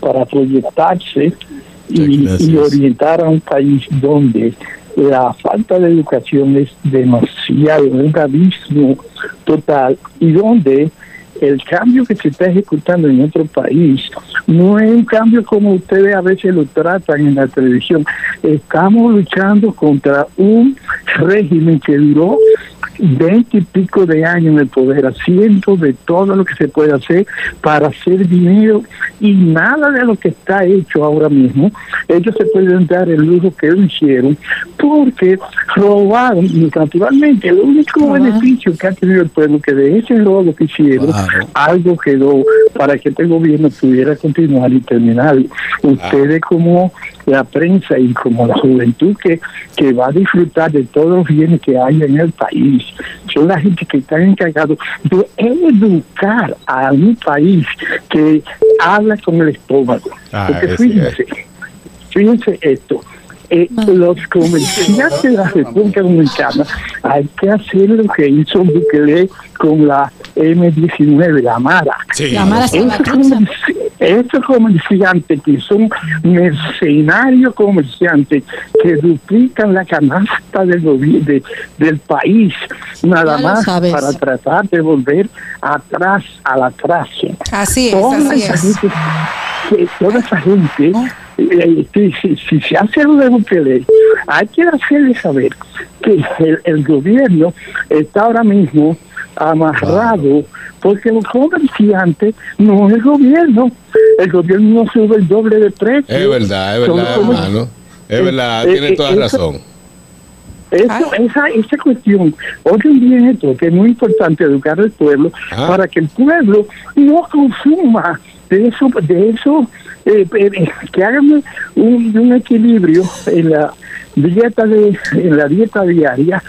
Speaker 12: para proyectarse y orientar a un país donde la falta de educación es demasiado, un abismo total y donde el cambio que se está ejecutando en otro país no es un cambio como ustedes a veces lo tratan en la televisión. Estamos luchando contra un régimen que duró
Speaker 16: veinte y pico de años en el poder haciendo de todo lo que se puede hacer para hacer dinero y nada de lo que está hecho ahora mismo, ellos se pueden dar el lujo que ellos hicieron porque robaron, naturalmente, el único beneficio que ha tenido el pueblo que de ese robo que hicieron, algo quedó para que este gobierno pudiera continuar y terminar. Ustedes como la prensa y como la juventud que, que va a disfrutar de todos los bienes que hay en el país, son la gente que están encargados de educar a un país que habla con el estómago.
Speaker 1: Ah,
Speaker 16: Porque fíjense, fíjense esto. eh, los comerciantes de la República Dominicana hay que hacer lo que hizo Bukele con la M19, la Mara.
Speaker 5: Sí. La Mara
Speaker 16: comerci- estos comerciantes que son mercenarios comerciantes que duplican la canasta del, de- del país, nada
Speaker 4: Ya lo
Speaker 16: más
Speaker 4: sabes.
Speaker 16: para tratar de volver atrás al atraso.
Speaker 4: Así es,
Speaker 16: Toda
Speaker 4: así
Speaker 16: esa
Speaker 4: es.
Speaker 16: gente- que toda esa gente, eh, si, si- si se hace algo de Bukele, hay que hacerle saber que el, el gobierno está ahora mismo amarrado porque los comerciantes no es el gobierno. El gobierno no sube el doble de precio.
Speaker 1: Es verdad, es verdad, hermano. Es verdad,
Speaker 16: eh,
Speaker 1: tiene
Speaker 16: eh,
Speaker 1: toda
Speaker 16: eso-
Speaker 1: razón.
Speaker 16: eso, esa, esa cuestión, oigan bien esto, que es muy importante educar al pueblo para que el pueblo no consuma de eso, de eso eh, eh, que hagan un, un equilibrio en la dieta de, en la dieta diaria.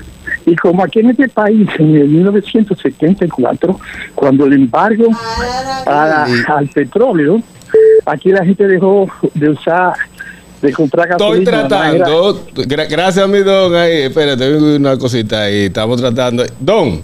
Speaker 16: Y como aquí en este país, en el 1974, cuando el embargo a- al petróleo, aquí la gente dejó de usar, de comprar
Speaker 1: Estoy
Speaker 16: gasolina. manera-
Speaker 1: tratando. gra- gracias, mi don. Ahí, espérate, una cosita ahí. Estamos tratando. Don.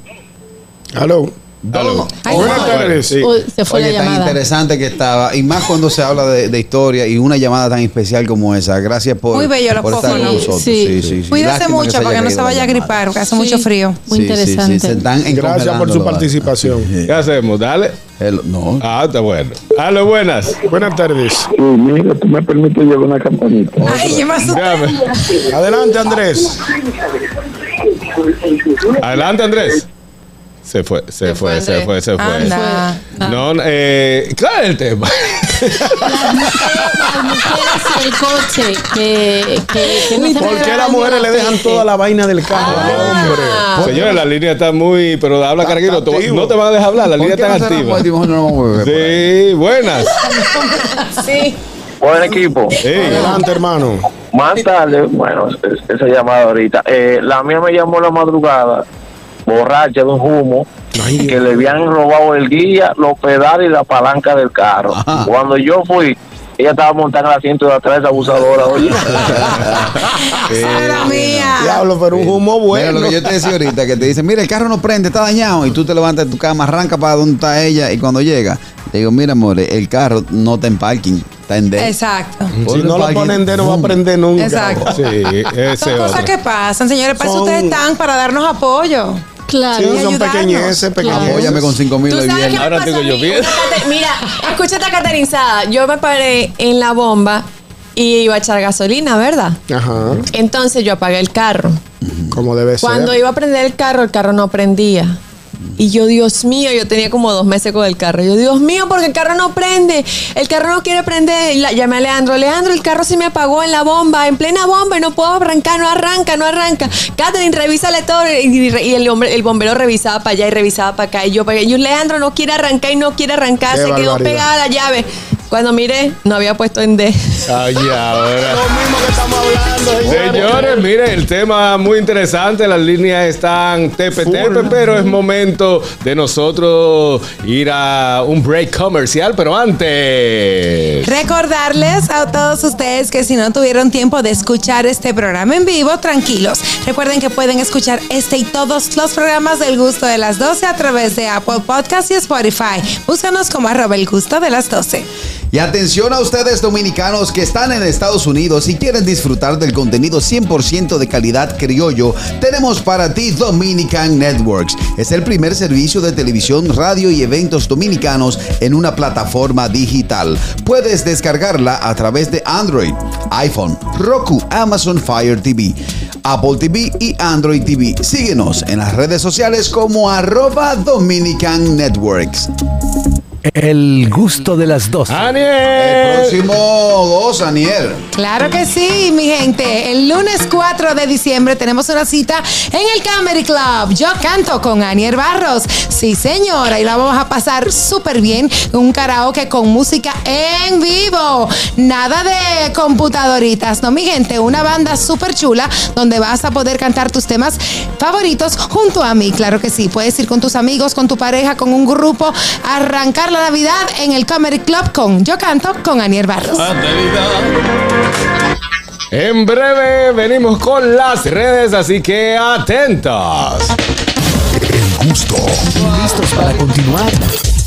Speaker 3: Aló.
Speaker 1: Don.
Speaker 6: Buenas
Speaker 1: tardes.
Speaker 5: Uy, se fue
Speaker 6: Oye,
Speaker 5: la
Speaker 6: tan
Speaker 5: llamada.
Speaker 6: interesante que estaba. Y más cuando se habla de, de historia y una llamada tan especial como esa. Gracias por,
Speaker 4: Muy bello los
Speaker 6: por estar con nosotros.
Speaker 4: Sí.
Speaker 6: Sí, sí, sí.
Speaker 4: Cuídese
Speaker 6: Lástima
Speaker 4: mucho para que no se vaya a gripar, porque hace mucho frío.
Speaker 6: Sí, sí, sí, se están
Speaker 3: Gracias por su participación.
Speaker 1: ¿Qué hacemos? Dale.
Speaker 6: no.
Speaker 1: Ah, está bueno. Aló, buenas.
Speaker 3: Buenas tardes.
Speaker 16: Sí, mira, tú me permites llevar una campanita.
Speaker 4: Ay, yo me asusté.
Speaker 3: Adelante, Andrés.
Speaker 1: Adelante, Andrés. Se fue, se fue, se fue, se fue.
Speaker 4: Anda.
Speaker 1: No, eh, claro el tema.
Speaker 5: Las mujeres y el coche que, que, que no se
Speaker 3: ¿Por qué las mujeres le dejan toda la vaina del carro? hombre.
Speaker 1: Señores, la línea está muy. Pero habla
Speaker 3: activo.
Speaker 1: No te van a dejar hablar, la
Speaker 6: ¿Por
Speaker 1: línea está
Speaker 6: no se
Speaker 1: activa.
Speaker 6: No.
Speaker 1: Sí, buenas.
Speaker 4: Sí.
Speaker 10: Buen equipo.
Speaker 3: Adelante, hermano.
Speaker 10: Más tarde, bueno, es- esa llamada ahorita. Eh, la mía me llamó la madrugada, borracha de un humo, que le habían robado el guía, los pedales y la palanca del carro. Cuando yo fui, ella estaba montada en el asiento de atrás, esa abusadora, oye.
Speaker 4: Era mía.
Speaker 3: Diablo, pero un humo
Speaker 6: Mira
Speaker 3: bueno.
Speaker 6: lo que yo te decía ahorita, que te dicen, mira, el carro no prende, está dañado. Y tú te levantas de tu cama, arranca para donde está ella. Y cuando llega, te digo, mira, amor, el carro no está en parking, está en D.
Speaker 4: Exacto.
Speaker 3: Si no lo ponen de, no va a prender nunca.
Speaker 4: Exacto.
Speaker 1: Sí, ese
Speaker 4: Son cosas
Speaker 1: otro.
Speaker 4: que pasan, señores. Para eso ustedes están, para darnos apoyo.
Speaker 5: Claro.
Speaker 3: Sí,
Speaker 4: Y
Speaker 3: son pequeñeces, pequeñeces.
Speaker 6: Apóyame con 5 mil hoy
Speaker 2: me
Speaker 1: Ahora tengo yo bien.
Speaker 2: Mira, escucha esta caterizada. Yo me paré en la bomba y iba a echar gasolina, ¿verdad?
Speaker 3: Ajá.
Speaker 2: Entonces yo apagué el carro.
Speaker 3: Como debe
Speaker 2: Cuando
Speaker 3: ser.
Speaker 2: iba a prender el carro, el carro no prendía. Y yo, Dios mío, yo tenía como dos meses con el carro. Yo, Dios mío, porque el carro no prende. El carro no quiere prender. La- llamé a Leandro. Leandro, el carro se me apagó en la bomba, en plena bomba, y no puedo arrancar, no arranca, no arranca. Catherine, revísale todo. Y, y el, hombre, el bombero revisaba para allá y revisaba para acá. Y yo, para allá. Yo, Leandro, no quiere arrancar y no quiere arrancar.
Speaker 3: Qué
Speaker 2: se quedó pegada la llave. Cuando miré, no había puesto en D.
Speaker 1: Ay, ahora.
Speaker 3: Lo mismo que estamos hablando.
Speaker 1: Señores, miren, el tema muy interesante, las líneas están tepe tepe, pero es momento de nosotros ir a un break comercial, pero antes.
Speaker 4: Recordarles a todos ustedes que si no tuvieron tiempo de escuchar este programa en vivo, tranquilos. Recuerden que pueden escuchar este y todos los programas del gusto de las 12 a través de Apple Podcast y Spotify. Búscanos como arroba el gusto de las 12.
Speaker 6: Y atención a ustedes dominicanos que están en Estados Unidos y quieren disfrutar del contenido 100% de calidad criollo, tenemos para ti Dominican Networks. Es el primer servicio de televisión, radio y eventos dominicanos en una plataforma digital. Puedes descargarla a través de Android, iPhone, Roku, Amazon Fire TV. Apple TV y Android TV. Síguenos en las redes sociales como arroba Dominican Networks.
Speaker 7: El gusto de las dos.
Speaker 6: El próximo 2, Aniel.
Speaker 4: Claro que sí, mi gente. El lunes 4 de diciembre tenemos una cita en el Comedy Club. Yo canto con Aniel Barros. Sí, señora. Y la vamos a pasar súper bien. Un karaoke con música en vivo. Nada de computadoritas, no, mi gente. Una banda súper chula donde vas a poder cantar tus temas favoritos junto a mí. Claro que sí. Puedes ir con tus amigos, con tu pareja, con un grupo. Arrancar la Navidad en el Comedy Club con Yo canto con Aniel Barros.
Speaker 1: En breve venimos con las redes, así que atentos.
Speaker 7: El gusto. ¿Listos para continuar?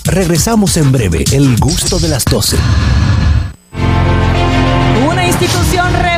Speaker 7: Regresamos en breve. El gusto de las 12.
Speaker 17: Una institución referente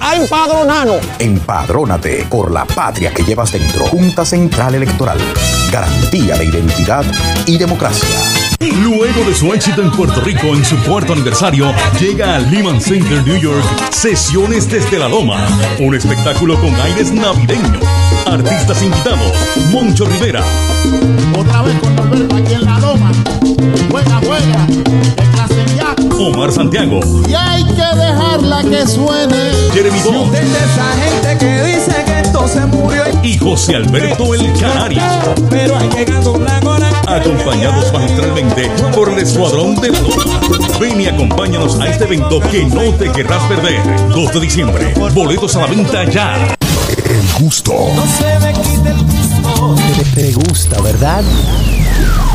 Speaker 18: a empadronarnos.
Speaker 19: Empadrónate por la patria que llevas dentro. Junta Central Electoral. Garantía de identidad y democracia.
Speaker 20: Luego de su éxito en Puerto Rico en su cuarto aniversario, llega al Lehman Center New York Sesiones desde la Loma, un espectáculo con aires navideños. Artistas invitados: Moncho Rivera,
Speaker 21: Otra vez con Norberto aquí en la loma. Juega, juega.
Speaker 20: Omar Santiago,
Speaker 21: Y hay que dejarla que suene.
Speaker 20: Jeremy
Speaker 21: Si
Speaker 20: Bond
Speaker 21: usted es esa gente que dice que esto se murió.
Speaker 20: y José Alberto El Canario,
Speaker 21: Pero hay que con la gona.
Speaker 20: acompañados magistralmente por el Escuadrón de la. Ven y acompáñanos a este evento que no te querrás perder. 2 de diciembre, boletos a la venta ya.
Speaker 13: El gusto.
Speaker 21: No se me quite el gusto.
Speaker 7: Te, te gusta, ¿verdad?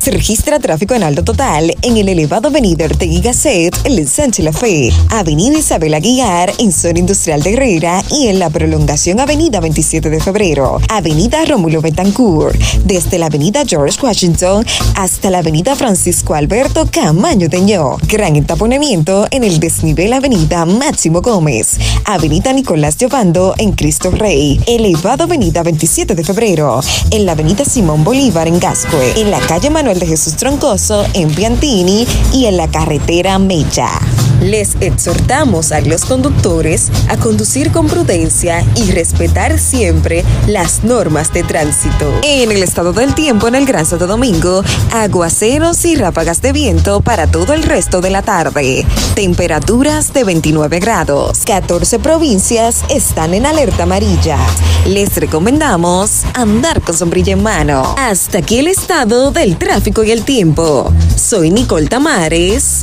Speaker 22: Se registra tráfico en alto total en el elevado Avenida Ortega Gasset, en el Sánchez La Fe, Avenida Isabel Aguilar, en Zona Industrial de Herrera y en la prolongación Avenida 27 de Febrero, Avenida Rómulo Betancourt, desde la Avenida George Washington hasta la Avenida Francisco Alberto Camaño Teñó. Gran entaponamiento en el desnivel Avenida Máximo Gómez, Avenida Nicolás Giovando en Cristo Rey, elevado Avenida 27 de Febrero, en la Avenida Simón Bolívar en Gascue, en la calle Manuel de Jesús Troncoso en Piantini y en la carretera Mecha. Les exhortamos a los conductores a conducir con prudencia y respetar siempre las normas de tránsito. En el estado del tiempo en el Gran Santo Domingo, aguaceros y ráfagas de viento para todo el resto de la tarde. Temperaturas de 29 grados. 14 provincias están en alerta amarilla. Les recomendamos andar con sombrilla en mano. Hasta aquí el estado del tráfico y el tiempo. Soy Nicole Tamares.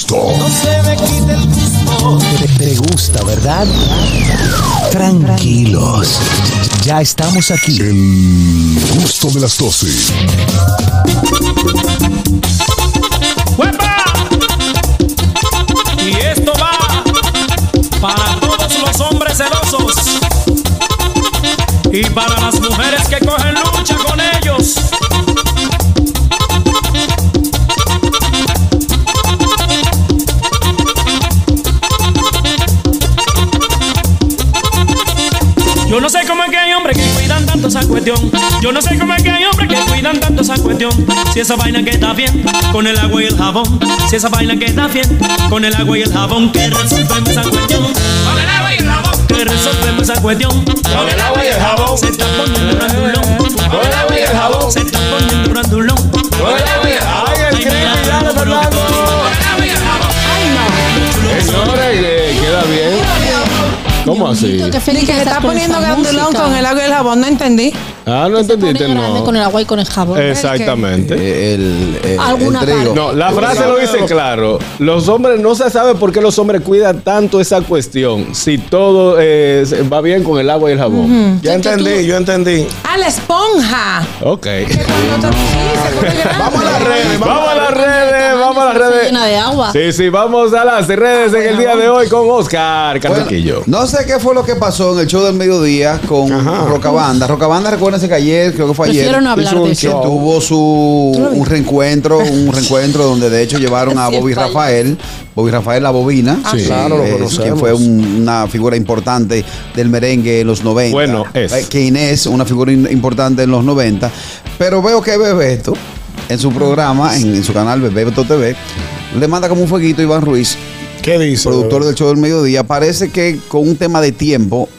Speaker 7: Te, te gusta, ¿verdad? Tranquilos. Ya estamos aquí.
Speaker 13: El gusto de las 12.
Speaker 23: ¡Huepa! Y esto va para todos los hombres celosos y para las mujeres que cogen lucha con ellos. Cuestión. Yo no sé cómo es que hay hombres que cuidan tanto esa cuestión. Si esa vaina que está bien con el agua y el jabón. Si esa vaina que está bien con el agua y el jabón. Que resolvemos esa cuestión. Con el agua y el jabón. Que resolvemos esa cuestión. Con el agua y el jabón. Se está poniendo grandulón. Con el agua y el jabón. Se está poniendo grandulón. Con el agua y el jabón. Ay, el Fernando.
Speaker 1: Señores, eh, queda bien. ¿Cómo así?
Speaker 4: Que se está poniendo grandulón con el agua y el jabón, no entendí.
Speaker 1: Ah, no entendiste, no.
Speaker 5: con el agua y con el jabón.
Speaker 1: Exactamente.
Speaker 6: Eh, El, el-
Speaker 5: Alguna
Speaker 6: el trigo.
Speaker 1: No, la frase lo dice claro. Los hombres, no se sabe por qué los hombres cuidan tanto esa cuestión. Si todo eh, va bien con el agua y el jabón.
Speaker 3: Ya entendí, yo entendí.
Speaker 4: A la esponja.
Speaker 1: Ok.
Speaker 3: Vamos a las redes,
Speaker 1: Vamos a las redes, vamos a las redes.
Speaker 5: Llena de agua.
Speaker 1: Sí, sí, vamos a las redes en el día de hoy con Oscar Carraquillo.
Speaker 6: No sé qué fue lo que pasó en el show del mediodía con Rocabanda. Rocabanda, recuérdense que ayer, creo que fue ayer,
Speaker 5: no hablar de
Speaker 6: show. tuvo su un reencuentro, un reencuentro donde de hecho llevaron a Bobby. Rafael, Bobby Rafael la bobina,
Speaker 3: Sí. Claro, lo
Speaker 6: eh,
Speaker 3: conocemos.
Speaker 6: quien fue un- una figura importante del merengue en los 90.
Speaker 1: Bueno, es.
Speaker 6: Eh, Que Inés, una figura in- importante en los 90. Pero veo que Bebeto, en su programa, en, en su canal Bebeto TV, le manda como un fueguito a Iván Ruiz,
Speaker 3: ¿Qué dice?
Speaker 6: productor del show del mediodía, parece que con un tema de tiempo,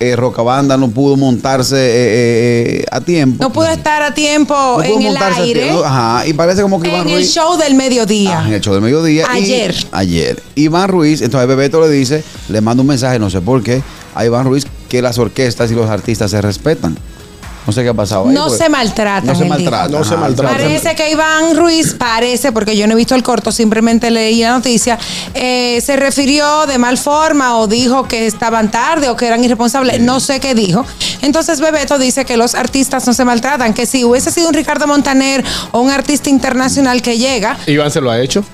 Speaker 6: eh, Rocabanda no pudo montarse eh, eh, a tiempo.
Speaker 4: No pudo estar a tiempo
Speaker 6: No
Speaker 4: en el
Speaker 6: montarse a
Speaker 4: aire.
Speaker 6: tiempo. Ajá, y parece como que Iván
Speaker 4: En el
Speaker 6: Ruiz.
Speaker 4: show del mediodía.
Speaker 6: Ah, en el show del mediodía. y-
Speaker 4: Ayer.
Speaker 6: ayer. Iván Ruiz, entonces Bebeto le dice, le manda un mensaje, no sé por qué, a Iván Ruiz que las orquestas y los artistas se respetan. No sé qué ha pasado ahí.
Speaker 4: No
Speaker 6: pues.
Speaker 4: se maltratan.
Speaker 6: No se
Speaker 4: él dijo.
Speaker 6: maltratan.
Speaker 3: No se
Speaker 6: ajá.
Speaker 3: maltratan.
Speaker 4: Parece que Iván Ruiz, parece, porque yo no he visto el corto, simplemente leí la noticia, eh, se refirió de mal forma o dijo que estaban tarde o que eran irresponsables, no sé qué dijo. Entonces Bebeto dice que los artistas no se maltratan, que si hubiese sido un Ricardo Montaner o un artista internacional que llega,
Speaker 1: Iván se lo ha hecho.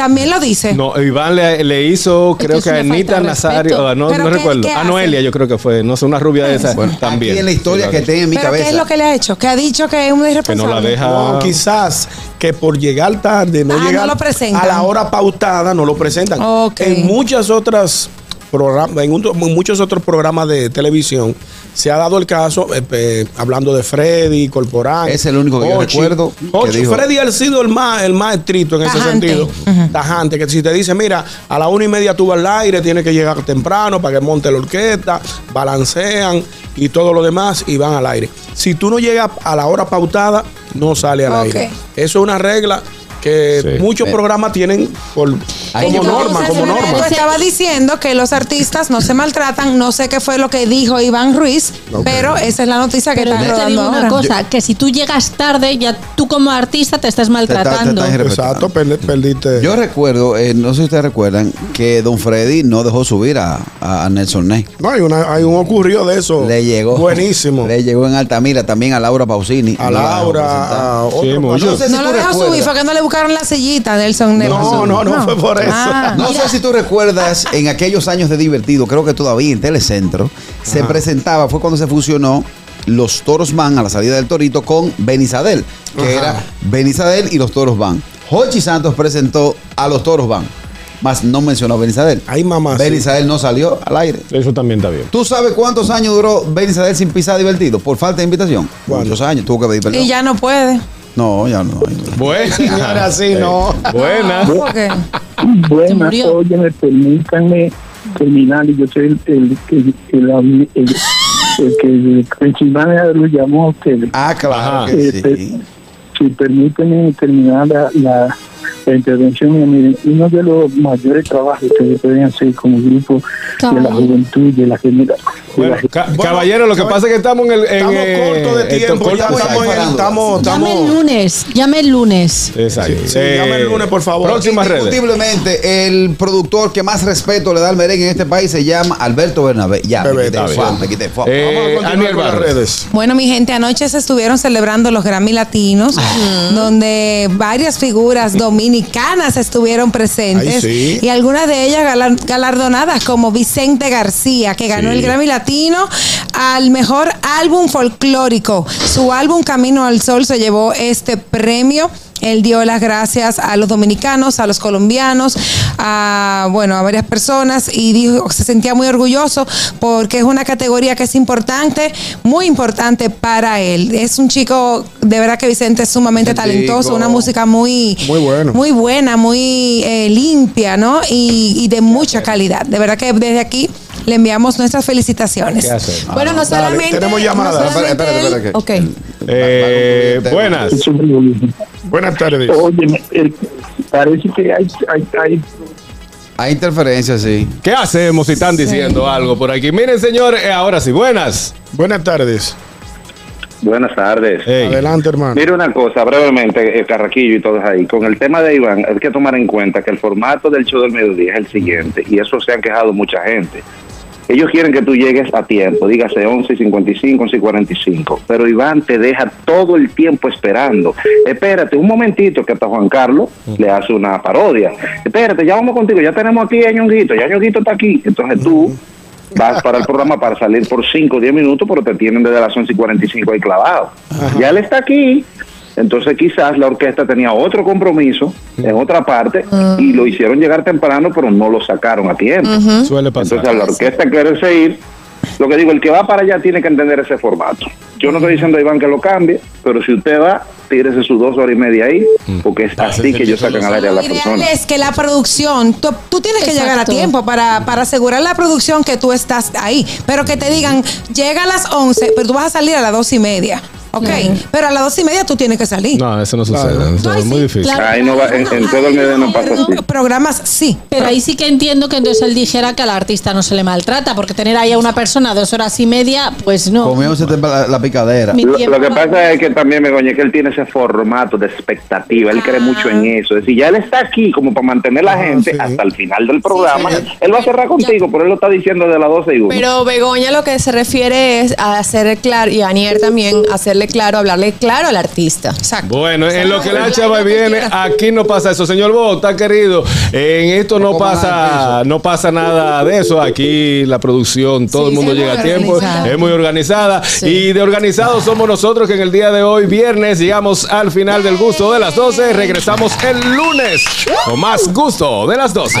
Speaker 4: También lo dice.
Speaker 1: No, Iván le, le hizo, creo
Speaker 5: es
Speaker 1: que a Anita Nazario,
Speaker 5: respeto.
Speaker 1: ah, no,
Speaker 4: ¿Pero
Speaker 1: no
Speaker 4: qué-
Speaker 1: recuerdo.
Speaker 4: qué
Speaker 1: A
Speaker 4: hace?
Speaker 1: Noelia, yo creo que fue, no sé, una rubia de esas también.
Speaker 6: Aquí en la historia que tengo en mi
Speaker 4: ¿Pero
Speaker 6: cabeza.
Speaker 4: qué es lo que le ha hecho? Que ha dicho que es un
Speaker 1: Que
Speaker 4: irresponsable.
Speaker 1: no la deja.
Speaker 3: No, quizás que por llegar tarde, no
Speaker 4: Ah, no lo presentan.
Speaker 3: a la hora pautada, no lo presentan. En muchas otras programas, en, un- en muchos otros programas de televisión se ha dado el caso, eh, eh, hablando de Freddy, Corporán.
Speaker 6: Es el único que yo recuerdo que
Speaker 3: Ochi,
Speaker 6: dijo-
Speaker 3: Freddy ha sido el más, el más estricto en ese sentido. Tajante, que si te dice, mira, a la una y media tú vas al aire, tienes que llegar temprano para que monte la orquesta, balancean y todo lo demás y van al aire. Si tú no llegas a la hora pautada, no sale al aire. Eso es una regla que
Speaker 1: Sí.
Speaker 3: muchos programas tienen por, como norma, como norma.
Speaker 4: estaba diciendo que los artistas no se maltratan. No sé qué fue lo que dijo Iván Ruiz, pero esa es la noticia que
Speaker 5: Pero
Speaker 4: está
Speaker 5: yo te
Speaker 4: rodando
Speaker 5: digo una
Speaker 4: ahora.
Speaker 5: cosa, que si tú llegas tarde, ya tú como artista te estás maltratando.
Speaker 6: te estás
Speaker 3: Exacto, perdi- perdiste.
Speaker 6: Yo recuerdo, eh, no sé si ustedes recuerdan, que Don Freddy no dejó subir a, Nelson Ney.
Speaker 3: no, hay, una, hay un ocurrido de eso.
Speaker 6: Le llegó.
Speaker 3: Buenísimo.
Speaker 6: Le llegó en Altamira también a Laura Pausini.
Speaker 3: a Laura, a otro.
Speaker 1: Sí.
Speaker 6: No sé si
Speaker 4: No lo dejó subir, fue que no le buscaron la sillita, Nelson.
Speaker 3: No, no, no fue por eso.
Speaker 4: Ah.
Speaker 6: No sé si tú recuerdas en aquellos años de divertido, creo que todavía en Telecentro, se
Speaker 3: Ajá.
Speaker 6: presentaba, fue cuando se fusionó los Toros Van a la salida del Torito con Benizadel, que
Speaker 3: Ajá.
Speaker 6: era Benizadel y los Toros Van. Hochi Santos presentó a los Toros Van, más no mencionó a Benizadel.
Speaker 3: Ay, mamá. sí.
Speaker 6: Benizadel no salió al aire.
Speaker 1: Eso también está bien.
Speaker 6: ¿Tú sabes cuántos años duró Benizadel sin pisar divertido? Por falta de invitación. Muchos años, tuvo que pedir perdón.
Speaker 4: Y ya no puede.
Speaker 6: No, ya no.
Speaker 1: Buena.
Speaker 3: Señora, así no.
Speaker 16: Buenas,
Speaker 5: murió.
Speaker 16: óyeme, permítanme terminar. y Yo soy el, el, el, el, el- el que Pensilvania lo llamó a ustedes.
Speaker 6: Ah, claro
Speaker 1: Ajá.
Speaker 6: que
Speaker 16: Eh, per-
Speaker 6: sí.
Speaker 16: si permítanme terminar la, la, la intervención, miren, uno de los mayores trabajos que ustedes pueden hacer como grupo de la juventud, de la generación.
Speaker 1: Bueno, ca- caballero, lo que pasa es que estamos en el. En,
Speaker 3: Estamos
Speaker 1: eh,
Speaker 3: cortos de tiempo. Ya
Speaker 1: corto-
Speaker 3: estamos, en- estamos,
Speaker 5: Llame el lunes, llame el lunes.
Speaker 1: Exacto.
Speaker 3: Sí, llame el lunes, por favor.
Speaker 1: Próximas redes.
Speaker 6: Indiscutiblemente, el productor que más respeto le da al merengue en este país se llama Alberto Bernabé. Ya, me
Speaker 3: Bebé,
Speaker 6: me quité.
Speaker 1: Eh,
Speaker 3: Vamos a continuar
Speaker 1: Aniel
Speaker 3: con las redes.
Speaker 4: Bueno, mi gente, anoche se estuvieron celebrando los Grammy Latinos, donde varias figuras dominicanas estuvieron presentes
Speaker 3: Ay, sí.
Speaker 4: y algunas de ellas galar- galardonadas como Vicente García, que ganó
Speaker 1: Sí.
Speaker 4: el Grammy Latino al mejor álbum folclórico. Su álbum Camino al Sol se llevó este premio. Él dio las gracias a los dominicanos, a los colombianos, a bueno, a varias personas y dijo se sentía muy orgulloso porque es una categoría que es importante, muy importante para él. Es un chico, de verdad que Vicente es sumamente talentoso, una música muy,
Speaker 3: Muy bueno.
Speaker 4: muy buena, muy eh, limpia, ¿no? Y, y de mucha calidad. De verdad que desde aquí le enviamos nuestras felicitaciones.
Speaker 1: ¿Qué hace?
Speaker 2: Bueno, no
Speaker 3: Dale,
Speaker 2: solamente.
Speaker 3: tenemos llamada.
Speaker 2: no
Speaker 6: Espera,
Speaker 2: solamente
Speaker 6: espera, espera,
Speaker 2: él-
Speaker 6: que-
Speaker 2: Ok.
Speaker 1: Eh, buenas.
Speaker 3: Buenas tardes.
Speaker 16: El- parece que hay, hay, hay
Speaker 6: Hay interferencias, sí.
Speaker 1: ¿Qué hacemos si están diciendo algo por aquí? Miren, señor, eh, ahora sí, buenas.
Speaker 3: Buenas tardes.
Speaker 8: Buenas tardes.
Speaker 1: Ey.
Speaker 3: Adelante, hermano.
Speaker 8: Mire una cosa, brevemente, el Carraquillo y todos ahí. Con el tema de Iván, hay que tomar en cuenta que el formato del show del mediodía es el siguiente, y eso se han quejado mucha gente. Ellos quieren que tú llegues a tiempo, dígase 11 y 55, 11 y 45, pero Iván te deja todo el tiempo esperando. Espérate un momentito que hasta Juan Carlos le hace una parodia. Espérate, ya vamos contigo, ya tenemos aquí a Ñonguito, ya Ñonguito está aquí. Entonces tú vas para el programa para salir por 5 o 10 minutos, pero te tienen desde las 11 y 45 ahí clavado. Ya él está aquí. Entonces quizás la orquesta tenía otro compromiso en otra parte y lo hicieron llegar temprano, pero no lo sacaron a tiempo.
Speaker 1: Suele pasar.
Speaker 8: Entonces, a la orquesta quiere seguir. Lo que digo, el que va para allá tiene que entender ese formato. Yo no estoy diciendo a Iván que lo cambie, pero si usted va, tírese sus dos horas y media ahí, porque es así que ellos sacan al aire a la
Speaker 4: Lo ideal
Speaker 8: persona.
Speaker 4: es que la producción, tú, tú tienes que llegar a tiempo para, para asegurar la producción que tú estás ahí. Pero que te digan, llega a las 11, pero tú vas a salir a las dos y media. Ok, pero a las dos y media tú tienes que salir.
Speaker 1: No, eso no sucede. Eso es muy difícil.
Speaker 5: Claro.
Speaker 8: Ahí no va, en, en todo el medio no pasa así.
Speaker 4: Programas sí.
Speaker 5: Pero ahí sí que entiendo que entonces él dijera que al artista no se le maltrata, porque tener ahí a una persona dos horas y media, pues no.
Speaker 6: Comiéndose la, la picadera.
Speaker 8: Lo, que pasa es que también Begoña, que él tiene ese formato de expectativa, él cree mucho en eso. Es decir, ya él está aquí como para mantener la gente hasta el final del programa. Él va a cerrar contigo, pero él lo está diciendo de las 12 y 1.
Speaker 2: Pero Begoña lo que se refiere es a hacerle claro, y Anier también, hacerle claro, hablarle claro al artista.
Speaker 4: Exacto.
Speaker 1: Bueno, en lo que la chava viene, aquí no pasa eso. Señor Bota, querido, en esto no pasa, no pasa nada de eso. Aquí la producción, todo
Speaker 4: Sí,
Speaker 1: el mundo llega a tiempo, es muy organizada. Y de organizados somos nosotros que en el día de hoy, viernes, llegamos al final del gusto de las 12. Regresamos el lunes con más gusto de las 12.